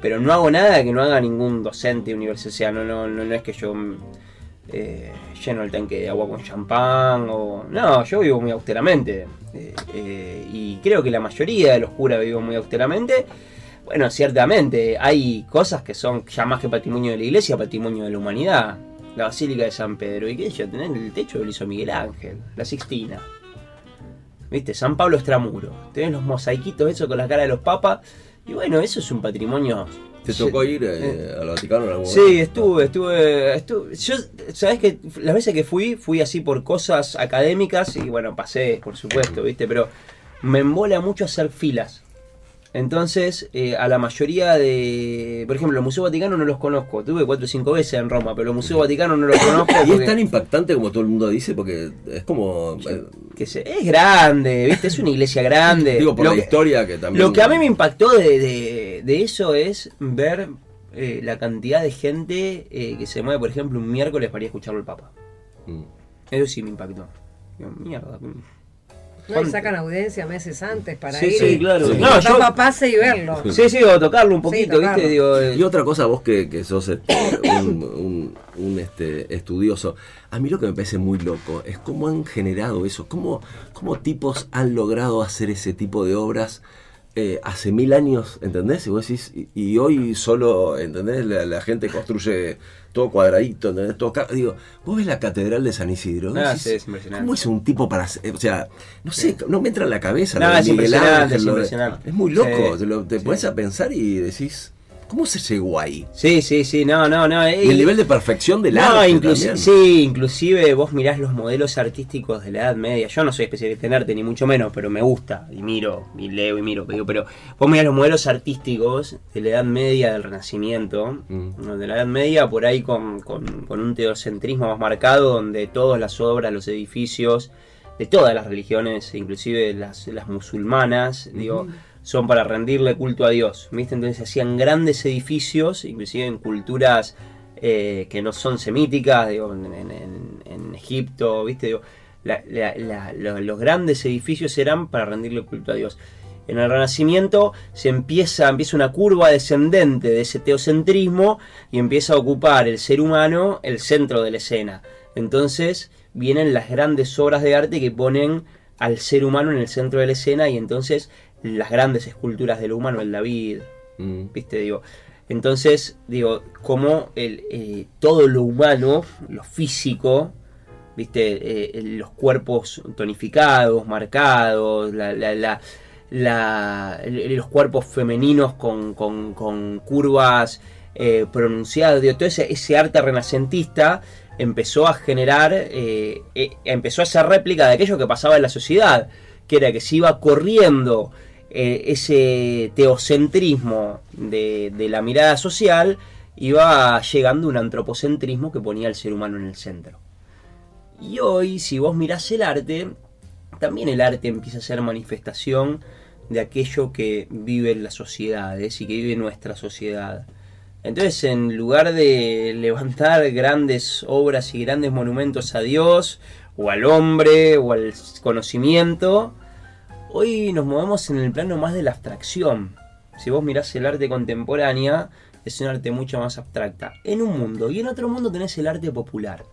Speaker 8: Pero no hago nada que no haga ningún docente universitario. O sea, no, no, no, no es que yo eh, lleno el tanque de agua con champán o. No, yo vivo muy austeramente. Eh, eh, y creo que la mayoría de los curas viven muy austeramente. Bueno, ciertamente, hay cosas que son ya más que patrimonio de la iglesia, patrimonio de la humanidad. La Basílica de San Pedro, y qué yo, tener el techo que lo hizo Miguel Ángel, la Sixtina. ¿Viste? San Pablo Extramuro. Tenés los mosaiquitos, eso con la cara de los papas. Y bueno, eso es un patrimonio.
Speaker 1: ¿Te tocó ir eh, al Vaticano en
Speaker 8: Sí, estuve, estuve, estuve. Yo, sabes que las veces que fui, fui así por cosas académicas y bueno, pasé, por supuesto, ¿viste? Pero me embola mucho hacer filas. Entonces, eh, a la mayoría de. Por ejemplo, los Museos Vaticanos no los conozco. Tuve cuatro o cinco veces en Roma, pero los Museos Vaticanos no los conozco.
Speaker 1: Y es tan impactante como todo el mundo dice, porque es como. eh,
Speaker 8: que se- es grande, ¿viste? Es una iglesia grande.
Speaker 1: digo, por
Speaker 8: Lo
Speaker 1: la
Speaker 8: que-
Speaker 1: historia que también.
Speaker 8: Lo que a mí me impactó de, de- de eso es ver eh, la cantidad de gente eh, que se mueve, por ejemplo, un miércoles para ir a escucharlo el Papa.
Speaker 1: Mm.
Speaker 8: Eso sí me impactó. Digo, mierda.
Speaker 3: No, y sacan audiencia meses antes para
Speaker 8: Sí,
Speaker 3: ir
Speaker 8: sí,
Speaker 3: y,
Speaker 8: claro.
Speaker 3: y
Speaker 8: No,
Speaker 3: que
Speaker 8: yo-
Speaker 3: pase y verlo.
Speaker 8: Sí, sí, o tocarlo un poquito,
Speaker 3: tocarlo.
Speaker 8: ¿viste? Digo, eh,
Speaker 1: Y otra cosa, vos que, que sos este, un, un- un, este, estudioso, a mí lo que me parece muy loco es cómo han generado eso, cómo, cómo tipos han logrado hacer ese tipo de obras eh, hace mil años, ¿entendés? Y vos decís, y, y hoy solo, ¿entendés? La, la gente construye todo cuadradito, ¿entendés? Todo Digo, vos ves la Catedral de San Isidro, vos
Speaker 8: Ah,
Speaker 1: decís,
Speaker 8: sí, es impresionante.
Speaker 1: ¿cómo es un tipo para? O sea, no sé, no me entra en la cabeza.
Speaker 8: No,
Speaker 1: lo de
Speaker 8: es
Speaker 1: Miguel
Speaker 8: impresionante,
Speaker 1: Ángel,
Speaker 8: es
Speaker 1: lo de-
Speaker 8: impresionante.
Speaker 1: es muy loco,
Speaker 8: Sí,
Speaker 1: te, lo- te
Speaker 8: sí.
Speaker 1: pones a pensar y decís, ¿cómo se llegó ahí?
Speaker 8: sí, sí, sí, no, no, no. eh,
Speaker 1: Y el nivel de perfección del
Speaker 8: no,
Speaker 1: arte
Speaker 8: inclusi-
Speaker 1: también.
Speaker 8: sí, inclusive vos mirás los modelos artísticos de la Edad Media. Yo no soy especialista en arte, ni mucho menos, pero me gusta y miro, y leo y miro. Pero, pero vos mirás los modelos artísticos de la Edad Media, del Renacimiento,
Speaker 1: Mm.
Speaker 8: de la Edad Media, por ahí con, con- con un teocentrismo más marcado, donde todas las obras, los edificios, de todas las religiones, inclusive las, las musulmanas, digo, son para rendirle culto a Dios. ¿viste? Entonces hacían grandes edificios, inclusive en culturas eh, que no son semíticas, en, Egipto, ¿viste? Digo, la- la- la- lo- los grandes edificios eran para rendirle culto a Dios. En el Renacimiento se empieza, empieza una curva descendente de ese teocentrismo y empieza a ocupar el ser humano el centro de la escena. Entonces vienen las grandes obras de arte que ponen al ser humano en el centro de la escena y entonces las grandes esculturas del humano, el David,
Speaker 1: Mm.
Speaker 8: ¿viste? Digo, entonces, digo, como el, eh, todo lo humano, lo físico, ¿viste? Eh, los cuerpos tonificados, marcados, la, la- la- la- los cuerpos femeninos con, con- con curvas eh, pronunciadas, digo, todo ese, ese arte renacentista empezó a generar, empezó a hacer réplica de aquello que pasaba en la sociedad, que era que se iba corriendo eh, ese teocentrismo de, la mirada social, iba llegando un antropocentrismo que ponía al ser humano en el centro. Y hoy, si vos mirás el arte, también el arte empieza a ser manifestación de aquello que viven las sociedades y que vive nuestra sociedad. Entonces, en lugar de levantar grandes obras y grandes monumentos a Dios, o al hombre, o al conocimiento, hoy nos movemos en el plano más de la abstracción. Si vos mirás el arte contemporánea, es un arte mucho más abstracta. En un mundo, y en otro mundo tenés el arte popular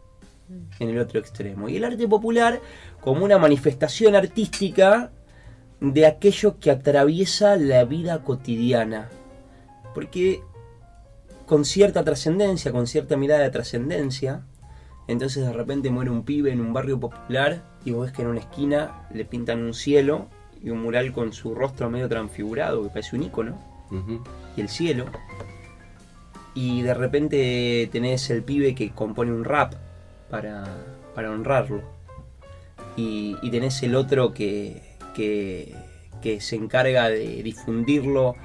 Speaker 8: en el otro extremo. Y el arte popular como una manifestación artística de aquello que atraviesa la vida cotidiana. Porque con cierta trascendencia, con cierta mirada de trascendencia, Entonces de repente muere un pibe en un barrio popular y vos ves que en una esquina le pintan un cielo y un mural con su rostro medio transfigurado que parece un icono y el cielo. Y de repente tenés el pibe que compone un rap para, para honrarlo. Y, y tenés el otro que, que, que se encarga de difundirlo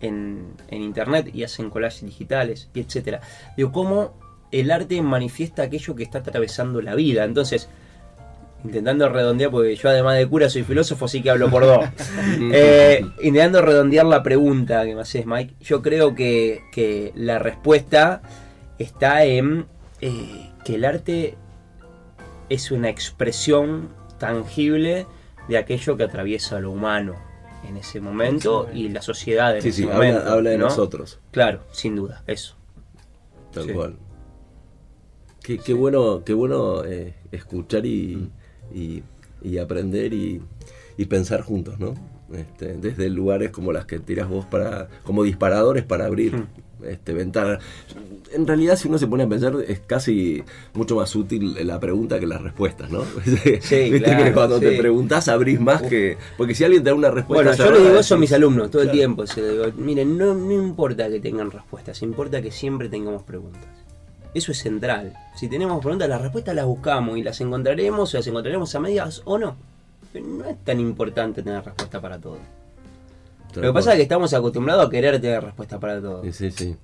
Speaker 8: en, en internet y hacen collages digitales y etcétera. Digo, cómo el arte manifiesta aquello que está atravesando la vida. Entonces, intentando redondear, porque yo además de cura soy filósofo, así que hablo por dos. Eh, intentando redondear la pregunta que me haces, Mike, yo creo que, que la respuesta está en eh, que el arte es una expresión tangible de aquello que atraviesa lo humano en ese momento y la sociedad en
Speaker 1: Sí,
Speaker 8: ese
Speaker 1: sí,
Speaker 8: momento.
Speaker 1: habla, habla de
Speaker 8: ¿no?
Speaker 1: nosotros,
Speaker 8: Claro, sin duda, eso.
Speaker 1: tal
Speaker 8: Sí.
Speaker 1: cual. Qué, qué bueno, qué bueno eh, escuchar y, y- y aprender y, y pensar juntos, ¿no? Este, desde lugares como las que tiras vos para, como disparadores para abrir
Speaker 8: Hmm.
Speaker 1: este, ventanas. En realidad, si uno se pone a pensar, es casi mucho más útil la pregunta que las respuestas, ¿no? Viste
Speaker 8: claro,
Speaker 1: que cuando te
Speaker 8: sí.
Speaker 1: preguntás abrís más que. Porque si alguien te da una respuesta.
Speaker 8: Bueno, yo le digo eso a mis alumnos todo el tiempo. digo, miren, no, no importa que tengan respuestas, importa que siempre tengamos preguntas. Eso es central. Si tenemos preguntas, las respuestas las buscamos y las encontraremos o las encontraremos a medias o no. Pero no es tan importante tener respuesta para todo. Lo que pasa es que estamos acostumbrados a querer tener respuesta para todo.
Speaker 1: Sí, sí, sí.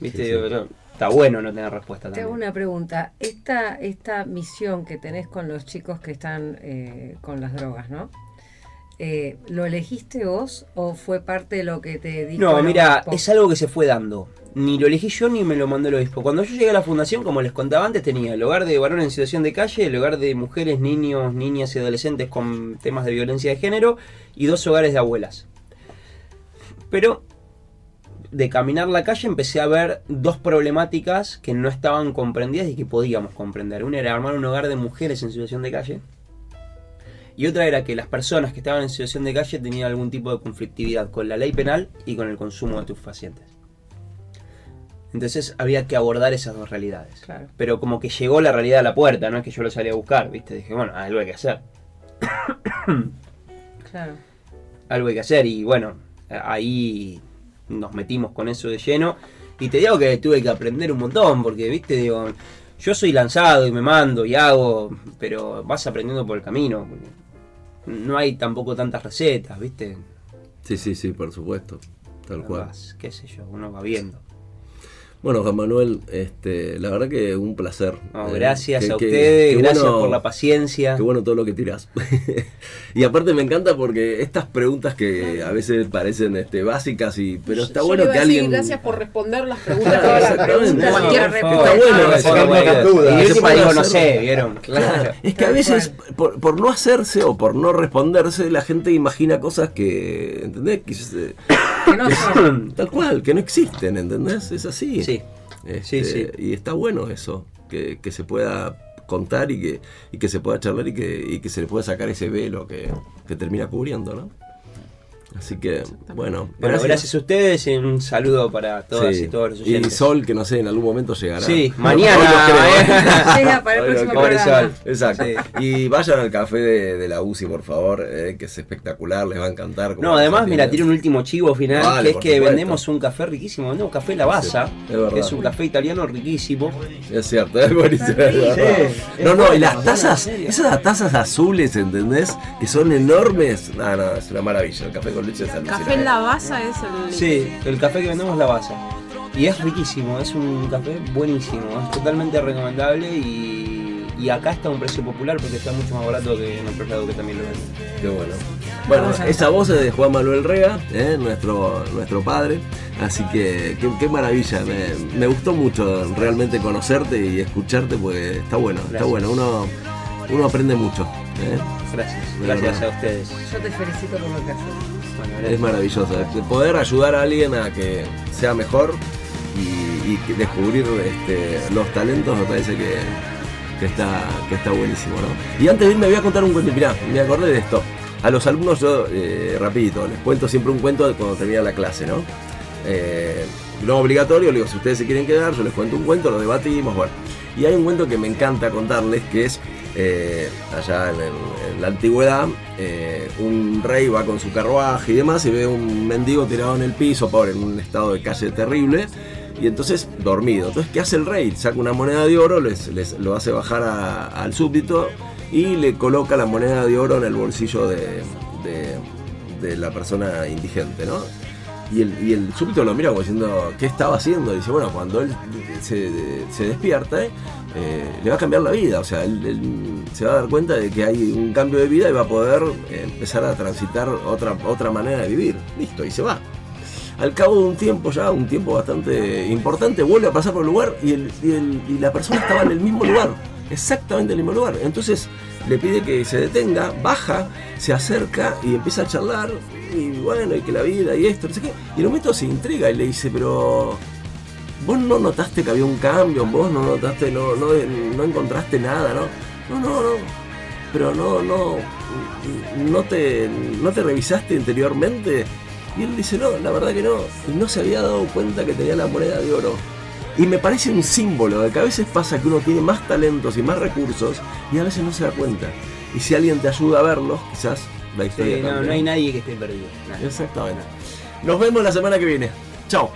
Speaker 8: ¿Viste?
Speaker 1: sí, sí.
Speaker 8: Está bueno no tener respuesta
Speaker 3: Te hago
Speaker 8: también.
Speaker 3: una pregunta. Esta, esta misión que tenés con los chicos que están eh, con las drogas, ¿no? Eh, ¿Lo elegiste vos o fue parte de lo que te dijo?
Speaker 8: No, mira, es algo que se fue dando. Ni lo elegí yo ni me lo mandó el obispo. Cuando yo llegué a la fundación, como les contaba antes, tenía el hogar de varones en situación de calle, el hogar de mujeres, niños, niñas y adolescentes con temas de violencia de género y dos hogares de abuelas. Pero de caminar la calle empecé a ver dos problemáticas que no estaban comprendidas y que podíamos comprender. Una era armar un hogar de mujeres en situación de calle. Y otra era que las personas que estaban en situación de calle tenían algún tipo de conflictividad con la ley penal y con el consumo de estupefacientes. Entonces había que abordar esas dos realidades.
Speaker 3: Claro.
Speaker 8: Pero como que llegó la realidad a la puerta, no es que yo lo salí a buscar, ¿viste? Dije, bueno, algo hay que hacer.
Speaker 3: Claro.
Speaker 8: Algo hay que hacer y bueno, ahí nos metimos con eso de lleno. Y te digo que tuve que aprender un montón, porque, ¿viste? Digo, yo soy lanzado y me mando y hago, pero vas aprendiendo por el camino. porque No hay tampoco tantas recetas, ¿viste?
Speaker 1: Sí, sí, sí, por supuesto. Tal cual.
Speaker 8: Vas, qué sé yo, uno va viendo.
Speaker 1: Bueno, Juan Manuel, este, la verdad que un placer.
Speaker 8: No,
Speaker 1: Eh,
Speaker 8: gracias a ustedes, gracias
Speaker 1: bueno-
Speaker 8: por la paciencia.
Speaker 1: Qué bueno todo lo que tiras. y aparte me encanta porque estas preguntas que a veces parecen este, básicas, y pero está
Speaker 4: Yo
Speaker 1: bueno
Speaker 4: iba
Speaker 1: que
Speaker 4: a decir
Speaker 1: alguien...
Speaker 4: gracias por responder las preguntas. Todas las
Speaker 1: exactamente.
Speaker 4: preguntas.
Speaker 1: No,
Speaker 4: cualquier
Speaker 8: por
Speaker 4: respuesta.
Speaker 1: bueno.
Speaker 8: Y
Speaker 1: puede
Speaker 8: digo, no sé, ¿vieron?
Speaker 1: Claro, es que a veces por, por no hacerse o por no responderse la gente imagina cosas que, ¿entendés? Que se-
Speaker 3: Que no son.
Speaker 1: tal cual, que no existen, ¿entendés? Es así.
Speaker 8: Sí.
Speaker 1: Este,
Speaker 8: Sí, sí.
Speaker 1: Y está bueno eso, que, que se pueda contar y que, y que se pueda charlar y que, y que se le pueda sacar ese velo que, que termina cubriendo, ¿no? Así que, bueno,
Speaker 8: Bueno, gracias a ustedes y un saludo para todas
Speaker 1: Sí.
Speaker 8: y todos los
Speaker 1: Y
Speaker 8: oyentes.
Speaker 1: Sol, que no sé, en algún momento llegará.
Speaker 8: Sí, mañana,
Speaker 1: hoy no creo,
Speaker 8: eh.
Speaker 3: Llega para el próximo.
Speaker 8: Pobre. Sol.
Speaker 1: Exacto.
Speaker 8: Sí.
Speaker 1: Y vayan al café de, de la UCI, por favor, eh, que es espectacular, les va a encantar.
Speaker 8: No, además, mira, tiene un último chivo final,
Speaker 1: Vale,
Speaker 8: que es que
Speaker 1: supuesto.
Speaker 8: vendemos un café riquísimo, vendemos café
Speaker 1: Sí, es verdad.
Speaker 8: que es un café italiano riquísimo.
Speaker 1: Es cierto, es buenísimo. No, no, y las tazas, esas tazas azules, ¿entendés? Que son enormes. No, no, es una maravilla. El café con leche es alucinante.
Speaker 4: Café en la basa es el.
Speaker 8: Sí, el café que vendemos es Lavazza. Y es riquísimo, es un café buenísimo, es totalmente recomendable y, y acá está a un precio popular porque está mucho más barato que en otros lados que también lo venden.
Speaker 1: Qué bueno. Bueno, esa voz es de Juan Manuel Rega, ¿eh? nuestro, nuestro padre. Así que qué, qué maravilla. Me, me gustó mucho realmente conocerte y escucharte porque está bueno, está bueno. Uno, uno aprende mucho. ¿eh?
Speaker 8: Gracias, gracias a ustedes.
Speaker 3: Yo te felicito por lo que haces.
Speaker 1: Es
Speaker 8: gracias.
Speaker 1: maravilloso. Poder ayudar a alguien a que sea mejor y, descubrir este, los talentos me parece que, que está, que está buenísimo. ¿no? Y antes de irme voy a contar un cuento. Mirá, me acordé de esto. A los alumnos yo, eh, rapidito, les cuento siempre un cuento de cuando termina la clase, ¿no? Eh, no obligatorio, le digo, si ustedes se quieren quedar, yo les cuento un cuento, lo debatimos, bueno. Y hay un cuento que me encanta contarles, que es eh, allá en, la antigüedad, eh, un rey va con su carruaje y demás y ve un mendigo tirado en el piso, pobre, en un estado de calle terrible. Y entonces, dormido. Entonces, ¿qué hace el rey? Saca una moneda de oro, les, les- lo hace bajar al súbdito y le coloca la moneda de oro en el bolsillo de, de- de la persona indigente, ¿no? Y el, y el súbdito lo mira como diciendo, ¿qué estaba haciendo? Dice, bueno, cuando él se, se despierta, eh, le va a cambiar la vida. O sea, él, se va a dar cuenta de que hay un cambio de vida y va a poder eh, empezar a transitar otra, otra manera de vivir. Listo, y se va. Al cabo de un tiempo ya, un tiempo bastante importante, vuelve a pasar por el lugar y, el- y y la persona estaba en el mismo lugar, exactamente en el mismo lugar. Entonces le pide que se detenga, baja, se acerca y empieza a charlar y bueno, y que la vida y esto, no sé qué. Y en un momento se intriga y le dice, pero vos no notaste que había un cambio, vos no notaste, no, no, encontraste nada, ¿no? No, no, no. Pero no, no, no te, no te revisaste interiormente. Y él dice, no, la verdad que no. Y no se había dado cuenta que tenía la moneda de oro. Y me parece un símbolo de que a veces pasa que uno tiene más talentos y más recursos y a veces no se da cuenta. Y si alguien te ayuda a verlos, quizás la historia
Speaker 8: Sí, no, no hay nadie que esté perdido. Nada.
Speaker 1: Exactamente. Nos vemos la semana que viene. Chao.